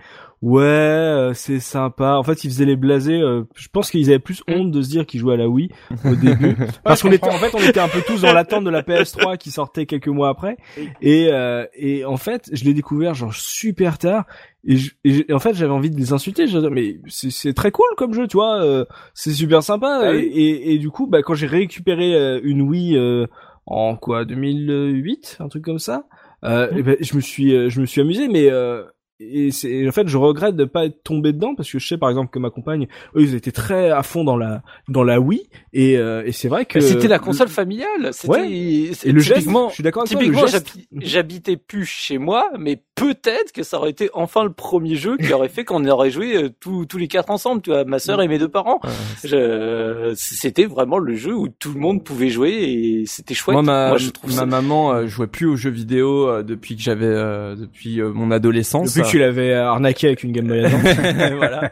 Ouais, euh, c'est sympa. En fait, ils faisaient les blasés. euh, je pense qu'ils avaient plus honte de se dire qu'ils jouaient à la Wii au début, parce qu'on était, en fait, on était un peu tous dans l'attente de la PS3 qui sortait quelques mois après. Et euh, et en fait, je l'ai découvert genre super tard. Et, je- et je- et en fait, j'avais envie de les insulter. Je disais, mais c'est c'est très cool comme jeu, tu vois. euh, c'est super sympa. Ah et, oui. et, et du coup, bah, quand j'ai récupéré euh, une Wii euh, en quoi 2008, un truc comme ça, euh, Mmh. et je me suis je me suis amusé, mais euh, et c'est en fait je regrette de pas être tombé dedans parce que je sais par exemple que ma compagne eux ils étaient très à fond dans la dans la Wii et, euh, et c'est vrai que Mais C'était la console familiale. C'était Ouais. c'est- et le geste je suis d'accord Typiquement, j'habitais plus chez moi, mais peut-être que ça aurait été enfin le premier jeu qui aurait fait qu'on aurait joué euh, tous tous les quatre ensemble, tu vois, ma sœur et mes deux parents. Je- C'était vraiment le jeu où tout le monde pouvait jouer et c'était chouette. Moi, ma, je trouve ma ça. maman euh, jouait plus aux jeux vidéo euh, depuis que j'avais, euh, depuis mon adolescence. depuis que tu l'avais arnaqué avec une Game Boy Advance. voilà.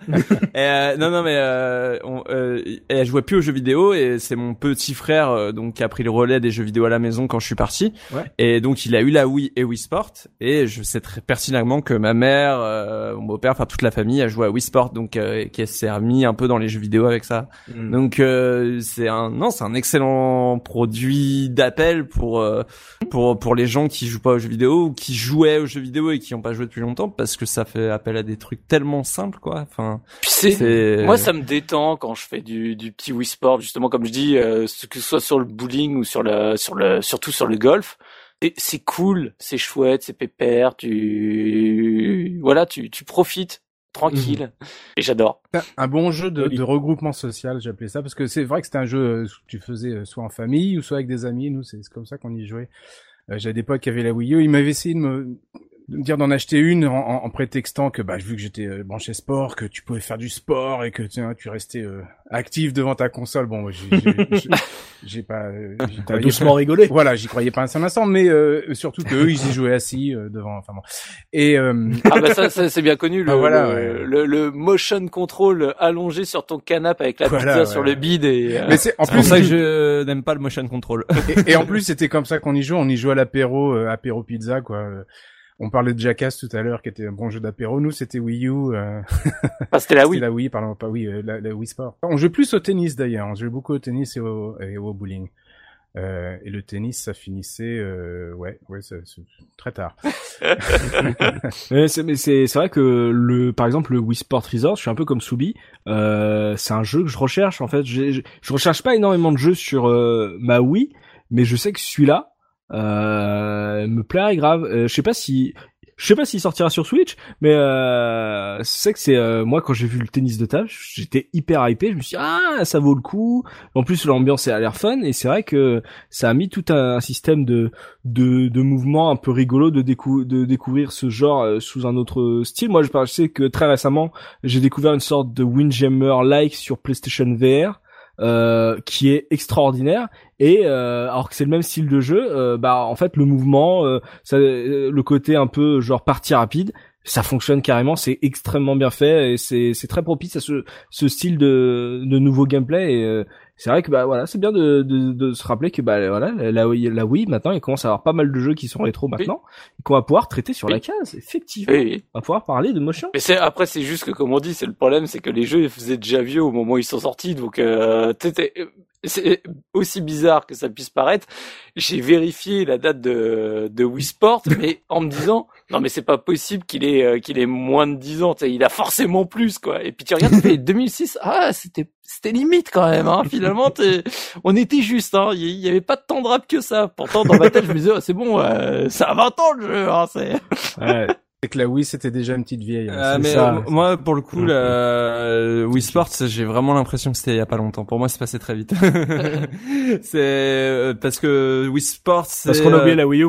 Et, euh, non, non, mais euh, on, euh, elle jouait plus aux jeux vidéo et c'est mon petit frère donc qui a pris le relais des jeux vidéo à la maison quand je suis parti. Ouais. Et donc il a eu la Wii et Wii Sport et je sais très pertinemment que ma mère, euh, mon beau-père, enfin toute la famille a joué à Wii Sport donc euh, qui s'est remis un peu dans les jeux vidéo avec ça. Mm. Donc euh, c'est un non, c'est un excellent produit d'appel pour euh, pour pour les gens qui jouent pas aux jeux vidéo ou qui jouaient aux jeux vidéo et qui ont pas joué depuis longtemps parce que ça fait appel à des trucs tellement simples quoi. Enfin, Puis c'est- c'est Moi, ça me détend quand je fais du, du petit Wii Sport, justement, comme je dis, euh, ce- que ce soit sur le bowling ou sur le, sur le, surtout sur le golf. C'est cool, c'est chouette, c'est pépère, tu, voilà, tu, tu profites tranquille. Et j'adore. Un bon jeu de, regroupement social, j'appelais ça, parce que c'est vrai que c'était un jeu euh, que tu faisais euh, soit en famille ou soit avec des amis. Nous, c'est c'est comme ça qu'on y jouait. Euh, J'avais des potes qui avaient la Wii U. Ils m'avaient essayé de me de me dire d'en acheter une en, en- en prétextant que bah vu que j'étais euh, branché sport, que tu pouvais faire du sport et que tu, tu restais euh, actif devant ta console. Bon, moi, j'ai j'ai- j'ai- j'ai pas. euh, croyais doucement rigolé. Voilà, j'y croyais pas un seul instant, mais euh, surtout que eux, ils y jouaient assis euh, devant. Enfin bon. Et euh, Ah bah ça, ça, c'est bien connu, le, Ah, voilà, le, ouais. le, le motion control allongé sur ton canapé avec la Voilà, pizza ouais. sur le bide et... euh, mais c'est en C'est pour plus ça que je n'aime pas le motion control. et, et en plus c'était comme ça qu'on y joue. On y jouait à l'apéro, euh, apéro pizza quoi. On parlait de Jackass tout à l'heure, qui était un bon jeu d'apéro. Nous, c'était Wii U. Euh, ah, c'était la c'était Wii. la Wii, pardon, pas Wii, euh, la, la Wii Sport. On joue plus au tennis d'ailleurs. On joue beaucoup au tennis et au, et au bowling. Euh, et le tennis, ça finissait, euh, ouais, ouais, ça- c'est très tard. Mais c'est vrai que le par exemple le Wii Sport Resort, je suis un peu comme Soubi. Euh, c'est un jeu que je recherche en fait. J'ai- Je, je recherche pas énormément de jeux sur euh, ma Wii, mais je sais que celui-là me plairait grave. Euh, je sais pas si je sais pas s'il sortira sur Switch, mais euh, c'est que c'est euh, moi quand j'ai vu le tennis de table, j'étais hyper hypé. Je me suis dit, ah ça vaut le coup. En plus l'ambiance a l'air fun et c'est vrai que ça a mis tout un, système de de, de mouvements un peu rigolo de, décou de découvrir ce genre euh, sous un autre style. Moi je je sais que très récemment j'ai découvert une sorte de Windjammer like sur PlayStation VR. Euh, qui est extraordinaire et euh, alors que c'est le même style de jeu euh, bah en fait le mouvement euh, ça, le côté un peu genre partie rapide ça fonctionne carrément c'est extrêmement bien fait et c'est c'est très propice à ce ce style de de nouveau gameplay et c'est vrai que bah voilà c'est bien de, de de se rappeler que bah voilà la Wii la Wii maintenant il commence à avoir pas mal de jeux qui sont rétro maintenant et qu'on va pouvoir traiter sur Oui. la case effectivement Oui, on va pouvoir parler de motion Mais c'est après c'est juste que comme on dit, c'est le problème, c'est que les jeux ils faisaient déjà vieux au moment où ils sont sortis, donc euh, c'est aussi bizarre que ça puisse paraître. J'ai vérifié la date de de Wii Sport, mais en me disant non mais c'est pas possible qu'il ait euh, qu'il ait moins de 10 ans, il a forcément plus quoi. Et puis tu regardes, tu fais 2006, ah c'était c'était limite quand même. Hein. Finalement, t'es- on était juste, hein. il y avait pas tant de rap que ça. Pourtant dans ma tête, je me disais oh, c'est bon, euh, ça a 20 ans le jeu. Hein, c'est ouais. C'est que la Wii, c'était déjà une petite vieille. hein. Euh, C'est mais ça. euh, moi, pour le coup, la Wii Sports, j'ai vraiment l'impression que c'était il y a pas longtemps. Pour moi, c'est passé très vite. c'est euh, parce que Wii Sports, parce c'est, qu'on a euh, oublié la Wii U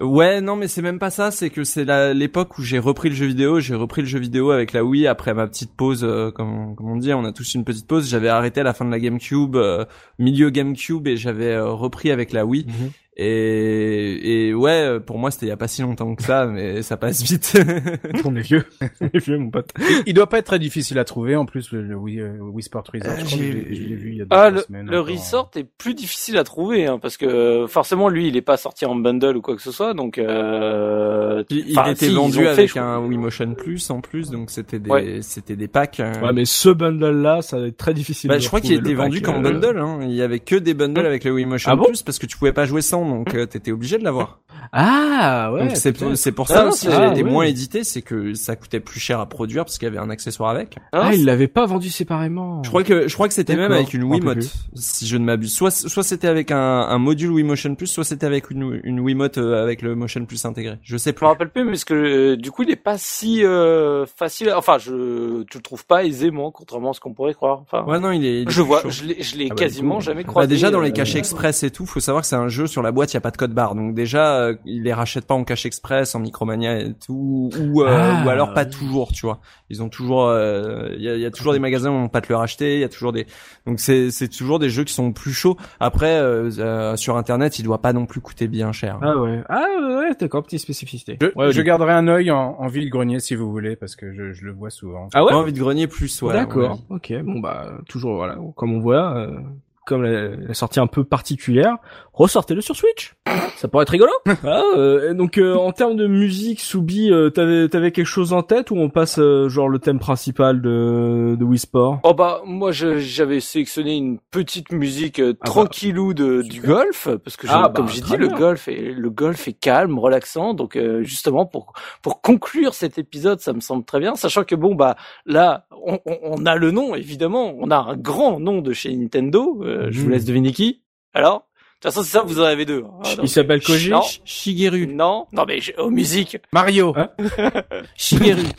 Ouais, non, mais c'est même pas ça. C'est que c'est l'époque où j'ai repris le jeu vidéo. J'ai repris le jeu vidéo avec la Wii après ma petite pause, euh, comme, comme on dit. On a tous une petite pause. J'avais arrêté à la fin de la GameCube, euh, milieu GameCube, et j'avais euh, repris avec la Wii. Mhm. Et, et ouais, euh, pour moi, c'était il y a pas si longtemps que ça, mais ça passe vite. on est vieux on est vieux mon pote Il doit pas être très difficile à trouver en plus le, le Wii, euh, Wii Sport Resort. je crois que je l'ai- je l'ai vu il y a deux Ah, le, semaines. le encore. resort est plus difficile à trouver hein, parce que forcément lui il est pas sorti en bundle ou quoi que ce soit donc euh, Il, il était si, vendu fait, avec un Wii Motion Plus en plus, donc c'était des Ouais. c'était des packs. euh. ouais mais ce bundle là ça va être très difficile Bah, de je crois qu'il était vendu qu'en euh, bundle. Hein. Il y avait que des bundles avec le Wii Motion Ah bon Plus parce que tu pouvais pas jouer sans, donc euh, t'étais obligé de l'avoir. Ah ouais c'est pour Ah ça aussi ah, été ouais. moins édité, c'est que ça coûtait plus cher à produire parce qu'il y avait un accessoire avec. Hein, ah il l'avait pas vendu séparément Je crois que je crois que c'était même avec une je Wiimote, si je ne m'abuse. Soit soit c'était avec un, un module Wii Motion Plus, soit c'était avec une une Wiimote euh, avec le Motion Plus intégré. Je sais je plus. me rappelle plus mais parce que euh, du coup il est pas si euh, facile enfin je tu le trouves pas aisément contrairement à ce qu'on pourrait croire enfin Ouais non, il est. il est je vois chaud. je l'ai je l'ai Ah bah, quasiment coup, jamais Bah croisé déjà dans les euh, cachets express et tout, faut savoir que c'est un jeu sur la boîte, il y a pas de code barre. Donc déjà euh, ils les rachètent pas en cache express, en Micromania et tout ou euh, Ah. ou alors pas toujours, tu vois. Ils ont toujours euh, il y, a, il y a toujours des magasins où on peut pas te le racheter, il y a toujours des donc c'est c'est toujours des jeux qui sont plus chauds. Après euh, euh, sur internet, il doit pas non plus coûter bien cher. ah ouais ah ouais d'accord petite spécificité Je, ouais, je garderai un œil en, en vide-grenier si vous voulez parce que je, je le vois souvent. ah ouais Pas envie de grenier plus, ouais. D'accord. Ok. Bon bah toujours voilà, comme on voit, euh, comme la, la sortie un peu particulière, ressortez-le sur Switch. Ça pourrait être rigolo. Voilà, euh, et donc euh, en termes de musique, Soubi, euh, t'avais t'avais quelque chose en tête ou on passe euh, genre le thème principal de de Wii Sport? Oh bah moi j'avais sélectionné une petite musique euh, bah, tranquillou de du golf parce que Ah, comme bah, j'ai dit le golf est le golf est calme relaxant. Donc euh, justement pour pour conclure cet épisode ça me semble très bien. Sachant que bon bah là on, on- on a le nom évidemment. On a un grand nom de chez Nintendo. Euh, je vous Mhm. laisse deviner qui. Alors? Toute façon, c'est ça, vous en avez deux. hein. Il s'appelle Koji. Non. Shigeru. Non, non, mais je- aux musiques. Mario. Hein Shigeru.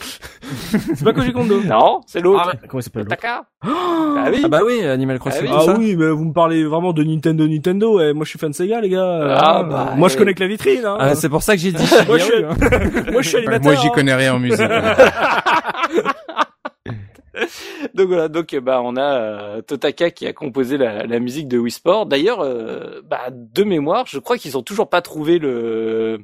C'est pas Koji Kondo. Non, c'est l'autre. Ah. Comment il s'appelle l'autre Taka. Ah oui. Ah bah oui, Animal Crossing. Ah Ah oui, mais vous me parlez vraiment de Nintendo, Nintendo. Et moi, je suis fan de Sega, les gars. Ah, Euh, bah, moi, je eh. connais que la vitrine. Hein. Ah, c'est pour ça que j'ai dit Moi, je suis- hein. moi, je suis animateur. Moi, j'y hein. connais rien en musique. Donc voilà, donc bah on a euh, Totaka qui a composé la, la musique de Wii Sport. D'ailleurs, euh, bah, de mémoire, je crois qu'ils ont toujours pas trouvé le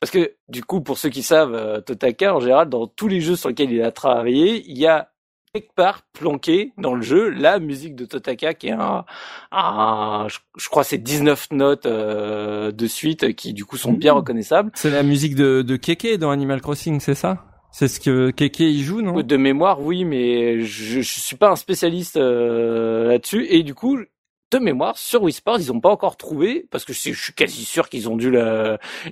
parce que du coup, pour ceux qui savent, euh, Totaka en général dans tous les jeux sur lesquels il a travaillé, il y a quelque part planqué dans le jeu la musique de Totaka qui est un, un je, je crois c'est 19 notes euh, de suite qui du coup sont bien reconnaissables. C'est la musique de, de Keke dans Animal Crossing, c'est ça? C'est ce que Keke y joue, non? De mémoire, oui, mais je, je suis pas un spécialiste euh, là-dessus. Et du coup, de mémoire, sur Wii Sports, ils ont pas encore trouvé, parce que je, suis- je suis quasi sûr qu'ils ont dû.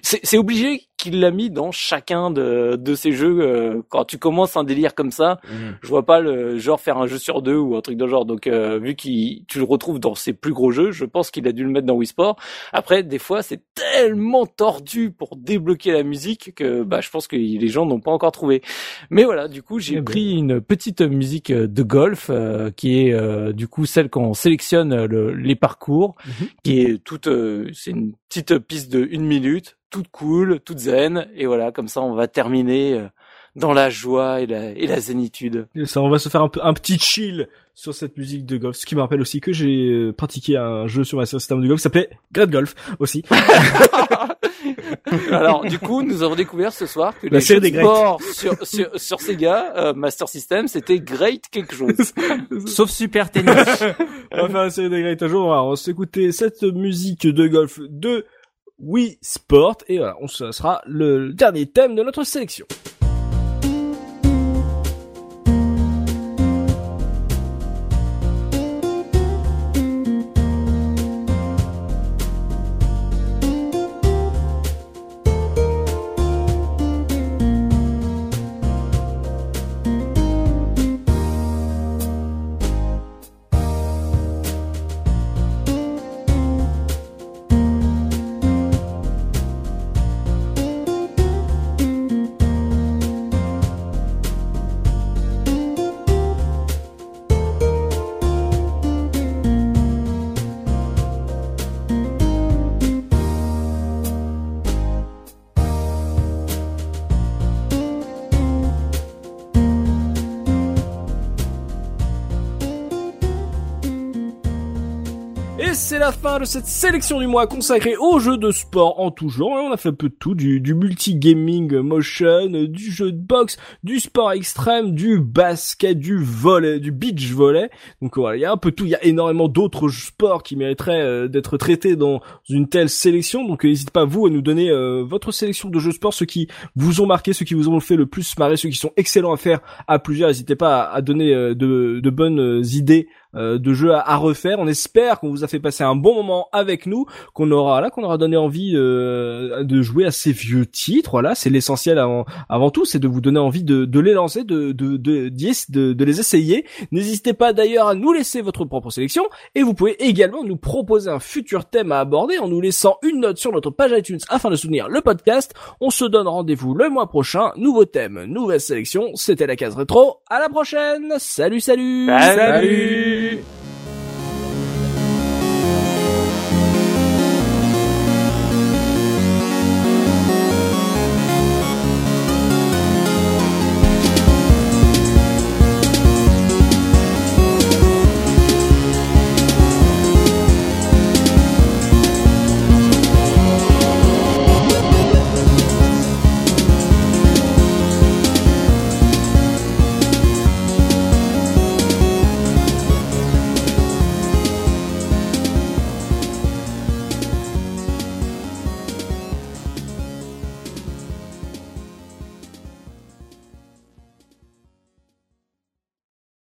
C'est c'est obligé qu'il l'a mis dans chacun de, de ces jeux. euh, quand tu commences un délire comme ça, je vois pas le genre faire un jeu sur deux ou un truc de genre. Donc, euh, vu qu'il tu le retrouves dans ses plus gros jeux, je pense qu'il a dû le mettre dans Wii Sports. Après, des fois, c'est tellement tordu pour débloquer la musique que bah, je pense que les gens n'ont pas encore trouvé. Mais voilà, du coup, j'ai Eh ben. pris une petite musique de golf euh, qui est euh, du coup celle quand on sélectionne le- les parcours, Mhm. qui est toute, euh, c'est une petite piste de une minute, toute cool, toute zen, et voilà, comme ça, on va terminer euh, dans la joie et la, et la zénitude. Et Ça, on va se faire un, peu- un petit chill sur cette musique de golf. Ce qui me rappelle aussi que j'ai euh, pratiqué un jeu sur ma système de golf qui s'appelait Great Golf aussi. Alors, du coup, nous avons découvert ce soir que La les série jeux de des Greats. sport sur, sur, sur Sega, euh, Master System, c'était great quelque chose. Sauf Super Tennis. on va faire la série des Great un jour. Alors, on va s'écouter cette musique de golf de Wii Sport et voilà, on ce sera le dernier thème de notre sélection. Fin de cette sélection du mois consacrée aux jeux de sport en tout genre. On a fait un peu de tout, du, du multi-gaming motion, du jeu de boxe, du sport extrême, du basket, du volley, du beach volley. Donc voilà, il y a un peu tout. Il y a énormément d'autres sports qui mériteraient euh, d'être traités dans une telle sélection. Donc n'hésitez pas vous à nous donner euh, votre sélection de jeux de sport, ceux qui vous ont marqué, ceux qui vous ont fait le plus marrer, ceux qui sont excellents à faire à plusieurs. N'hésitez pas à, donner euh, de, de bonnes idées euh, de jeux à, refaire. On espère qu'on vous a fait passer un bon moment avec nous, qu'on aura là, qu'on aura donné envie euh, de jouer à ces vieux titres. Voilà, c'est l'essentiel avant, avant tout, c'est de vous donner envie de, de les lancer, de de de, de de les essayer. N'hésitez pas d'ailleurs à nous laisser votre propre sélection et vous pouvez également nous proposer un futur thème à aborder en nous laissant une note sur notre page iTunes afin de soutenir le podcast. On se donne rendez-vous le mois prochain. Nouveau thème, nouvelle sélection. C'était la case rétro. À la prochaine. Salut, salut. Salut Bye.